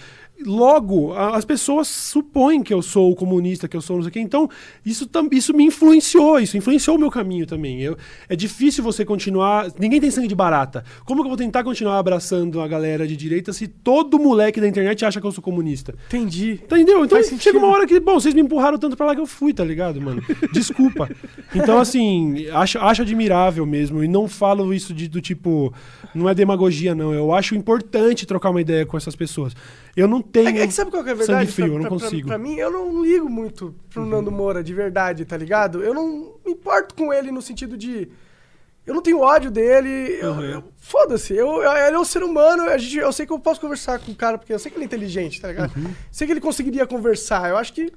Logo, as pessoas supõem que eu sou comunista, que eu sou não sei o quê. Então, isso, isso me influenciou, isso influenciou o meu caminho também. Eu, é difícil você continuar. Ninguém tem sangue de barata. Como que eu vou tentar continuar abraçando a galera de direita se todo moleque da internet acha que eu sou comunista? Entendi. Entendeu? Então chega uma hora que, bom, vocês me empurraram tanto pra lá que eu fui, tá ligado, mano? Desculpa. Então, assim, acho, acho admirável mesmo. E não falo isso de, do tipo. Não é demagogia, não. Eu acho importante trocar uma ideia com essas pessoas. Eu não tenho. É, é que sabe qual que é a verdade? Sangue frio, Pra- eu não pra- pra- consigo. Pra, mim, eu não ligo muito pro Nando Moura, de verdade, tá ligado? Eu não me importo com ele no sentido de. Eu não tenho ódio dele. Uhum. eu- Foda-se. Eu, eu- ele é um ser humano. A gente, eu sei que eu posso conversar com o cara, porque eu sei que ele é inteligente, tá ligado? Uhum. Sei que ele conseguiria conversar. Eu acho que.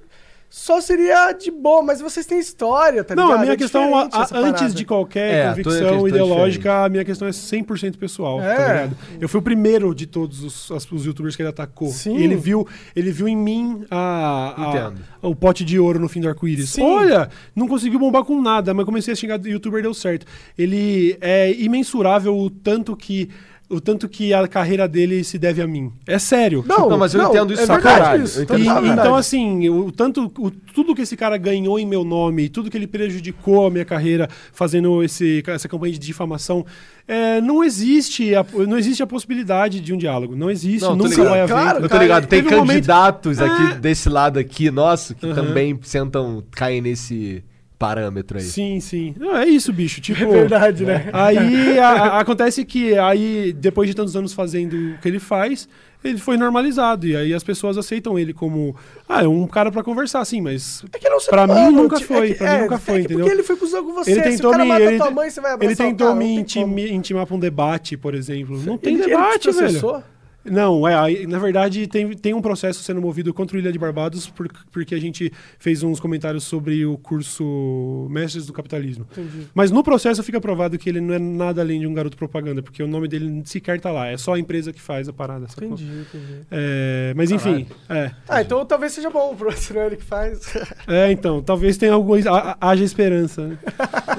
Só seria de boa, mas vocês têm história, tá Não, ligado? a minha É questão, a- antes de qualquer É, convicção é ideológica, diferente. a minha questão é 100% pessoal, É. tá ligado? Eu fui o primeiro de todos os, os youtubers que ele atacou. Sim. E ele viu, ele viu em mim a, a- o pote de ouro no fim do arco-íris. Sim. Olha, não conseguiu bombar com nada, mas comecei a xingar do youtuber deu certo. Ele é imensurável o tanto que o tanto que a carreira dele se deve a mim. É sério. Não, Não, mas eu entendo isso é pra verdade caralho. isso, entendo E- isso pra total então, assim, o, tanto, o, tudo que esse cara ganhou em meu nome, tudo que ele prejudicou a minha carreira fazendo esse, essa campanha de difamação, é, não existe a, não existe a possibilidade de um diálogo. Não existe, Não, nunca ligado. vai haver. Claro, Eu tô cara, ligado, tem um momento- candidatos aqui É. desse lado aqui, nosso, que também sentam, caem nesse parâmetro aí. Sim, sim. Não, é isso, bicho. Tipo, <laughs> É verdade, né? Aí a- acontece que aí, depois de tantos anos fazendo o que ele faz, ele foi normalizado. E aí as pessoas aceitam ele como. Ah, é um cara pra conversar, sim, mas. É que ele é Pra mim humano, nunca tipo, foi, é que- pra mim é, nunca é foi, que entendeu? Porque ele foi cuzão com você. Ele Se tentou o cara me. mata Ele, tua mãe, você vai abraçar ele o tentou cara, me não tem intim- como. intimar pra um debate, por exemplo. Não tem Ele- ele te debate, velho. Não, é, na verdade tem, tem um processo sendo movido contra o Ilha de Barbados por- porque a gente fez uns comentários sobre o curso Mestres do Capitalismo. Mas no processo fica provado que ele não é nada além de um garoto propaganda, porque o nome dele sequer tá lá, é só a empresa que faz a parada. sacou? Entendi, entendi. É, mas enfim, é, Ah, então talvez seja bom, se não é ele que faz. <laughs> é, então, talvez tenha algum. ha- Haja esperança. né?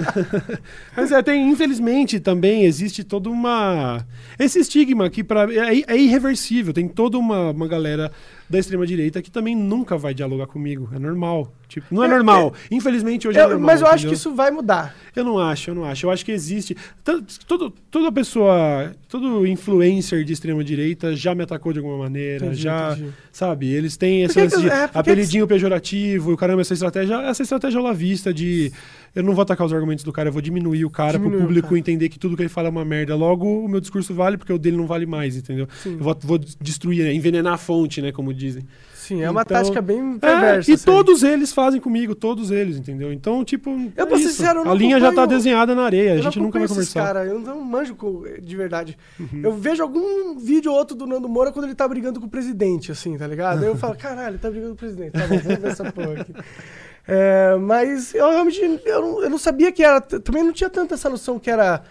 <laughs> Mas é, tem, infelizmente, também existe toda uma. Esse estigma que pra, é, é irreversível. Tem toda uma, uma galera da extrema-direita que também nunca vai dialogar comigo. É normal. Tipo, não é É, normal. Infelizmente, hoje é Eu- normal. mas eu acho entendeu? que isso vai mudar. Eu não acho, eu não acho. Eu acho que existe. Todo, toda pessoa, todo influencer de extrema direita já me atacou de alguma maneira, Entendi, já. entendi. Sabe? Eles têm esse que que- é, por que apelidinho pejorativo, caramba, essa estratégia, essa estratégia ao vista de. Eu não vou atacar os argumentos do cara, eu vou diminuir o cara pro o público cara. entender que tudo que ele fala é uma merda. Logo, o meu discurso vale porque o dele não vale mais, entendeu? Eu vou, vou destruir, né? envenenar a fonte, né? Como dizem. Sim, é uma Então- tática bem É, perversa. e assim. todos eles fazem comigo, todos eles, entendeu? Então, tipo. Eu, é pra ser sincero, eu não A linha já tá desenhada na areia, a gente nunca vai conversar. Cara, eu não manjo de verdade. Uhum. Eu vejo algum vídeo ou outro do Nando Moura quando ele tá brigando com o presidente, assim, tá ligado? Aí eu falo, caralho, ele tá brigando com o presidente. Tá bom, vamos ver essa porra aqui. <laughs> É, mas eu realmente eu não, eu não sabia que era. Também não tinha tanta essa noção que era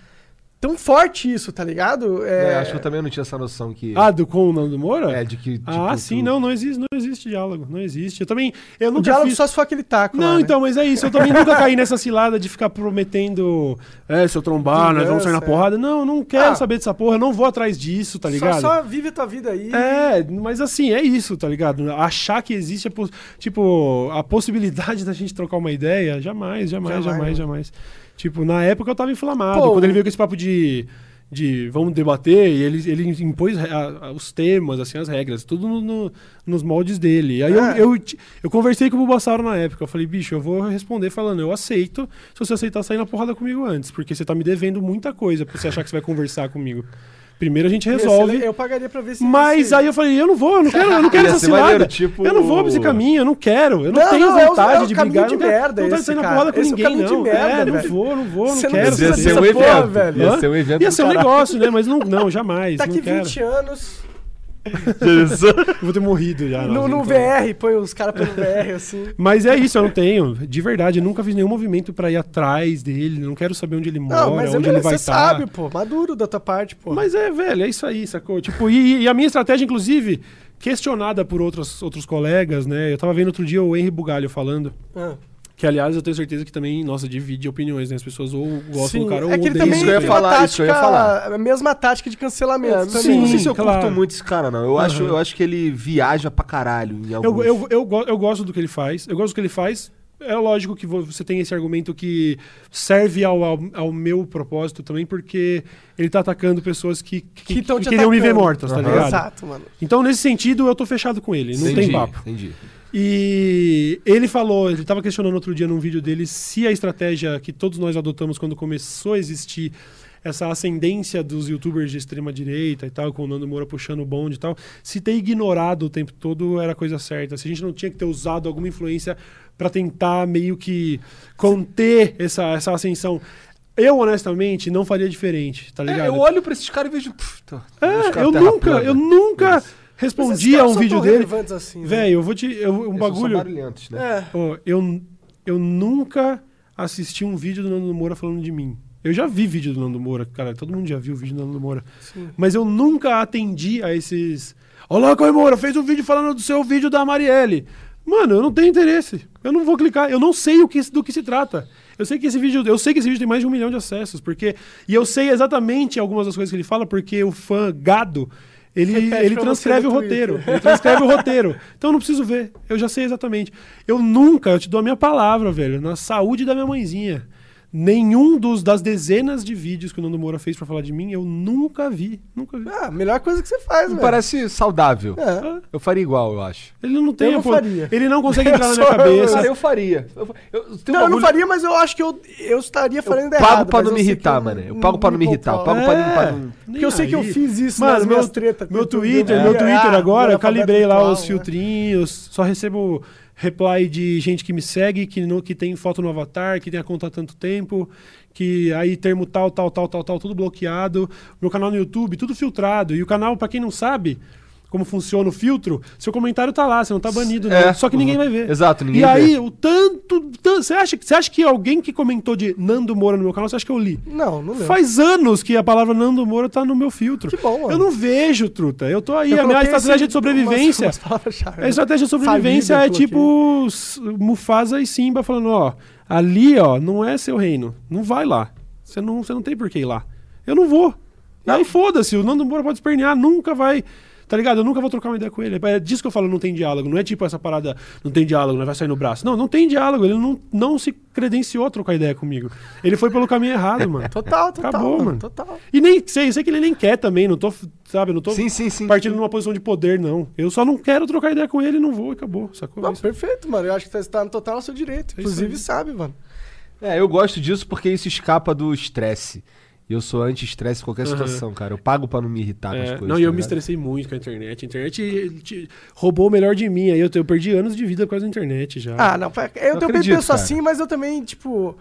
tão forte isso, tá ligado? É, É, acho que eu também não tinha essa noção que. Ah, do com o Nando Moura? é, de que. ah, tipo, sim, tu- não, não existe, não existe diálogo, não existe. Eu também, eu o nunca diálogo fiz... só se for aquele taco. Não, lá, né? então, mas é isso. Eu também nunca caí nessa cilada de ficar prometendo, é, se eu trombar, nós vamos sair na é. porrada. Não, não quero Ah. saber dessa porra, eu não vou atrás disso, tá ligado? Só, só vive a tua vida aí. É, mas assim, é isso, tá ligado? Achar que existe, a tipo, a possibilidade <laughs> da gente trocar uma ideia, jamais, jamais, Jamais, jamais, né? jamais. Tipo, na época eu tava inflamado. Pô, Quando ele veio com esse papo de, de vamos debater, e ele, ele impôs a- a- os temas, assim, as regras, tudo no- no- nos moldes dele. Aí É. eu, eu, t- eu conversei com o Bulbasauro na época. Eu falei, bicho, eu vou responder falando, eu aceito se você aceitar sair na porrada comigo antes, porque você tá me devendo muita coisa pra você achar que você vai conversar comigo. Primeiro a gente resolve. Eu pagaria pra ver se. Mas aí eu falei, eu não vou, eu não quero, eu não <laughs> quero essa cilada. tipo- Eu não vou pra esse caminho, eu não quero. Eu não, Não, tenho não, é o- vontade é o de caminho brigar. de eu não merda vontade de esse, sair na porrada com Esse é o ninguém, não. merda, é, não vou, não vou, não Você não quero. precisa Ia ser um evento. velho. Ia ser um evento. Ia ser um negócio, né? Mas não, não jamais. Daqui não quero. 20 anos, <laughs> Eu vou ter morrido já. no, no. VR, põe os caras pelo VR, assim. Mas é isso, eu não tenho. De verdade, eu nunca fiz nenhum movimento pra ir atrás dele. Não quero saber onde ele mora, Não, mas é onde ele vai você estar. sabe, pô. Maduro da tua parte, pô. Mas é, velho, é isso aí, sacou? Tipo, e, e a minha estratégia, inclusive, questionada por outros, outros colegas, né? Eu tava vendo outro dia o Henry Bugalho falando. Ah. Que, aliás, eu tenho certeza que também, nossa, divide opiniões, né? As pessoas ou gostam Sim, do cara ou é que ele odeiam também Isso que eu ia falar, isso que eu ia tática- falar. A mesma tática de cancelamento É, também. sim, não sei se eu claro. curto muito esse cara, não. Eu, acho, eu acho que ele viaja pra caralho em Eu, alguns... eu, eu, go- eu gosto do que ele faz. Eu gosto do que ele faz. É lógico que vo- você tem esse argumento que serve ao, ao, ao meu propósito também, porque ele tá atacando pessoas que, que, Que que queriam me ver mortas, tá Aham. ligado? Exato, mano. Então, nesse sentido, eu tô fechado com ele. Não entendi, tem papo. Entendi. E ele falou, ele estava questionando outro dia num vídeo dele se a estratégia que todos nós adotamos quando começou a existir essa ascendência dos youtubers de extrema direita e tal, com o Nando Moura puxando o bonde e tal, se ter ignorado o tempo todo era a coisa certa. Se a gente não tinha que ter usado alguma influência para tentar meio que conter essa, essa ascensão. Eu, honestamente, não faria diferente, tá ligado? É, eu olho pra esses caras e vejo... É, eu nunca, plana. eu nunca respondi a um vídeo dele. Assim, né? Velho, eu vou te. eu- um Eles são bagulho. né? É. Ó, eu, eu nunca assisti um vídeo do Nando Moura falando de mim. Eu já vi vídeo do Nando Moura, cara. Todo mundo já viu o vídeo do Nando Moura. Mas eu nunca atendi a esses. Olá, Coi Moura, fez um vídeo falando do seu vídeo da Marielle. Mano, eu não tenho interesse. Eu não vou clicar. Eu não sei o que, do que se trata. Eu sei que esse vídeo, eu sei que esse vídeo tem mais de um milhão de acessos, porque e eu sei exatamente algumas das coisas que ele fala, porque o fã gado ele, ele transcreve o roteiro. Ele transcreve o roteiro. Então eu não preciso ver. Eu já sei exatamente. Eu nunca, eu te dou a minha palavra, velho, na saúde da minha mãezinha. Nenhum dos das dezenas de vídeos que o Nando Moura fez pra falar de mim, eu nunca vi. Nunca vi. Ah, a melhor coisa que você faz, Me velho. parece saudável. É. Eu faria igual, eu acho. Ele não tem não a po- faria. Ele não consegue <laughs> entrar na minha cabeça. Cara, eu faria. Eu, eu, Não, eu não faria, mas eu acho que eu, eu estaria fazendo Eu errado. pago pra mas não eu me irritar, eu mano. Eu pago pra não me irritar. Eu pago pra não- pra não... Porque eu sei que eu aí. fiz isso Mano, nas meu, minhas tretas. meu Twitter, ver- meu Twitter Ah, agora, eu calibrei lá os virtual, né? filtrinhos, só recebo reply de gente que me segue, que, no, que tem foto no avatar, que tem a conta há tanto tempo, que aí termo tal, tal, tal, tal, tal, tudo bloqueado. Meu canal no YouTube, tudo filtrado. E o canal, pra quem não sabe como funciona o filtro, seu comentário tá lá, você não tá banido, É, não. Só que ninguém vai ver. Exato, ninguém E aí, vê. o tanto. tan- Você acha, que- você acha que alguém que comentou de Nando Moura no meu canal, você acha que eu li? Não, não lembro. Faz anos que a palavra Nando Moura tá no meu filtro. Que bom, mano. Eu não vejo, truta. Eu tô aí. Eu a minha coloquei estratégia esse- de sobrevivência. umas- <laughs> umas A né? estratégia de sobrevivência Falida, é tipo Mufasa e Simba falando, ó, ali, ó, não é seu reino. Não vai lá. Você não, você não tem por que ir lá. Eu não vou. E aí foda-se, o Nando Moura pode espernear, nunca vai. Tá ligado? Eu nunca vou trocar uma ideia com ele. É disso que eu falo, não tem diálogo. Não é tipo essa parada, não tem diálogo, não vai sair no braço. Não, não tem diálogo. Ele não, não se credenciou a trocar ideia comigo. Ele foi pelo caminho errado, mano. Total, total. Acabou, mano. Total. E nem sei, eu sei que ele nem quer também, não tô, sabe, não tô Sim, sim, sim. partindo numa posição de poder, não. Eu só não quero trocar ideia com ele, não vou, e acabou, sacou? Não, Isso. perfeito, mano. Eu acho que você tá no total ao seu direito. É Inclusive, sabe, mano. É, eu gosto disso porque isso escapa do estresse. E eu sou anti-estresse em qualquer situação, cara. Eu pago pra não me irritar com as É, coisas. não, e tá eu me ligado? estressei muito com a internet. A internet te- roubou o melhor de mim. Aí eu, eu perdi anos de vida por causa da internet já. Ah, não. Eu, Não também acredito, penso cara. assim, mas eu também, tipo.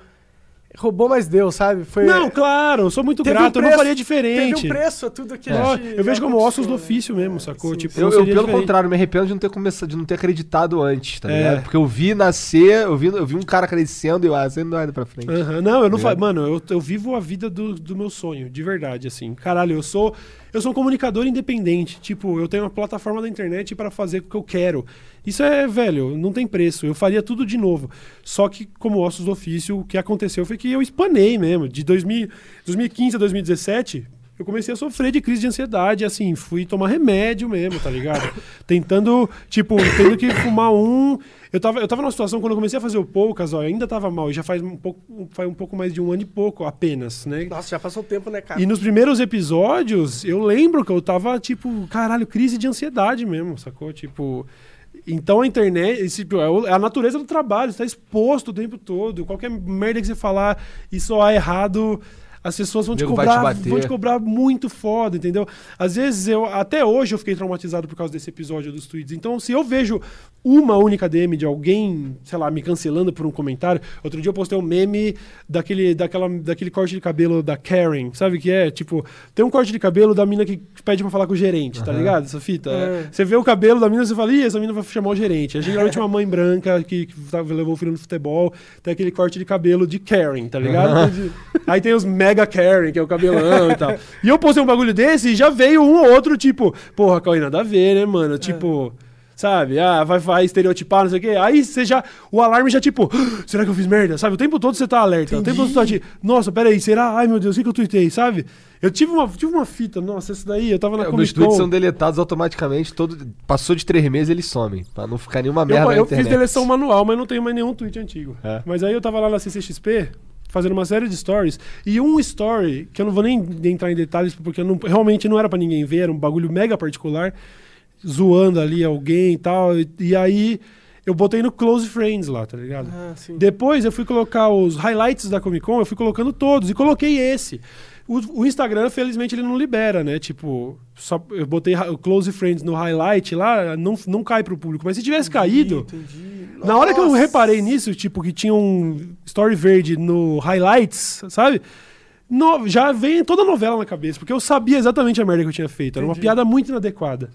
Roubou, mas deu, sabe? Foi. não, claro, eu sou muito Teve grato, um eu não preço- faria diferente. Teve um preço a tudo que Ó, a gente. eu vejo como ossos do né? ofício mesmo, sacou? sim, tipo, sim. Eu, eu, pelo diferente. contrário, me arrependo de não ter começado, de não ter acreditado antes, tá É. ligado? Porque eu vi nascer, eu vi, eu vi um cara crescendo e eu, ah, você não vai pra frente. Aham, Não, eu não Tá faço. Mano, eu, eu vivo a vida do, do meu sonho, de verdade, assim. Caralho, eu sou. Eu sou um comunicador independente. Tipo, eu tenho uma plataforma da internet para fazer o que eu quero. Isso é, velho, não tem preço. Eu faria tudo de novo. Só que, como ossos do ofício, o que aconteceu foi que eu espanei mesmo. De 2000, 2015 a 2017, eu comecei a sofrer de crise de ansiedade, assim, fui tomar remédio mesmo, tá ligado? <laughs> Tentando, tipo, tendo que fumar um. Eu tava, eu tava numa situação, quando eu comecei a fazer o Poucas, ó, eu ainda tava mal, e já faz um pouco, faz um pouco mais de um ano e pouco apenas, né? Nossa, já passou tempo, né, cara? E nos primeiros episódios, eu lembro que eu tava, tipo, caralho, crise de ansiedade mesmo, sacou? Tipo. Então a internet, esse, é é a natureza do trabalho, você tá exposto o tempo todo. Qualquer merda que você falar e soar errado, as pessoas vão te te cobrar, bater. vão te cobrar muito foda, entendeu? Às vezes eu, até hoje eu fiquei traumatizado por causa desse episódio dos tweets. Então, se eu vejo uma única DM de alguém, sei lá, me cancelando por um comentário, outro dia eu postei um meme daquele, daquela, daquele corte de cabelo da Karen, sabe o que é? Tipo, tem um corte de cabelo da mina que pede pra falar com o gerente, tá ligado? Essa fita. É. Você vê o cabelo da mina, você fala, ih, essa mina vai chamar o gerente. É geralmente uma mãe branca que, que tá- levou o filho no futebol, tem aquele corte de cabelo de Karen, tá ligado? Aí tem os Mega Karen, que é o cabelão e tal. E eu postei um bagulho desse e já veio um ou outro, tipo, porra, Cauê, nada a ver, né, mano? Tipo. Sabe? Ah, vai, vai estereotipar, não sei o quê. Aí você já. O alarme já, tipo, "Ah, será que eu fiz merda? Sabe? O tempo todo você tá alerta. O tempo todo você tá tipo, nossa, peraí, será? Ai meu Deus, o que, que eu tuitei, sabe? Eu tive uma, tive uma fita, nossa, essa daí, eu tava na É, Comic tweets Con. são deletados automaticamente. Todo, passou de três meses, eles somem. Pra não ficar nenhuma Eu, merda na eu internet. fiz deleção manual, mas não tenho mais nenhum tweet antigo. É. Mas aí eu tava lá na CCXP fazendo uma série de stories e um story que eu não vou nem entrar em detalhes porque eu não- realmente não era pra ninguém ver, era um bagulho mega particular, zoando ali alguém e tal. E, e aí eu botei no Close Friends lá, tá ligado? Ah. Depois eu fui colocar os highlights da Comic Con, eu fui colocando todos e coloquei esse. O, o Instagram, felizmente, ele não libera, né? Tipo, só, eu botei o Close Friends no highlight lá, não, não cai pro público. Mas se tivesse caído, Entendi. na hora que eu reparei nisso, tipo, que tinha um story verde no highlights, sabe? No- já vem toda a novela na cabeça, porque eu sabia exatamente a merda que eu tinha feito. Era uma Entendi. piada muito inadequada.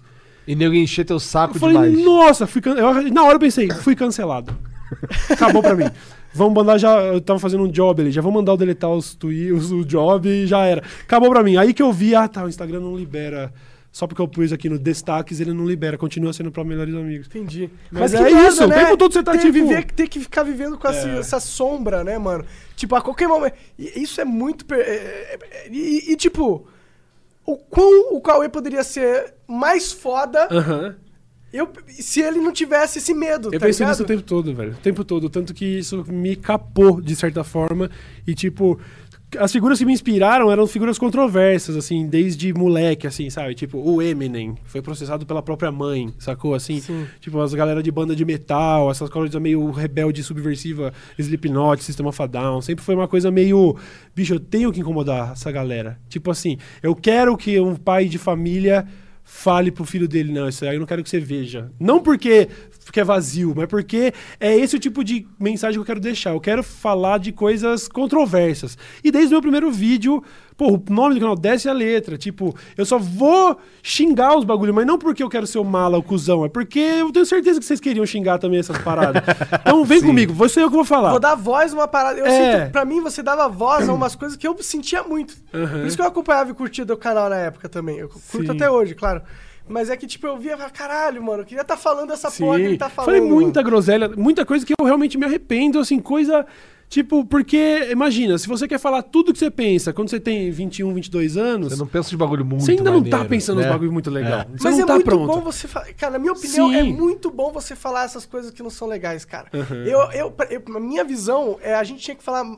E nego encher teu saco Eu falei, demais. nossa, fui can... eu, na hora eu pensei, fui cancelado. <laughs> Acabou pra mim. Vamos mandar já. Eu tava fazendo um job ali, já vou mandar eu deletar os tweets, o job e já era. Acabou pra mim. Aí que eu vi, ah tá, o Instagram não libera. Só porque eu pus aqui no destaques, ele não libera, continua sendo pra melhores amigos. Entendi. Mas é isso, o tempo todo você tá, ter, tipo- Viver, ter que ficar vivendo com essa, essa sombra, né, mano? Tipo, a qualquer momento. e Isso é muito. per- é, é, é, E, e, tipo, o quão o Cauê poderia ser mais foda Aham. eu, se ele não tivesse esse medo, Eu tá pensei ligado? nisso o tempo todo, velho. O tempo todo. Tanto que isso me capou, de certa forma. E, tipo, as figuras que me inspiraram eram figuras controversas, assim, desde moleque, assim, sabe? Tipo, o Eminem foi processado pela própria mãe, sacou? Assim, tipo, as galera de banda de metal, essas coisas meio rebelde, subversiva, Slipknot, System of a Down. Sempre foi uma coisa meio. Bicho, eu tenho que incomodar essa galera. Tipo assim, eu quero que um pai de família fale pro filho dele, não, isso aí eu não quero que você veja. Não porque, porque é vazio, mas porque é esse o tipo de mensagem que eu quero deixar. Eu quero falar de coisas controversas. E desde o meu primeiro vídeo, pô, o nome do canal desce a letra. Tipo, eu só vou xingar os bagulhos, mas não porque eu quero ser o mala, o cuzão, é porque eu tenho certeza que vocês queriam xingar também essas paradas. <laughs> então vem comigo, vou ser eu que vou falar. Vou dar voz a uma parada. Eu É. sinto, pra mim, você dava voz a umas coisas que eu sentia muito. Por isso que eu acompanhava e curtia o canal na época também. Eu curto Sim. até hoje, claro. Mas é que, tipo, eu via, caralho, mano, eu queria estar falando essa porra que ele tá falando. Falei muita mano. groselha, muita coisa que eu realmente me arrependo, assim, coisa. Tipo, porque, imagina, se você quer falar tudo que você pensa quando você tem 21, 22 anos, Você não pensa de bagulho muito você ainda não tá maneiro, pensando né? nos bagulho muito legal. Você Mas não é tá muito pronto. bom você falar. Cara, na minha opinião, Sim. é muito bom você falar essas coisas que não são legais, cara. Eu, eu, eu, a minha visão é a gente tinha que falar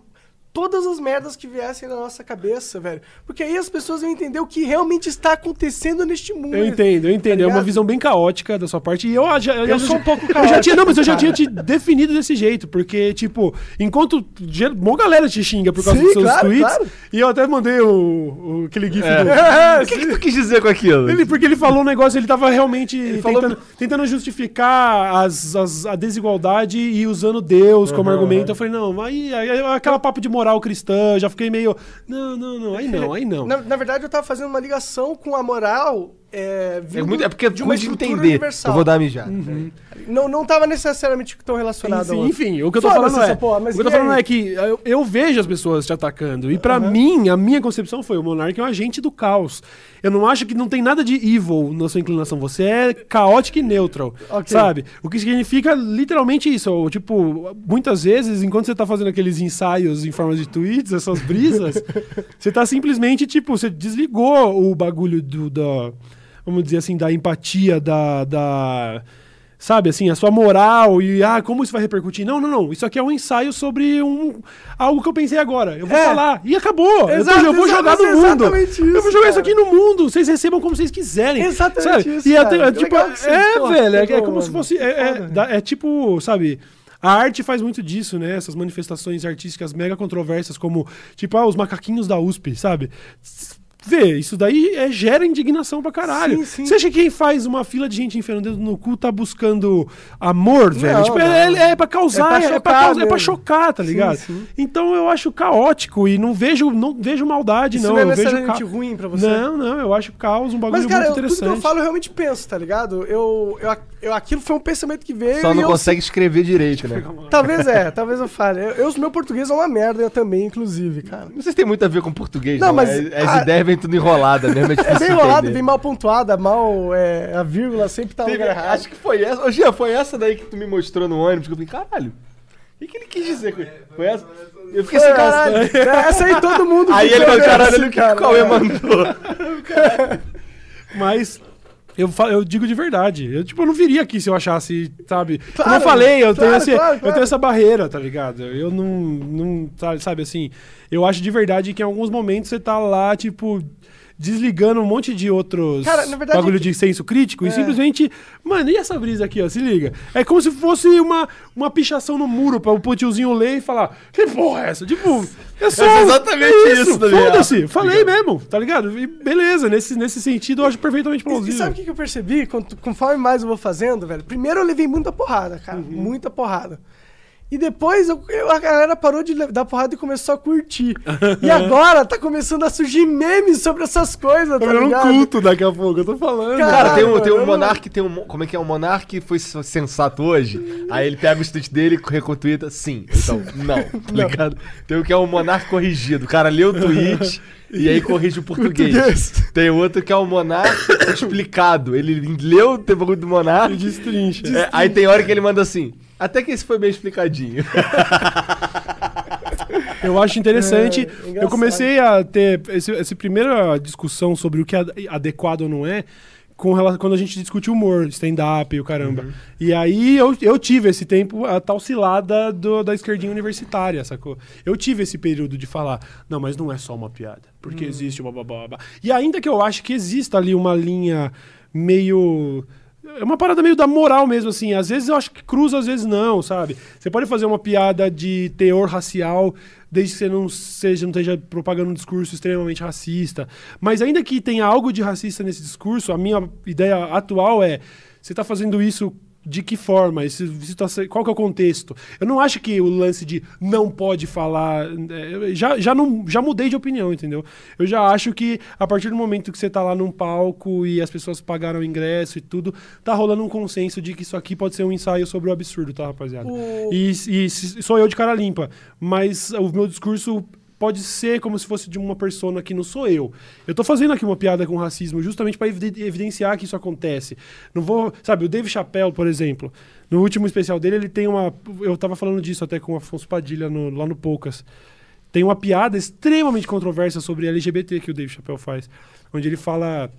todas as merdas que viessem na nossa cabeça, velho. Porque aí as pessoas vão entender o que realmente está acontecendo neste mundo. Eu entendo, eu entendo. Tá é uma ligado? visão bem caótica da sua parte. E eu já. Eu, Eu sou um pouco Eu já caótico, tinha, não, mas eu já tinha te definido desse jeito. Porque, tipo, enquanto. Mó galera te xinga por causa Sim, dos seus claro, tweets. claro. E eu até mandei o, o- aquele gif do. <laughs> O que, que tu quis dizer com aquilo? Ele, porque ele falou um negócio, ele tava realmente falou- tentando, tentando justificar as, as- a desigualdade e usando Deus como argumento. Eu falei, não, aí, aí, aí aquela papo de moral cristã, já fiquei meio. Não, não, não, aí não, aí não. <laughs> Na, na verdade, eu tava fazendo uma ligação com a moral. É, É, muito, é porque de uma estrutura entender. universal. Eu vou dar mijada. Não, não tava necessariamente tão relacionado Enfim, enfim, o que eu tô Foda-se falando é, porra, o que eu tô falando aí? é que eu, eu vejo as pessoas te atacando e pra mim a minha concepção foi o Monark é um agente do caos. Eu não acho que não tem nada de evil na sua inclinação. Você é caótico e neutral, Ok. sabe? O que significa literalmente isso. ou, Tipo, muitas vezes enquanto você tá fazendo aqueles ensaios em forma de tweets, essas brisas, <laughs> você tá simplesmente tipo, você desligou o bagulho do da vamos dizer assim, da empatia, da, da sabe, assim, a sua moral e, ah, como isso vai repercutir? Não, não, não, isso aqui é um ensaio sobre um, algo que eu pensei agora, eu vou É. falar, e acabou, eu, tô- Exato, eu vou exato, jogar no é mundo, exatamente eu vou isso, jogar isso cara. aqui no mundo, vocês recebam como vocês quiserem, Exatamente sabe? isso, E até, é, tipo, é, porra, velho, é, é como se fosse, é, é, é tipo, sabe... A arte faz muito disso, né? Essas manifestações artísticas mega controversas, como, tipo, ah, os macaquinhos da USP, sabe? Vê, isso daí é, gera indignação pra caralho. Sim, sim. Você acha que quem faz uma fila de gente enfiando o dedo no cu tá buscando amor, velho? Não, tipo, não. é, é, é pra causar, É é pra pra, chocar causar, é pra chocar, tá ligado? sim. Então eu acho caótico e não vejo, não vejo maldade, Isso não. não é eu vejo necessariamente ca- ruim pra você? Não, não, eu acho caos um bagulho Mas, cara, eu, muito tudo que eu interessante. falo eu realmente penso, tá ligado? Eu, eu, eu- aquilo foi um pensamento que veio Só e não eu consegue escrever direito, né? <laughs> Talvez é, talvez eu fale. Eu, eu- meu português é uma merda eu também, inclusive, cara. Não sei se tem muito a ver com português, Não, não. mas- É- As ah, ideias vêm tudo enrolada mesmo, é É difícil bem entender. bem mal pontuada, mal. é, a vírgula sempre tá no Teve- errado. acho que foi essa. Ô, Gia, foi essa daí que tu me mostrou no ônibus que eu falei, caralho. O que, que ele quis dizer com? Foi essa? Eu fiquei assim, caralho. É, Essa aí todo mundo. <laughs> Aí ele falou, caralho, assim, ele que cara. o Cauê mandou. <laughs> Mas eu, fa- eu digo de verdade. Eu, tipo, eu não viria aqui se eu achasse, sabe? Como Claro, eu falei, eu, tenho claro, esse- claro, eu tenho essa barreira, tá ligado? Eu não, não. Sabe assim? Eu acho de verdade que em alguns momentos você tá lá, tipo. Desligando um monte de outros Cara, verdade bagulho é que- de senso crítico e É. simplesmente. Mano, e essa brisa aqui, ó? Se liga. É como se fosse uma, uma pichação no muro pra o tiozinho ler e falar: Que porra é essa? Tipo, é só. <laughs> É exatamente é isso, tá ligado? Foda-se, falei mesmo, tá ligado? E beleza, nesse, nesse sentido eu acho perfeitamente E, e plausível. sabe o que, eu percebi? Conforme mais eu vou fazendo, velho. Primeiro eu levei muita porrada, cara. Uhum. Muita porrada. E depois eu- eu- a galera parou de dar porrada e começou a curtir. E agora tá começando a surgir memes sobre essas coisas, Tá tá virando um ligado? culto daqui a pouco, eu tô falando. Cara, Cara, tem um, tem eu um monarca, tem um. mo- Como é que é? Um monarca que foi sensato hoje. Aí ele pega o tweet dele e recontuita sim. Então, não, <laughs> tá ligado? Tem o que é um monarca corrigido. O cara lê o tweet <laughs> e aí corrige o português. Português. Tem outro que é o monarca explicado. Ele leu o bagulho do monarca. E destrincha. É, aí tem hora que ele manda assim. Até que esse foi bem explicadinho. <laughs> Eu acho interessante. É, eu comecei a ter esse- essa primeira discussão sobre o que é ad- adequado ou não é. Com relação, quando a gente discute humor, stand-up e o caramba. Uhum. E aí eu, eu tive esse tempo, a tal cilada do- da esquerdinha universitária, sacou? Eu tive esse período de falar, não, mas não é só uma piada, porque existe uma babá. E ainda que eu acho que exista ali uma linha meio. É uma parada meio da moral mesmo, assim. Às vezes eu acho que cruza, às vezes não, sabe? Você pode fazer uma piada de teor racial, desde que você não seja, não esteja propagando um discurso extremamente racista. Mas ainda que tenha algo de racista nesse discurso, a minha ideia atual é: você está fazendo isso de que forma? Esse- se- qual que é o contexto? Eu não acho que o lance de não pode falar. eu já, já, não, já mudei de opinião, entendeu? Eu já acho que a partir do momento que você tá lá num palco e as pessoas pagaram o ingresso e tudo, tá rolando um consenso de que isso aqui pode ser um ensaio sobre o absurdo, tá, rapaziada? O- E, e sou eu de cara limpa. Mas o meu discurso pode ser como se fosse de uma persona que não sou eu. Eu tô fazendo aqui uma piada com racismo justamente para evidenciar que isso acontece. Não vou, sabe, o Dave Chappelle, por exemplo, no último especial dele, ele tem uma, eu tava falando disso até com o Afonso Padilha no- lá no Poucas. Tem uma piada extremamente controversa sobre LGBT que o Dave Chappelle faz, onde ele fala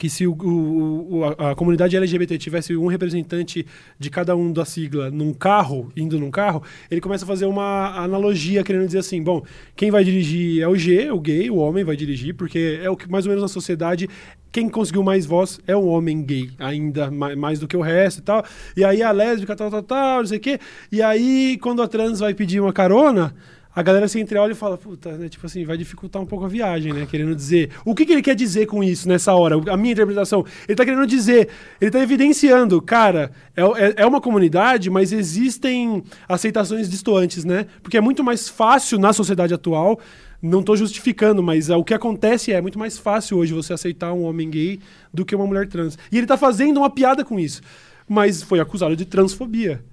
que se o, o- a, a comunidade LGBT tivesse um representante de cada um da sigla num carro, indo num carro, ele começa a fazer uma analogia querendo dizer assim, bom, quem vai dirigir é o G, o gay, o homem vai dirigir, porque é o que mais ou menos na sociedade quem conseguiu mais voz é o homem gay, ainda ma- mais do que o resto e tal. E aí a lésbica, tal, tal, tal, não sei o quê. E aí, quando a trans vai pedir uma carona, a galera se entreolha e fala, puta, né? Tipo assim, vai dificultar um pouco a viagem, né? Querendo dizer. O que, que ele quer dizer com isso nessa hora? A minha interpretação. Ele tá querendo dizer, ele tá evidenciando, cara, é, é, é uma comunidade, mas existem aceitações distantes, né? Porque é muito mais fácil na sociedade atual. Não tô justificando, mas é, o que acontece é muito mais fácil hoje você aceitar um homem gay do que uma mulher trans. E ele tá fazendo uma piada com isso. Mas foi acusado de transfobia.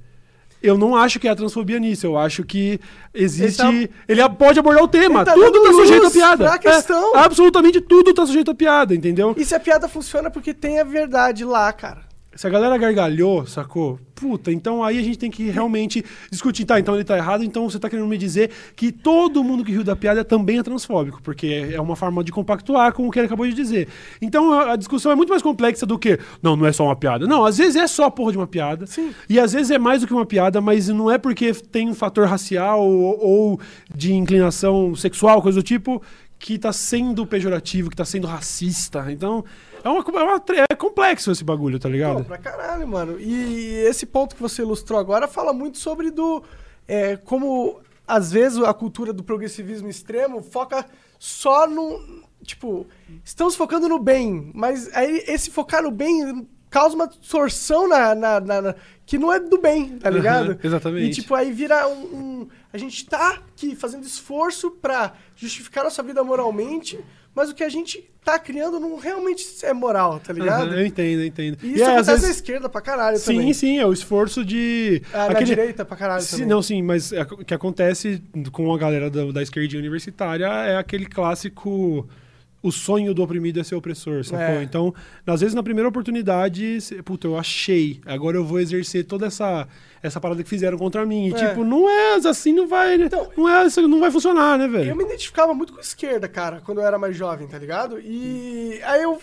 Eu não acho que é a transfobia nisso. Eu acho que existe. Ele Ele, tá- pode abordar o tema. Ele tá tudo tá sujeito a piada. pra questão. É, absolutamente tudo tá sujeito a piada, entendeu? E se a piada funciona porque tem a verdade lá, cara. Se a galera gargalhou, sacou? Puta, então aí a gente tem que realmente discutir. Tá, então ele tá errado, então você tá querendo me dizer que todo mundo que riu da piada também é transfóbico, porque é uma forma de compactuar com o que ele acabou de dizer. Então a discussão é muito mais complexa do que, não, não é só uma piada. Não, às vezes é só a porra de uma piada. Sim. E às vezes é mais do que uma piada, mas não é porque tem um fator racial ou, ou de inclinação sexual, coisa do tipo, que tá sendo pejorativo, que tá sendo racista. Então, é, uma, é, uma é complexo esse bagulho, tá ligado? Pô, pra caralho, mano. E esse ponto que você ilustrou agora fala muito sobre do. é, como às vezes a cultura do progressivismo extremo foca só no. Tipo, estamos focando no bem, mas aí esse focar no bem causa uma distorção na, na- na- na- que não é do bem, tá ligado? Aham, exatamente. E tipo, aí vira um, um- A gente tá aqui fazendo esforço pra justificar nossa vida moralmente, mas o que a gente tá criando não realmente é moral, tá ligado? Aham, eu entendo, eu entendo. E isso é, acontece vezes- à esquerda pra caralho Sim, também. sim, é o esforço de. Ah, na direita pra caralho Sim, também. não, sim, mas é, o que acontece com a galera da, da esquerdinha universitária é aquele clássico. O sonho do oprimido é ser opressor, sacou? É. Então, às vezes, na primeira oportunidade, cê- puta, eu achei. Agora eu vou exercer toda essa, essa parada que fizeram contra mim. E, É. tipo, não é assim, não vai. Então, não, é, não vai funcionar, né, velho? Eu me identificava muito com esquerda, cara, quando eu era mais jovem, tá ligado? E aí eu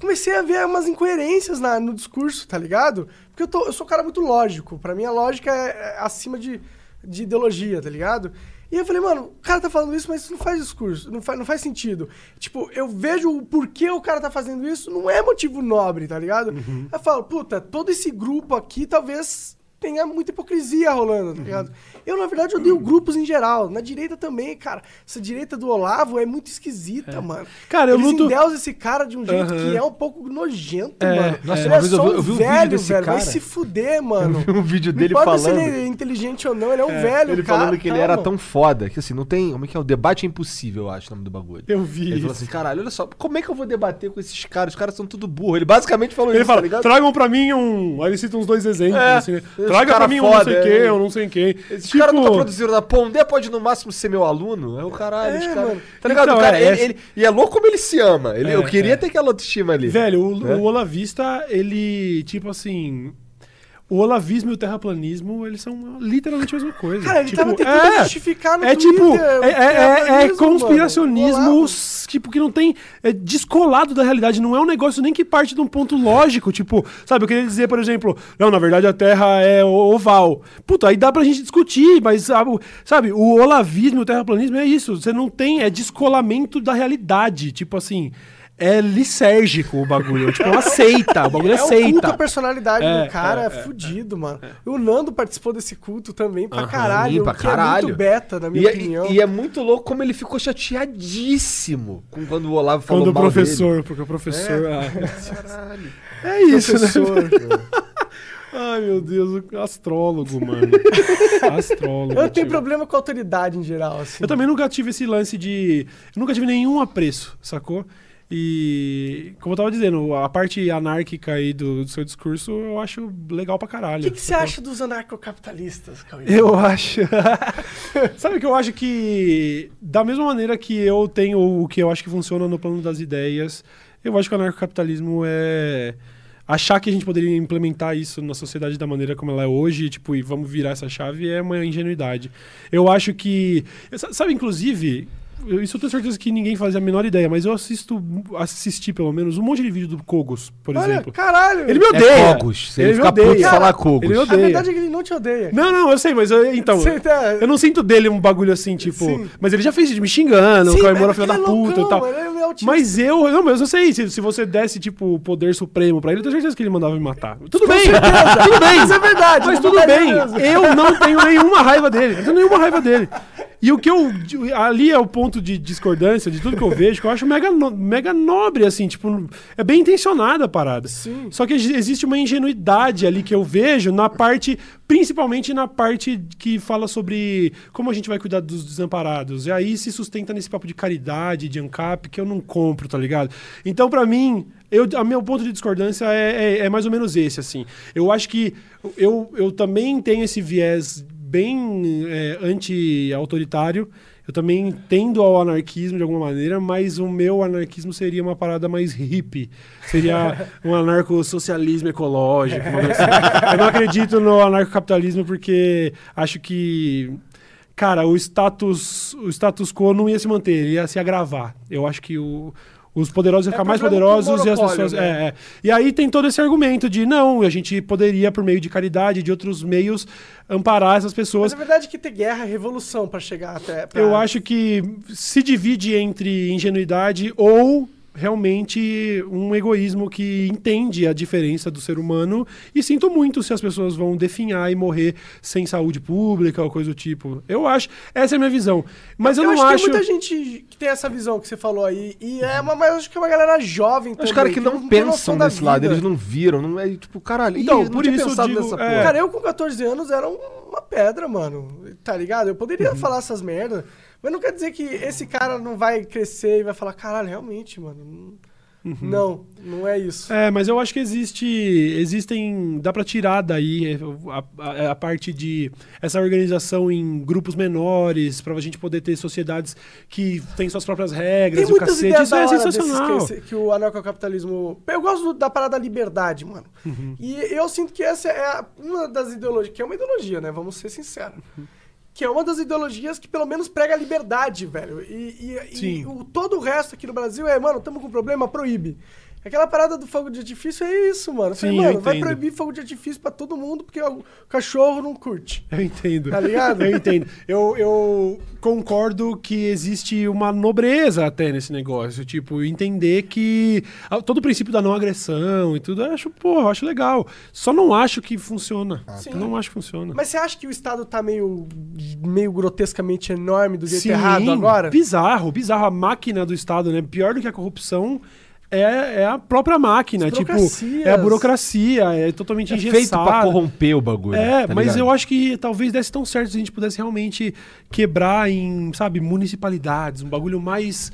comecei a ver umas incoerências na- no discurso, tá ligado? Porque eu, tô- eu sou um cara muito lógico. Pra mim, a lógica é, é acima de, de ideologia, tá ligado? E eu falei, mano, o cara tá falando isso, mas isso não faz discurso, não faz, não faz sentido. Tipo, eu vejo o porquê o cara tá fazendo isso, não é motivo nobre, tá ligado? Aí eu falo, puta, todo esse grupo aqui talvez tenha muita hipocrisia rolando, tá ligado? Eu, na verdade, odeio grupos em geral. Na direita também, cara. Essa direita do Olavo é muito esquisita, mano. Cara, eu Eles luto- endeusam esse cara de um jeito que é um pouco nojento, É, mano. Nossa, ele é vez eu só vi- um eu vi um vídeo velho, desse velho. Vai cara. se fuder, mano. um vídeo dele não importa falando. se ele é inteligente ou não, ele é um velho, Ele cara. falando que ele era tão foda, que assim, não tem. Como é que é? O debate é impossível, eu acho, o nome do bagulho. Eu vi Ele falou isso. assim, caralho, olha só, como é que eu vou debater com esses caras? Os caras são tudo burro. Ele basicamente falou Ele isso, fala, tá tragam pra mim um. Aí ele cita uns dois exemplos, É, assim, né? Esse Traga pra cara mim um não foda, sei é. quem, eu não sei quem. Esses Tipo, caras nunca produziram da Pondé, pode no máximo ser meu aluno. É o caralho, É, os caras. mano. Tá ligado? Então, o cara, é, ele, ele- E é louco como ele se ama. Ele, É, eu queria é. ter aquela autoestima ali. Velho, o, né? o Olavista, ele, tipo assim. O olavismo e o terraplanismo, eles são literalmente a mesma coisa. Cara, ele tipo, tava tentando é, justificar no É tipo, Twitter é, o é- é- é terraplanismo, conspiracionismo, tipo, que não tem. É descolado da realidade. Não é um negócio nem que parte de um ponto lógico. Tipo, sabe, eu queria dizer, por exemplo, não, na verdade a Terra é oval. Puta, aí dá pra gente discutir, mas, sabe, o- sabe, o olavismo e o terraplanismo é isso. Você não tem, é descolamento da realidade. Tipo assim. É lisérgico o bagulho. tipo, não aceita. O bagulho é, É o culto aceita. à personalidade É, do cara, é, é, fudido, mano. O Nando participou desse culto também pra Sim, caralho, pra o caralho. é muito beta, na minha E, é- opinião. e é muito louco como ele ficou chateadíssimo com quando o Olavo falou Quando o mal professor, porque o professor. ah, dele. Caralho. É isso, né? Professor. <laughs> Ai, meu Deus, o astrólogo, mano. <laughs> astrólogo. Eu não tenho tio. problema com a autoridade em geral, assim. Eu também nunca tive esse lance de. Eu nunca tive nenhum apreço, sacou? E, como eu tava dizendo, a parte anárquica aí do, do seu discurso eu acho legal pra caralho. O que, que você sacou? acha dos anarcocapitalistas, Cauê? Eu acho. <laughs> Sabe o que eu acho que, da mesma maneira que eu tenho o que eu acho que funciona no plano das ideias, eu acho que o anarcocapitalismo é. Achar que a gente poderia implementar isso na sociedade da maneira como ela é hoje, tipo, e vamos virar essa chave, é uma ingenuidade. Eu acho que. Sabe, inclusive. Eu- Isso eu tenho certeza que ninguém faz a menor ideia, mas eu assisto, assisti pelo menos um monte de vídeo do Kogos, por Olha, exemplo. caralho! Ele me É odeia. Cogos. Ele Ele me fica odeia. puto de falar Cogos. Ele me A odeia. verdade é que ele não te odeia. Não, não, eu sei, mas eu, então. Tá- Eu não sinto dele um bagulho assim, tipo. Sim. Mas ele já fez de me xingando, Sim, Moura filho da ele é puta loucão, e tal. ele é. Mas eu. Não, mas eu sei, se, se você desse, tipo, o poder supremo pra ele, eu tenho certeza que ele mandava me matar. Tudo bem, tudo bem. Isso é verdade, Mas tudo bem. mesmo. Eu não tenho nenhuma raiva dele. Eu não tenho nenhuma raiva dele. E o que eu. Ali é o ponto de discordância de tudo que eu vejo, que eu acho mega, no- mega nobre, assim, tipo, é bem intencionada a parada. Sim. Só que exi- existe uma ingenuidade ali que eu vejo na parte, principalmente na parte que fala sobre como a gente vai cuidar dos desamparados. E aí se sustenta nesse papo de caridade, de ANCAP, que eu não compro, tá ligado? Então, pra mim, eu, a meu ponto de discordância é, é- é mais ou menos esse, assim. Eu acho que eu, eu também tenho esse viés bem é, anti-autoritário. Eu também tendo ao anarquismo de alguma maneira, mas o meu anarquismo seria uma parada mais hippie. Seria <laughs> um anarcossocialismo ecológico. assim. Eu não acredito no anarcocapitalismo porque acho que, cara, o status, o status quo não ia se manter, ele ia se agravar. Eu acho que o- os poderosos iam É ficar mais problema com poderosos e as pessoas. né? é, é. E aí tem todo esse argumento de não, a gente poderia, por meio de caridade, de outros meios, amparar essas pessoas. Mas a verdade é que ter guerra é revolução pra chegar até. pra- Eu acho que se divide entre ingenuidade ou realmente um egoísmo que entende a diferença do ser humano e sinto muito se as pessoas vão definhar e morrer sem saúde pública ou coisa do tipo. Eu acho, essa é a minha visão. Mas eu, eu não acho acho, que tem muita gente que tem essa visão que você falou aí. E é uma, mas acho que é uma galera jovem Os caras que não noção pensam da desse lado, vida. eles não viram, não é tipo, caralho, Então, ih, não por tinha isso eu pensado digo, nessa é. porra. Cara, eu com 14 anos era uma pedra, mano. Tá ligado? Eu Uhum. poderia falar essas merdas. Mas não quer dizer que esse cara não vai crescer e vai falar, caralho, realmente, mano. não- Não, não é isso. Uhum. É, mas eu acho que existe, existem, dá pra tirar daí a, a- a parte de essa organização em grupos menores, pra gente poder ter sociedades que têm suas próprias regras, Tem o cacete, ideias isso é sensacional. que, que o anarcocapitalismo... Eu gosto da parada da liberdade, mano. Uhum. E eu sinto que essa é a- uma das ideologias... Que é uma ideologia, né? Vamos ser sinceros. Uhum. Que é uma das ideologias que pelo menos prega a liberdade, velho. E, e- e o, todo o resto aqui no Brasil é, mano, tamo com problema, proíbe. Aquela parada do fogo de artifício é isso, mano. Falei, Sim, eu mano, vai proibir fogo de artifício pra todo mundo porque o cachorro não curte. Eu entendo. Tá ligado? Eu entendo. Eu, eu concordo que existe uma nobreza até nesse negócio. Tipo, entender que ah, todo o princípio da não agressão e tudo, eu acho, pô, eu acho legal. Só não acho que funciona. Sim. Não acho que funciona. Mas você acha que o Estado tá meio, meio grotescamente enorme do jeito errado agora? Bizarro, bizarro. A máquina do Estado, né? Pior do que a corrupção. É, é a própria máquina, tipo, é a burocracia, é totalmente É engessada. feito pra corromper o bagulho. É, tá mas ligado? eu acho que talvez desse tão certo se a gente pudesse realmente quebrar em, sabe, municipalidades, um bagulho mais.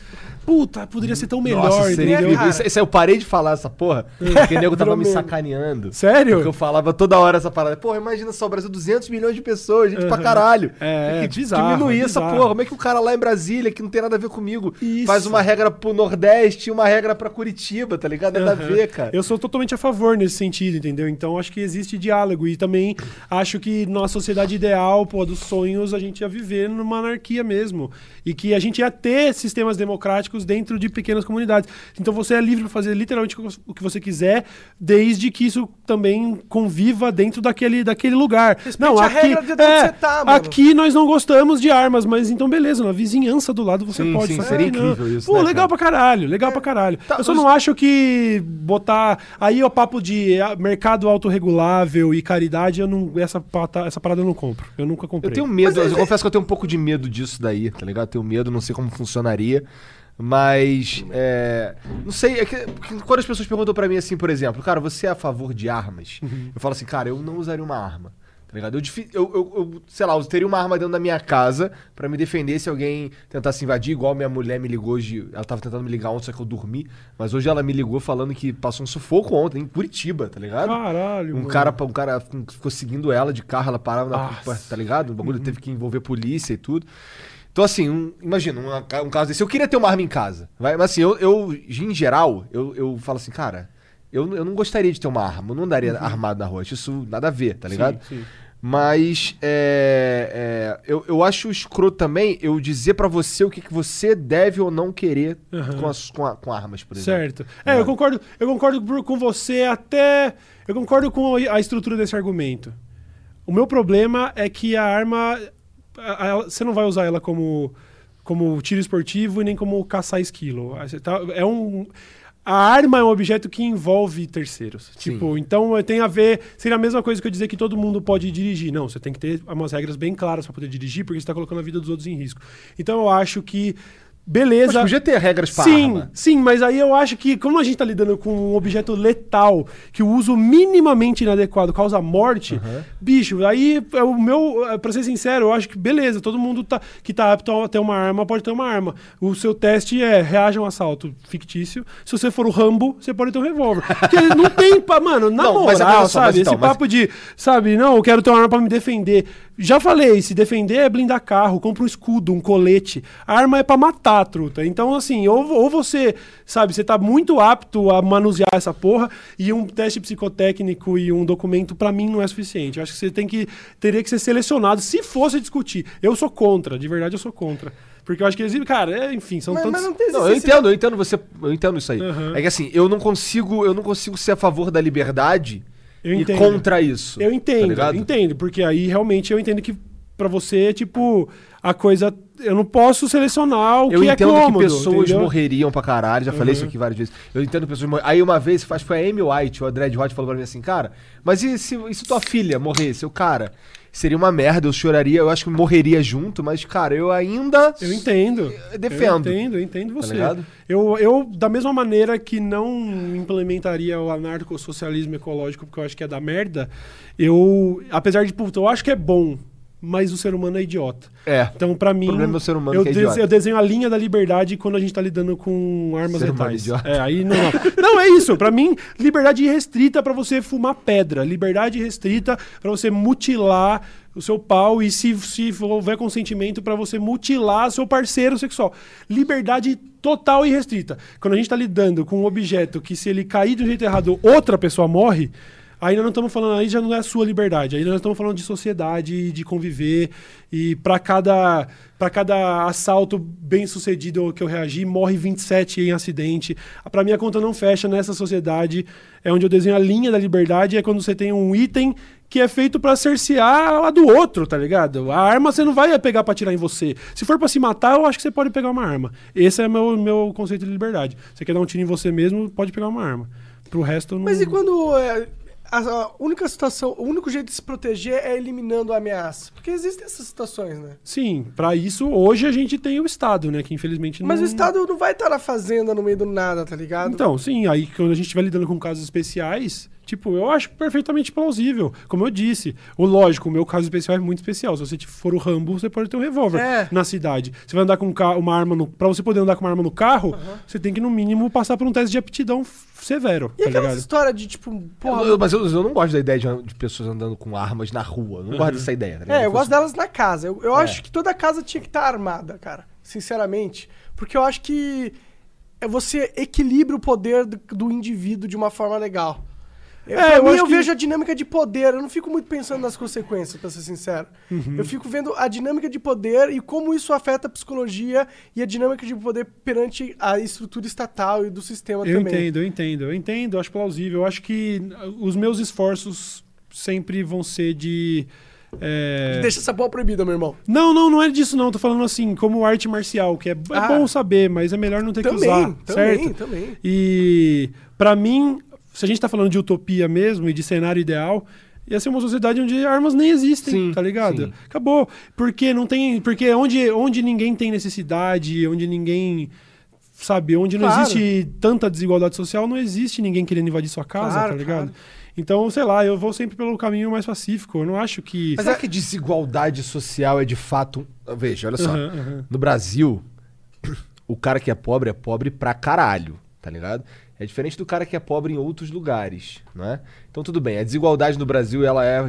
Puta, poderia ser tão melhor, Nossa, seria. Isso, isso eu parei de falar essa porra, porque o nego tava me sacaneando. Sério? Porque eu falava toda hora essa parada. Porra, imagina só, o Brasil, 200 milhões de pessoas, gente pra Uhum. caralho. É, é, que bizarro, diminuir é essa porra. Como é que o cara lá em Brasília, que não tem nada a ver comigo, Isso. faz uma regra pro Nordeste e uma regra pra Curitiba, tá ligado? Nada a ver, cara. Eu sou totalmente a favor nesse sentido, entendeu? Então acho que existe diálogo e também acho que na sociedade ideal, pô, dos sonhos, a gente ia viver numa anarquia mesmo. E que a gente ia ter sistemas democráticos dentro de pequenas comunidades. Então você é livre para fazer literalmente o que você quiser, desde que isso também conviva dentro daquele, daquele lugar. não, a aqui, regra de onde é, você tá, mano. aqui nós não gostamos de armas, mas então beleza, na vizinhança do lado você Sim, pode. sim, que seria não. incrível isso, Pô, né, legal cara? pra caralho, legal pra caralho. Tá, eu só mas- não acho que botar. Aí o papo de ah, mercado autorregulável e caridade, eu não, essa, essa parada eu não compro. Eu nunca comprei. Eu tenho medo, eu confesso que eu tenho um pouco de medo disso daí, tá ligado? Eu tenho medo, não sei como funcionaria. Mas, é, não sei, é que, quando as pessoas perguntam pra mim assim, por exemplo, cara, você é a favor de armas? Eu falo assim, cara, eu não usaria uma arma, tá ligado? Eu, eu, eu, eu, sei lá, eu teria uma arma dentro da minha casa pra me defender se alguém tentasse invadir, igual minha mulher me ligou hoje, ela tava tentando me ligar ontem, só que eu dormi, mas hoje ela me ligou falando que passou um sufoco ontem, em Curitiba, tá ligado? Caralho. Um mano. cara, um cara ficou seguindo ela de carro, ela parava na Nossa. tá ligado? O bagulho teve que envolver polícia e tudo. Então, assim, um- imagina, um, um caso desse. Eu queria ter uma arma em casa. Vai? Mas assim, eu, eu em geral, eu, eu falo assim, cara, eu, eu não gostaria de ter uma arma. Eu não andaria armado na rua. Acho isso nada a ver, tá ligado? Sim, sim. Mas é, é, eu, eu acho escroto também eu dizer pra você o que, que você deve ou não querer Aham. com, as, com, a- com armas, por exemplo. Certo. É, eu concordo, eu concordo com você até. Eu concordo com a estrutura desse argumento. O meu problema é que a arma. A- a- Você não vai usar ela como, como tiro esportivo e nem como caçar esquilo. Tá- É um. A arma é um objeto que envolve terceiros. Tipo, então eh, tem a ver. Seria a mesma coisa que eu dizer que todo mundo pode dirigir. Não, você tem que ter umas regras bem claras para poder dirigir, porque você está colocando a vida dos outros em risco. Então eu acho que. Beleza. Mas podia ter regras pra Sim, arma. sim, mas aí eu acho que, como a gente tá lidando com um objeto letal, que o uso minimamente inadequado causa morte, bicho, aí é o meu, é, pra ser sincero, eu acho que beleza, todo mundo tá, que tá apto a ter uma arma pode ter uma arma. O seu teste é reaja a um assalto fictício. Se você for o Rambo, você pode ter um revólver. Porque não tem, pa- mano, na Não, mas é moral, só, sabe? então, Esse mas- papo de, sabe, não, eu quero ter uma arma pra me defender. Já falei, se defender é blindar carro, compra um escudo, um colete. A arma é pra matar, truta. Então, assim, ou, ou você, sabe, você tá muito apto a manusear essa porra e um teste psicotécnico e um documento, pra mim, não é suficiente. Eu acho que você tem que, teria que ser selecionado se fosse discutir. Eu sou contra, de verdade eu sou contra. Porque eu acho que existe, cara, é, enfim, são Mas, tantos... mas não tem Não, eu entendo, eu entendo você, eu entendo isso aí. Uhum. É que assim, eu não consigo, eu não consigo ser a favor da liberdade Eu e entendo. contra isso. Eu tá entendo, ligado? entendo, porque aí realmente eu entendo que pra você, tipo, a coisa. Eu não posso selecionar o Eu que é entendo cômodo. que pessoas entendeu? morreriam pra caralho, já falei Uhum. isso aqui várias vezes. Eu entendo pessoas morreriam. Aí uma vez, acho que foi a Amy White, ou a Dread White falou pra mim assim, cara, mas e se, e se tua filha morresse? Eu, cara, seria uma merda, eu choraria, eu acho que morreria junto, mas, cara, eu ainda Eu entendo. Defendo. Eu entendo, eu entendo você. ligado? Eu, eu, da mesma maneira que não implementaria o anarcossocialismo ecológico, porque eu acho que é da merda, eu, apesar de, puta, eu acho que é bom, mas o ser humano é idiota. É. Então, pra mim, problema é o ser humano eu, que é idiota. eu desenho a linha da liberdade quando a gente tá lidando com armas Ser letais. idiota. É, aí não. Não, é isso. Pra mim, liberdade restrita pra você fumar pedra. Liberdade restrita pra você mutilar o seu pau e se, se houver consentimento pra você mutilar seu parceiro sexual. Liberdade total e restrita. Quando a gente tá lidando com um objeto que se ele cair de um jeito errado, outra pessoa morre, Ainda não estamos falando, aí já não é a sua liberdade, ainda nós estamos falando de sociedade, de conviver, e para cada, pra cada assalto bem sucedido que eu reagi, morre 27 em acidente. Para mim a conta não fecha nessa sociedade, é onde eu desenho a linha da liberdade, é quando você tem um item que é feito pra cercear a do outro, tá ligado? A arma você não vai pegar pra atirar em você. Se for pra se matar, eu acho que você pode pegar uma arma. Esse é meu meu conceito de liberdade. Você quer dar um tiro em você mesmo, pode pegar uma arma. Pro resto, não. Mas e quando é, a, única situação, o único jeito de se proteger é eliminando a ameaça? Porque existem essas situações, né? Sim, pra isso, hoje a gente tem o Estado, né? Que infelizmente não. Mas o Estado não vai estar na fazenda no meio do nada, tá ligado? Então, sim, aí quando a gente estiver lidando com casos especiais, tipo, eu acho perfeitamente plausível. Como eu disse, o lógico, o meu caso especial é muito especial. Se você for o Rambo, você pode ter um revólver É. na cidade. Você vai andar com um uma arma no. Pra você poder andar com uma arma no carro, você tem que, no mínimo, passar por um teste de aptidão severo. E tá aquela ligado? história de tipo, porra, Eu- eu- mas eu, eu não gosto da ideia de, de pessoas andando com armas na rua. Eu não gosto dessa ideia. Tá ligado? É, eu gosto delas na casa. Eu, eu É. acho que toda casa tinha que estar armada, cara. Sinceramente. Porque eu acho que é você equilibra o poder do, do indivíduo de uma forma legal. Eu, É, pra eu mim, eu que- vejo a dinâmica de poder. Eu não fico muito pensando nas consequências, pra ser sincero. Uhum. Eu fico vendo a dinâmica de poder e como isso afeta a psicologia e a dinâmica de poder perante a estrutura estatal e do sistema Eu também. entendo, eu entendo, eu entendo, eu acho plausível. Eu acho que uh, os meus esforços sempre vão ser de. é, Deixa essa bola proibida, meu irmão. Não, não, não é disso, não. Tô falando assim, como arte marcial, que é, é Ah. bom saber, mas é melhor não ter Também, que usar, também, certo? também. E pra mim, se a gente tá falando de utopia mesmo e de cenário ideal, ia ser uma sociedade onde armas nem existem, Sim, tá ligado? sim. Acabou. Porque não tem, porque onde onde ninguém tem necessidade, onde ninguém sabe, onde não Claro. existe tanta desigualdade social, não existe ninguém querendo invadir sua casa, Claro, tá ligado? claro. Então, sei lá, eu vou sempre pelo caminho mais pacífico. Eu não acho que Mas será que desigualdade social é de fato. Veja, olha só. Aham, aham. No Brasil, <clears throat> o cara que é pobre é pobre pra caralho, tá ligado? É diferente do cara que é pobre em outros lugares, não é? Então tudo bem, a desigualdade no Brasil ela é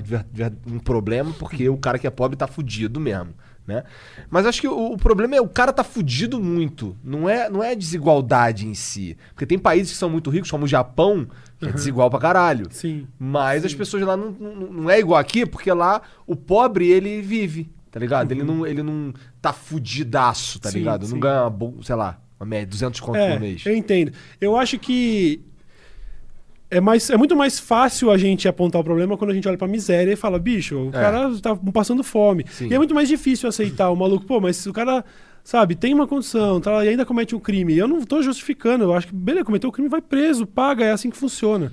um problema porque o cara que é pobre tá fudido mesmo, né? Mas acho que o, o problema é o cara tá fudido muito, não é, não é a desigualdade em si. Porque tem países que são muito ricos, como o Japão, que é desigual pra caralho. Sim. Mas as pessoas lá não, não, não é igual aqui, porque lá o pobre, ele vive, tá ligado? Ele, não, ele não tá fudidaço, tá Sim, ligado? Não sim. ganha, uma bol- sei lá, uma média, 200 conto É, por mês. eu entendo. Eu acho que é, mais, é muito mais fácil a gente apontar o problema quando a gente olha pra miséria e fala, bicho, o É. cara tá passando fome. Sim. E é muito mais difícil aceitar o maluco, pô, mas o cara, sabe, tem uma condição tá, e ainda comete um crime. Eu não tô justificando, eu acho que, beleza, cometeu o crime, vai preso, paga, é assim que funciona.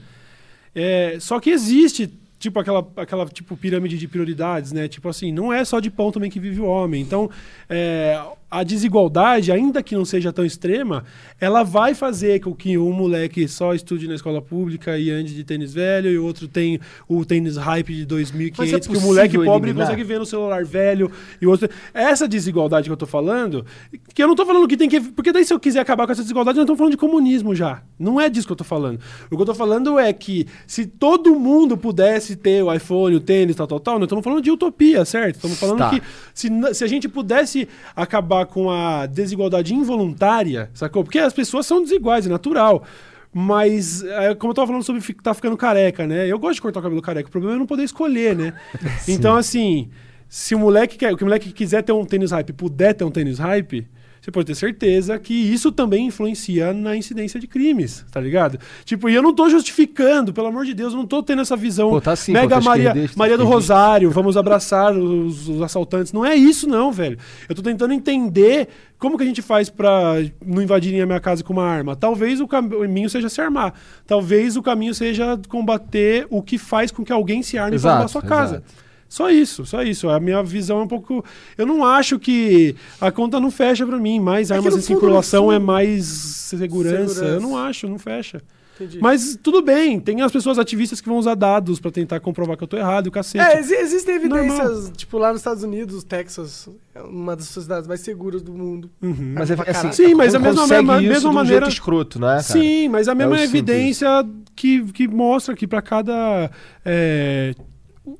É, só que existe, tipo, aquela, aquela tipo, pirâmide de prioridades, né? Tipo assim, não é só de pão também que vive o homem. Então, é, a desigualdade, ainda que não seja tão extrema, ela vai fazer com que um moleque só estude na escola pública e ande de tênis velho, e o outro tem o tênis hype de 2.500, Mas é que o moleque pobre eliminar? consegue ver no celular velho, e outro... Essa desigualdade que eu tô falando, que eu não tô falando que tem que... Porque daí se eu quiser acabar com essa desigualdade, nós estamos falando de comunismo já. Não é disso que eu tô falando. O que eu tô falando é que se todo mundo pudesse ter o iPhone, o tênis, tal, tal, tal, nós estamos falando de utopia, certo? Estamos falando Tá. que se, se a gente pudesse acabar com a desigualdade involuntária, sacou? Porque as pessoas são desiguais, é natural. Mas, é, como eu tava falando sobre tá ficando careca, né? Eu gosto de cortar o cabelo careca. O problema é não poder escolher, né? <laughs> então, assim, se o moleque quer, que o moleque quiser ter um tênis hype, puder ter um tênis hype, você pode ter certeza que isso também influencia na incidência de crimes, tá ligado? Tipo, e eu não tô justificando, pelo amor de Deus, eu não tô tendo essa visão Pô, tá sim, mega pô, tá Maria, Maria do. Rosário, vamos abraçar os, os assaltantes. Não é isso, não, velho. Eu tô tentando entender como que a gente faz pra não invadirem a minha casa com uma arma. Talvez o caminho seja se armar. Talvez o caminho seja combater o que faz com que alguém se arme Exato, para roubar sua casa. exato. Só isso, só isso. A minha visão é um pouco. Eu não acho que a conta não fecha pra mim. Mais É armas em circulação é mais segurança. Segurança. Eu não acho, não fecha. Entendi. Mas tudo bem, tem as pessoas ativistas que vão usar dados pra tentar comprovar que eu tô errado, e o cacete. É, exi- existem evidências, Normal. tipo, lá nos Estados Unidos, Texas, é uma das sociedades mais seguras do mundo. Uhum. Mas é, assim. Sim, mas a mesma- mesma- isso mesma de um maneira- jeito escroto, não é, cara? Sim, mas a mesma o simples. evidência que, que mostra que pra cada é,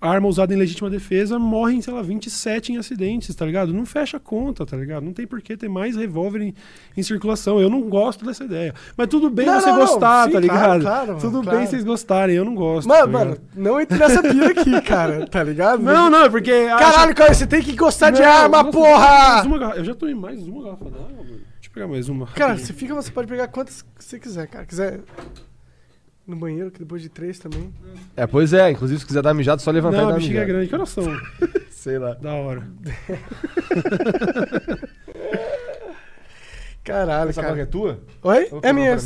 arma usada em legítima defesa, morrem, sei lá, 27 em acidentes, tá ligado? Não fecha a conta, tá ligado? Não tem por que ter mais revólver em, em circulação. Eu não gosto dessa ideia. Mas tudo bem Não, você não, não. gostar, Sim, tá claro, ligado? claro, mano, tudo claro. bem vocês gostarem, eu não gosto. Mano, tá mano, não entre nessa pira aqui, <laughs> cara, tá ligado? Não, não, é porque. Caralho, cara, você tem que gostar de Não, arma, nossa, porra! mais uma garra- Eu já tomei mais uma garrafa d'água, mano. Deixa eu pegar mais uma. Cara, rapidinho. você fica, você pode pegar quantas você quiser, cara. Quiser no banheiro, que depois de três também. É, pois é. Inclusive, se quiser dar mijado, só levantar Não, e a dar bexiga é mijado. grande. Que horas são? <laughs> Sei lá. da hora. <laughs> Caralho, Essa vaga é cara. tua? Oi? É minha.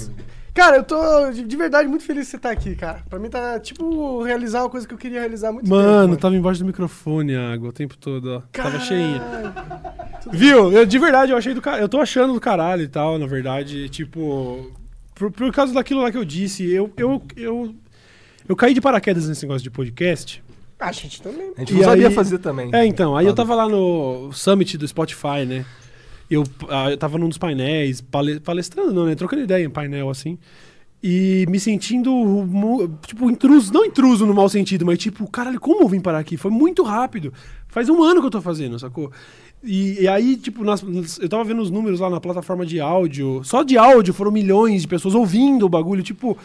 Cara, eu tô de de verdade muito feliz de você estar aqui, cara. Pra mim tá tipo realizar uma coisa que eu queria realizar muito Mano, tempo. tava embaixo do microfone a água o tempo todo, ó. Tava Caralho. cheinha. Viu? Eu, de verdade, eu achei do caralho. Eu tô achando do caralho e tal, na verdade. Tipo. Por, por causa daquilo lá que eu disse, eu, eu, eu, eu caí de paraquedas nesse negócio de podcast. A gente também. A gente E não sabia aí- fazer também. É, então. Aí eu Foda. tava lá no Summit do Spotify, né? Eu, ah, eu tava num dos painéis, pale- palestrando, não, né? Trocando ideia em painel, assim. E me sentindo, tipo, intruso. Não intruso no mau sentido, mas tipo, caralho, como eu vim parar aqui? Foi muito rápido. Faz um ano que eu tô fazendo, sacou? E, e aí, tipo, nas- eu tava vendo os números lá na plataforma de áudio. Só de áudio foram milhões de pessoas ouvindo o bagulho. Tipo,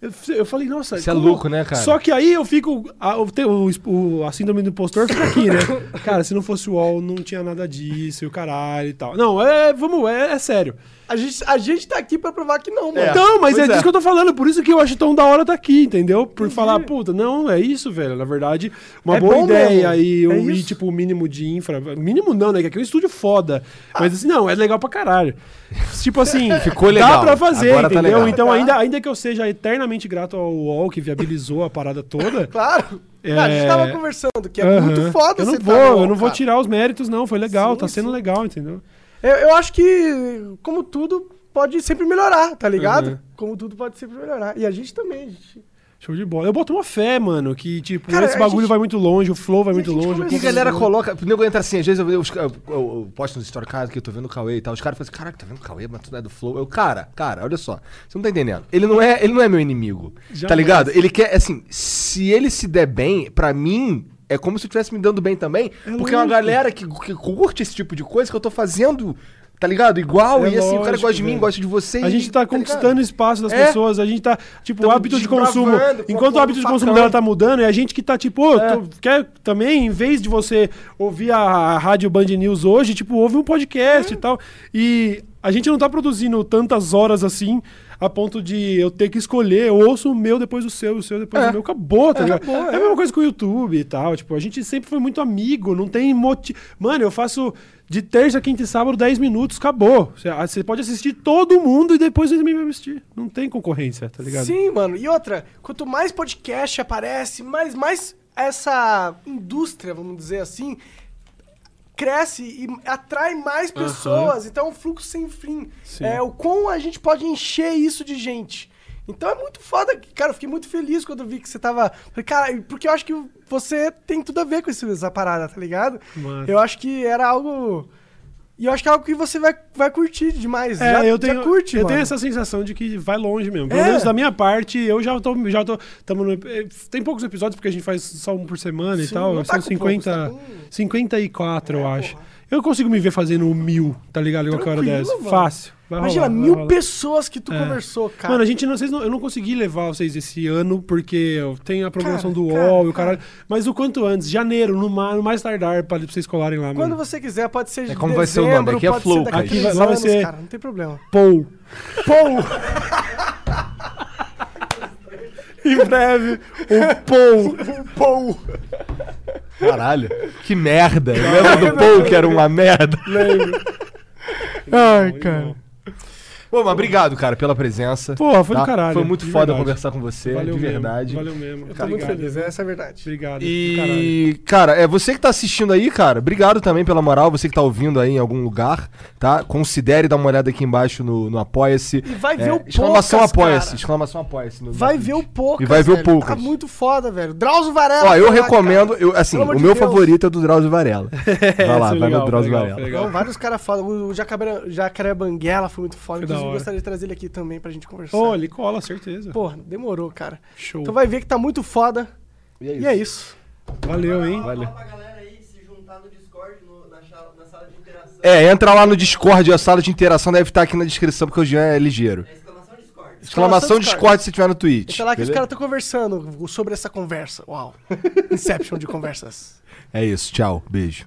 eu, eu falei, nossa. Isso é como- louco, né, cara? Só que aí eu fico. A, o, te- o, o- a síndrome do impostor fica aqui, né? <coughs> Cara, se não fosse o UOL, não tinha nada disso e o caralho e tal. Não, é. Vamos, é, é sério. A gente, a gente tá aqui pra provar que não, mano. É. Então, mas é, é. disso que eu tô falando. Por isso que eu acho tão da hora tá aqui, entendeu? Por falar, puta, não, é isso, velho. Na verdade, uma É boa ideia e, É um, e, tipo, o mínimo de infra. Mínimo não, né? Que aqui é um estúdio foda. Mas assim, não, é legal pra caralho. Tipo assim, <laughs> Ficou Dá legal. pra fazer, Agora tá entendeu? legal. Então, Tá. ainda, ainda que eu seja eternamente grato ao UOL que viabilizou a parada toda. <laughs> Claro. É. A gente tava conversando, que é muito foda Eu não vou, tá no eu UOL, não vou cara. tirar os méritos, não. Foi legal, Sim, tá sendo sim. legal, entendeu? Eu, eu acho que, como tudo, pode sempre melhorar, tá ligado? Uhum. Como tudo pode sempre melhorar. E a gente também, a gente. Show de bola. Eu boto uma fé, mano, que, tipo, Cara, esse bagulho gente- vai muito longe, o flow vai E muito longe. começou- E a galera coloca. O nego entra assim, às vezes eu, eu, eu, eu- eu posto nos stories, cara, que eu tô vendo o Cauê e tal. Os caras falam assim, caraca, tá vendo o Cauê, mas tu não é do Flow. Eu, cara, cara, olha só. Você não tá entendendo. Ele não é, ele não é meu inimigo. Tá Jamais. ligado? Ele quer, assim, se ele se der bem, pra mim. É como se eu estivesse me dando bem também. porque é uma galera que, que curte esse tipo de coisa que eu tô fazendo, tá ligado? Igual. É e assim, o cara lógico, gosta de mim, velho. gosta de você. A gente tá ligado? conquistando o espaço das É. pessoas, a gente tá, tipo, o hábito de consumo. Enquanto o hábito de consumo dela tá mudando, é a gente que tá, tipo, É. tu quer também, em vez de você ouvir a rádio Band News hoje, tipo, ouve um podcast É. e tal. E a gente não tá produzindo tantas horas assim. A ponto de eu ter que escolher, eu ouço o meu depois o seu, o seu depois É. o meu. Acabou, tá ligado? acabou, é. a mesma coisa com o YouTube e tal. Tipo, a gente sempre foi muito amigo, não tem motivo. Mano, eu faço de terça, quinta e sábado 10 minutos, acabou. Você- ah, Você pode assistir todo mundo e depois ele vai assistir. Não tem concorrência, tá ligado? Sim, mano. E outra, quanto mais podcast aparece, mais, mais essa indústria, vamos dizer assim, cresce e atrai mais pessoas. Então é um fluxo sem fim. Sim. É o quão a gente pode encher isso de gente. Então é muito foda. Cara, eu fiquei muito feliz quando vi que você tava. Cara, porque eu acho que você tem tudo a ver com isso- essa parada, tá ligado? Massa. Eu acho que era algo. E eu acho que é algo que você vai, vai curtir demais. É, já, eu já tenho, curte, eu mano. tenho essa sensação de que vai longe mesmo. Pelo É. menos da minha parte, eu já tô, já tô, tamo no, eh, tem poucos episódios porque a gente faz só um por semana e Sim, tal, não tá são com 50, poucos, tá com- 54 eu É, acho. porra. Eu consigo me ver fazendo mil, tá ligado? Qualquer hora Tranquilo, dessa. Fácil. Vai Imagina, rolar, vai mil rolar. pessoas que tu É. conversou, cara. Mano, a gente não, vocês não- eu não consegui levar vocês esse ano porque eu tenho a programação Cara, do cara, UOL e o cara. caralho. Mas o quanto antes, janeiro, no, no mais tardar, pra, pra vocês colarem lá, Quando mano. você quiser, pode ser de É como vai ser o dezembro, nome, aqui é Flow, cara. Aqui três lá vai ser- cara, não tem problema. Pou. Pou! <laughs> Em breve, o Pou. Pou! Caralho. Que merda. Lembra do Paul que era uma merda? Ai, cara. Pô, mas obrigado, cara, pela presença. Porra, foi do tá? caralho, Foi muito de foda verdade. conversar com você, Valeu de mesmo, verdade. Valeu mesmo. Eu tô muito feliz, essa é a verdade. Obrigado. do caralho. E, cara, é você que tá assistindo aí, cara, obrigado também pela moral, você que tá ouvindo aí em algum lugar, tá? Considere dar uma olhada aqui embaixo no, no Apoia-se. E vai ver É, o Exclamação Apoia-se, cara. exclamação Apoia-se. no- Vai ver o. Poucas, E vai ver o. Poucas. Tá muito foda, velho. Drauzio Varela. Ó, eu tá lá, recomendo, cara. eu, assim, o meu Deus. favorito é o do Drauzio Varela. <laughs> Vai lá, foi vai no Drauzio Varela. vários caras foda. O Jacaré, Jacaré Banguela foi muito foda. Inclusive, gostaria de trazer ele aqui também pra gente conversar. Ô, ele cola, certeza. Porra, demorou, cara. Show. Então vai ver que tá muito foda. E é E é isso. Valeu, hein? Valeu. pra galera aí se juntar no Discord, no- na, sala de interação. É, entra lá no Discord, a sala de interação deve estar aqui na descrição, porque o Jean é ligeiro. É exclamação Discord. Exclamação Discord se tiver no Twitch. Entra lá que os beleza? caras estão conversando sobre essa conversa. Uau. <laughs> Inception de conversas. É isso, tchau, beijo.